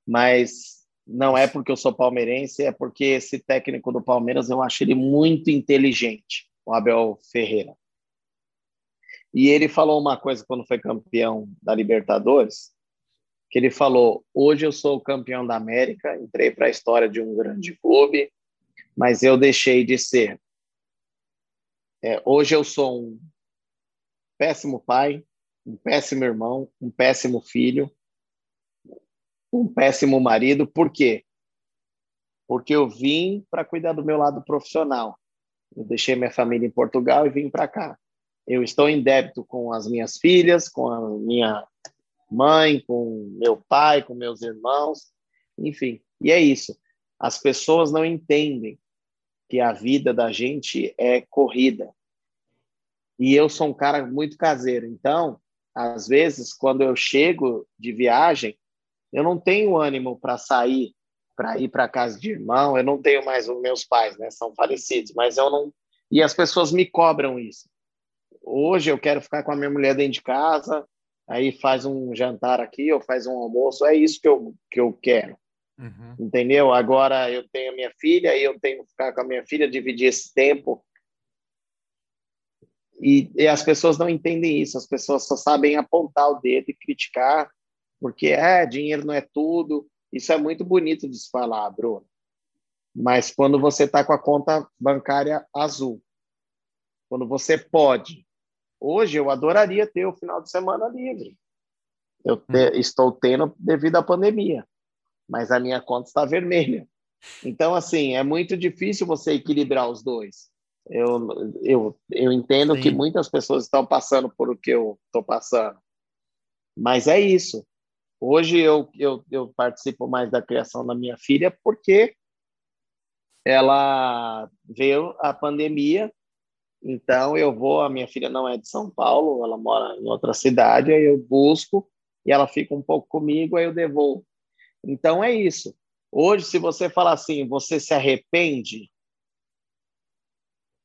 mas não é porque eu sou palmeirense, é porque esse técnico do Palmeiras eu acho ele muito inteligente, o Abel Ferreira. E ele falou uma coisa quando foi campeão da Libertadores, que ele falou: hoje eu sou o campeão da América, entrei para a história de um grande clube, mas eu deixei de ser. É, hoje eu sou um péssimo pai, um péssimo irmão, um péssimo filho, um péssimo marido. Por quê? Porque eu vim para cuidar do meu lado profissional. Eu deixei minha família em Portugal e vim para cá. Eu estou em débito com as minhas filhas, com a minha mãe, com meu pai, com meus irmãos, enfim. E é isso. As pessoas não entendem que a vida da gente é corrida. E eu sou um cara muito caseiro, então, às vezes, quando eu chego de viagem, eu não tenho ânimo para sair, para ir para casa de irmão, eu não tenho mais os meus pais, né? São falecidos, mas eu não. E as pessoas me cobram isso. Hoje eu quero ficar com a minha mulher dentro de casa, aí faz um jantar aqui ou faz um almoço, é isso que eu, que eu quero. Uhum. Entendeu? Agora eu tenho a minha filha e eu tenho que ficar com a minha filha, dividir esse tempo. E, e, as pessoas não entendem isso, as pessoas só sabem apontar o dedo e criticar, porque é, dinheiro não é tudo. Isso é muito bonito de se falar, Bruno. Mas quando você está com a conta bancária azul, quando você pode Hoje eu adoraria ter o final de semana livre. Eu hum. te, estou tendo devido à pandemia, mas a minha conta está vermelha. Então, assim, é muito difícil você equilibrar os dois. Eu, eu, eu entendo Sim. que muitas pessoas estão passando por o que eu estou passando, mas é isso. Hoje eu, eu, eu participo mais da criação da minha filha porque ela veio a pandemia então eu vou, a minha filha não é de São Paulo, ela mora em outra cidade, aí eu busco e ela fica um pouco comigo, aí eu devolvo. Então é isso. Hoje, se você falar assim, você se arrepende,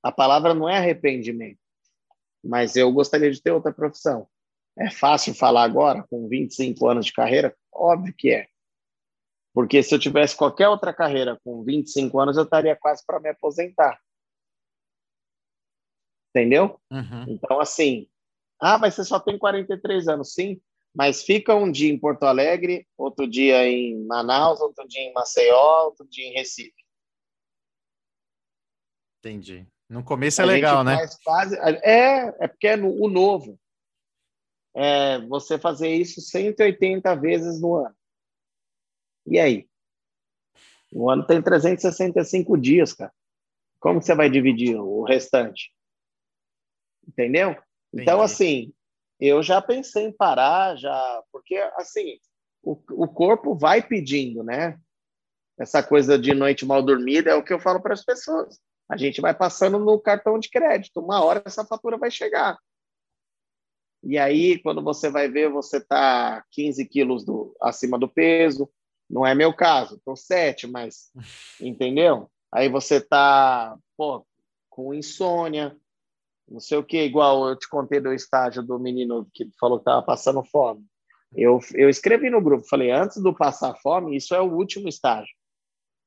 a palavra não é arrependimento, mas eu gostaria de ter outra profissão. É fácil falar agora, com 25 anos de carreira? Óbvio que é. Porque se eu tivesse qualquer outra carreira com 25 anos, eu estaria quase para me aposentar entendeu? Uhum. Então, assim, ah, mas você só tem 43 anos, sim, mas fica um dia em Porto Alegre, outro dia em Manaus, outro dia em Maceió, outro dia em Recife. Entendi. No começo é a legal, né? Quase, é, é porque é no, o novo. É você fazer isso 180 vezes no ano. E aí? O ano tem 365 dias, cara. Como você vai dividir o restante? entendeu? Então, Entendi. Então, assim, eu já pensei em parar, já, porque, assim, o, o corpo vai pedindo, né? Essa coisa de noite mal dormida é o que eu falo para as pessoas. A gente vai passando no cartão de crédito, uma hora essa fatura vai chegar. E aí, quando você vai ver, você está 15 quilos do, acima do peso. Não é meu caso, estou 7, mas *laughs* entendeu? Aí você está com insônia, não sei o que, igual eu te contei do estágio do menino que falou que estava passando fome. Eu, eu escrevi no grupo, falei, antes do passar fome, isso é o último estágio,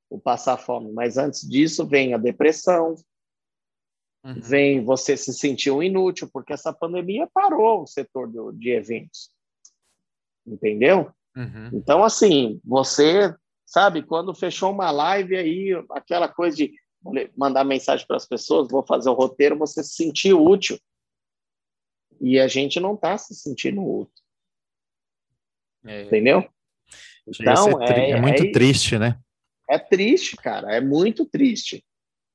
o passar fome. Mas antes disso vem a depressão, uhum. vem você se sentir um inútil, porque essa pandemia parou o setor do, de eventos. Entendeu? Uhum. Então, assim, você, sabe, quando fechou uma live aí, aquela coisa de mandar mensagem para as pessoas, vou fazer o roteiro, você se sentir útil. E a gente não está se sentindo útil. É. Entendeu? Então, é, é, é, muito é triste, né? É triste, cara, é muito triste.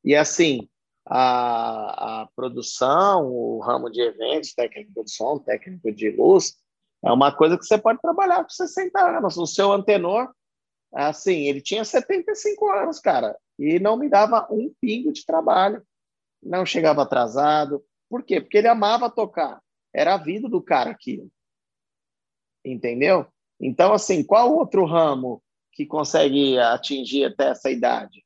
E assim, a, a produção, o ramo de eventos, técnico de som, técnico de luz, é uma coisa que você pode trabalhar com 60 anos. O seu antenor, assim, ele tinha 75 anos, cara e não me dava um pingo de trabalho. Não chegava atrasado. Por quê? Porque ele amava tocar. era a vida do cara aquilo. Entendeu? Então, assim, qual outro ramo que consegue atingir até essa idade?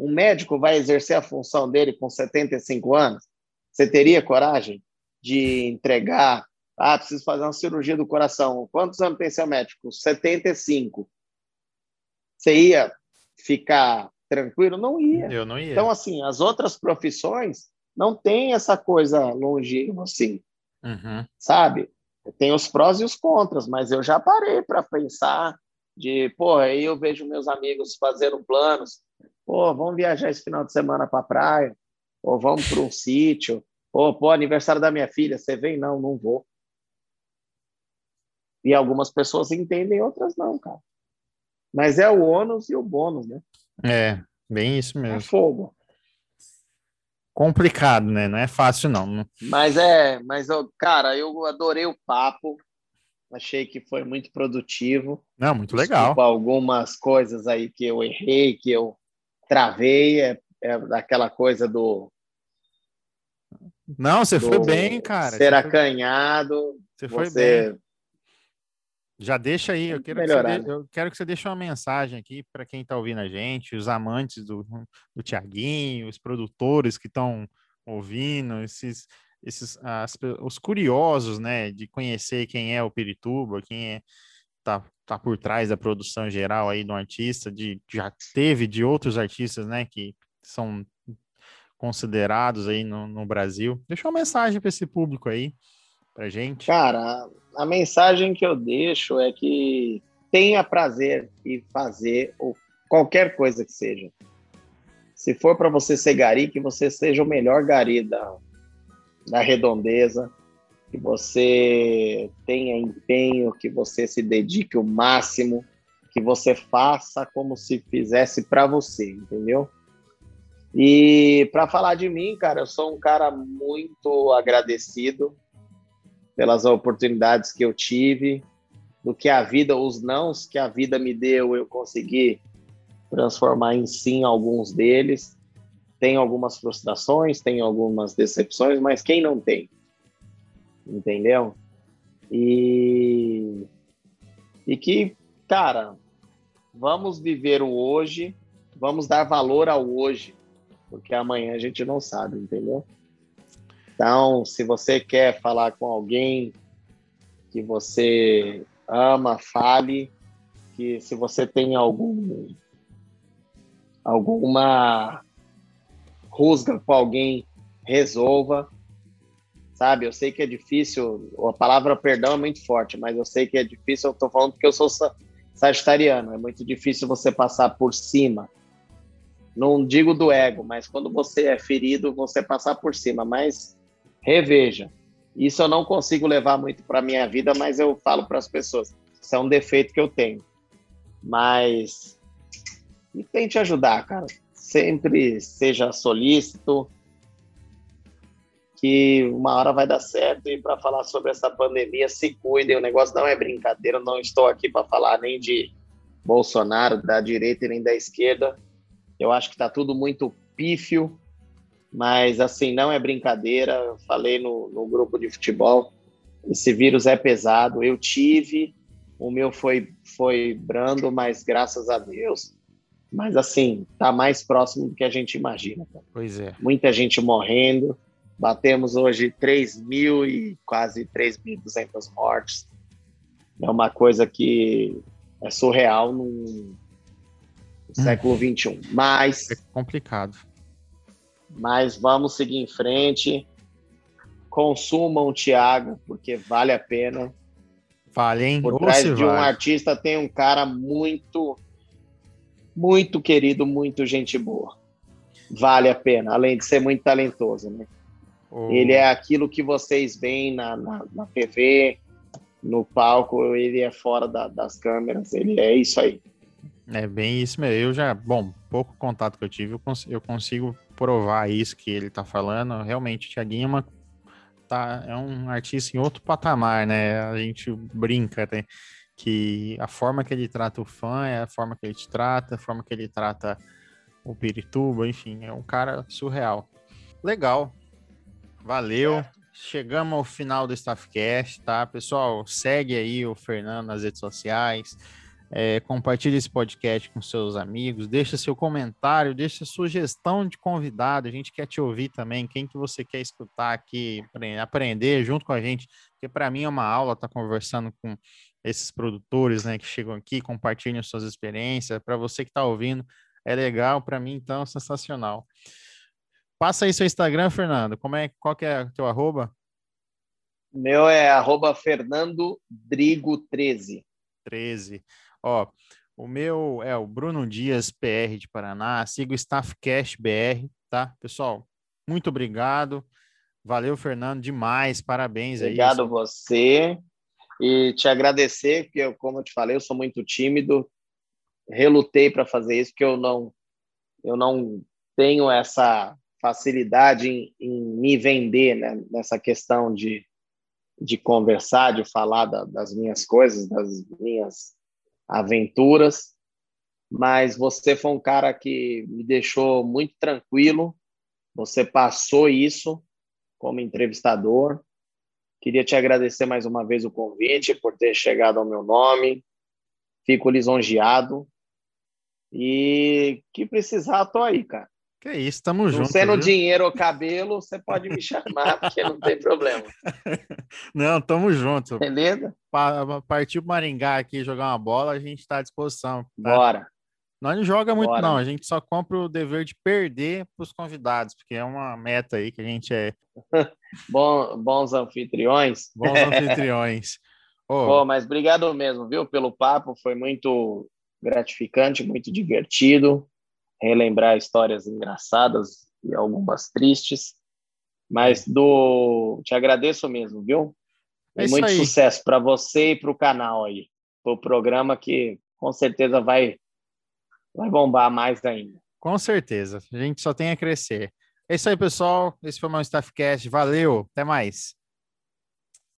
Um médico vai exercer a função dele com 75 anos? Você teria coragem de entregar? Ah, preciso fazer uma cirurgia do coração. Quantos anos tem seu médico? 75. Você ia ficar tranquilo? Não ia. Eu não ia. Então, assim, as outras profissões não têm essa coisa longínqua, assim, Uhum. sabe? Tem os prós e os contras, mas eu já parei para pensar de, pô, aí eu vejo meus amigos fazendo planos, pô, vamos viajar esse final de semana para a praia, ou vamos para um *laughs* sítio, ou, pô, aniversário da minha filha, você vem? Não, não vou. E algumas pessoas entendem, outras não, cara. Mas é o ônus e o bônus, né? É, bem isso É mesmo. fogo. Complicado, né? Não é fácil, não. Mas é, mas eu, cara, eu adorei o papo. Achei que foi muito produtivo. Não, muito legal. Desculpa algumas coisas aí que eu errei, que eu travei, é, é daquela coisa do, Não, você do foi bem, cara. ser Você foi, acanhado. você foi bem. Já deixa aí, eu quero, que você, né? eu quero que você deixe uma mensagem aqui para quem está ouvindo a gente, os amantes do, do Tiaguinho, os produtores que estão ouvindo, esses, esses as os curiosos, né, de conhecer quem é o Pirituba, quem é tá, tá por trás da produção geral aí do artista, de já teve de outros artistas, né, que são considerados aí no, no Brasil. Deixa uma mensagem para esse público aí, pra gente. cara, a mensagem que eu deixo é que tenha prazer em fazer o- qualquer coisa que seja. Se for para você ser gari, que você seja o melhor gari da, da redondeza, que você tenha empenho, que você se dedique o máximo, que você faça como se fizesse para você, entendeu? E para falar de mim, cara, eu sou um cara muito agradecido pelas oportunidades que eu tive, do que a vida, os nãos que a vida me deu, eu consegui transformar em sim alguns deles. Tem algumas frustrações, tem algumas decepções, mas quem não tem? Entendeu? E, e que, cara, vamos viver o hoje, vamos dar valor ao hoje, porque amanhã a gente não sabe, entendeu? Então, se você quer falar com alguém que você ama, fale. Que se você tem algum alguma rusga com alguém, resolva. Sabe, eu sei que é difícil, a palavra perdão é muito forte, mas eu sei que é difícil, eu tô falando porque eu sou sa- sagitariano, é muito difícil você passar por cima. Não digo do ego, mas quando você é ferido, você passar por cima, mas reveja. Isso eu não consigo levar muito para minha vida, mas eu falo para as pessoas. Isso é um defeito que eu tenho. Mas e tente ajudar, cara. Sempre seja solícito, que uma hora vai dar certo. E para falar sobre essa pandemia, se cuidem. O negócio não é brincadeira. Não estou aqui para falar nem de Bolsonaro, da direita e nem da esquerda. Eu acho que está tudo muito pífio. Mas, assim, não é brincadeira. Eu falei no, no grupo de futebol. Esse vírus é pesado. Eu tive, o meu foi, foi brando, mas graças a Deus. Mas, assim, tá mais próximo do que a gente imagina. cara. Pois é. Muita gente morrendo. Batemos hoje 3 mil e quase 3.200 mortes. É uma coisa que é surreal no, no século XXI. Mas É complicado. mas vamos seguir em frente. Consumam o Thiago, porque vale a pena. Vale, hein? Por trás de um vale. artista tem um cara muito, muito querido, muito gente boa. Vale a pena, além de ser muito talentoso, né? Ele é aquilo que vocês veem na, na, na TV, no palco, ele é fora da- das câmeras, ele é isso aí. É bem isso mesmo. Eu já, bom, pouco contato que eu tive, eu, cons- eu consigo provar isso que ele tá falando. Realmente, o Thiaguinho é, uma, tá, é um artista em outro patamar, né? A gente brinca, né? Que a forma que ele trata o fã é a forma que ele te trata, a forma que ele trata o Pirituba, enfim, é um cara surreal. Legal. Valeu. chegamos ao final do Staffcast, tá? Pessoal, segue aí o Fernando nas redes sociais. É, compartilhe esse podcast com seus amigos, deixa seu comentário, deixa sugestão de convidado, a gente quer te ouvir também, quem que você quer escutar aqui, aprender junto com a gente, porque para mim é uma aula estar tá conversando com esses produtores, né, que chegam aqui, compartilham suas experiências, para você que está ouvindo, é legal, para mim então, sensacional. Passa aí seu Instagram, Fernando, como é, qual que é o teu arroba? Meu é arroba Fernando Drigo 13. 13. Ó, o meu é o Bruno Dias, PR de Paraná. Siga o Staffcast BR, tá? Pessoal, muito obrigado. Valeu, Fernando, demais. Parabéns obrigado aí. Obrigado você. E te agradecer, porque, eu, como eu te falei, eu sou muito tímido. Relutei para fazer isso, porque eu não, eu não tenho essa facilidade em, em me vender né? nessa questão de, de conversar, de falar da, das minhas coisas, das minhas aventuras, mas você foi um cara que me deixou muito tranquilo. Você passou isso como entrevistador. Queria te agradecer mais uma vez o convite por ter chegado ao meu nome. Fico lisonjeado. E que precisar, tô aí, cara. Que isso, tamo não junto. Sendo viu? dinheiro ou cabelo, você pode me chamar, porque não tem problema. *laughs* Não, tamo junto. Beleza? Partiu Maringá aqui jogar uma bola, a gente está à disposição. Tá? Bora. Nós não joga muito, Bora. não. A gente só compra o dever de perder para os convidados, porque é uma meta aí que a gente é. *laughs* Bom, bons anfitriões. Bons anfitriões. *laughs* oh. Pô, mas obrigado mesmo, viu, pelo papo. Foi muito gratificante, muito divertido relembrar histórias engraçadas e algumas tristes. Mas do te agradeço mesmo, viu? É muito aí. sucesso para você e para o canal aí, para o programa que com certeza vai vai bombar mais ainda. Com certeza, a gente só tem a crescer. É isso aí, pessoal. Esse foi o meu Staffcast. Valeu, até mais.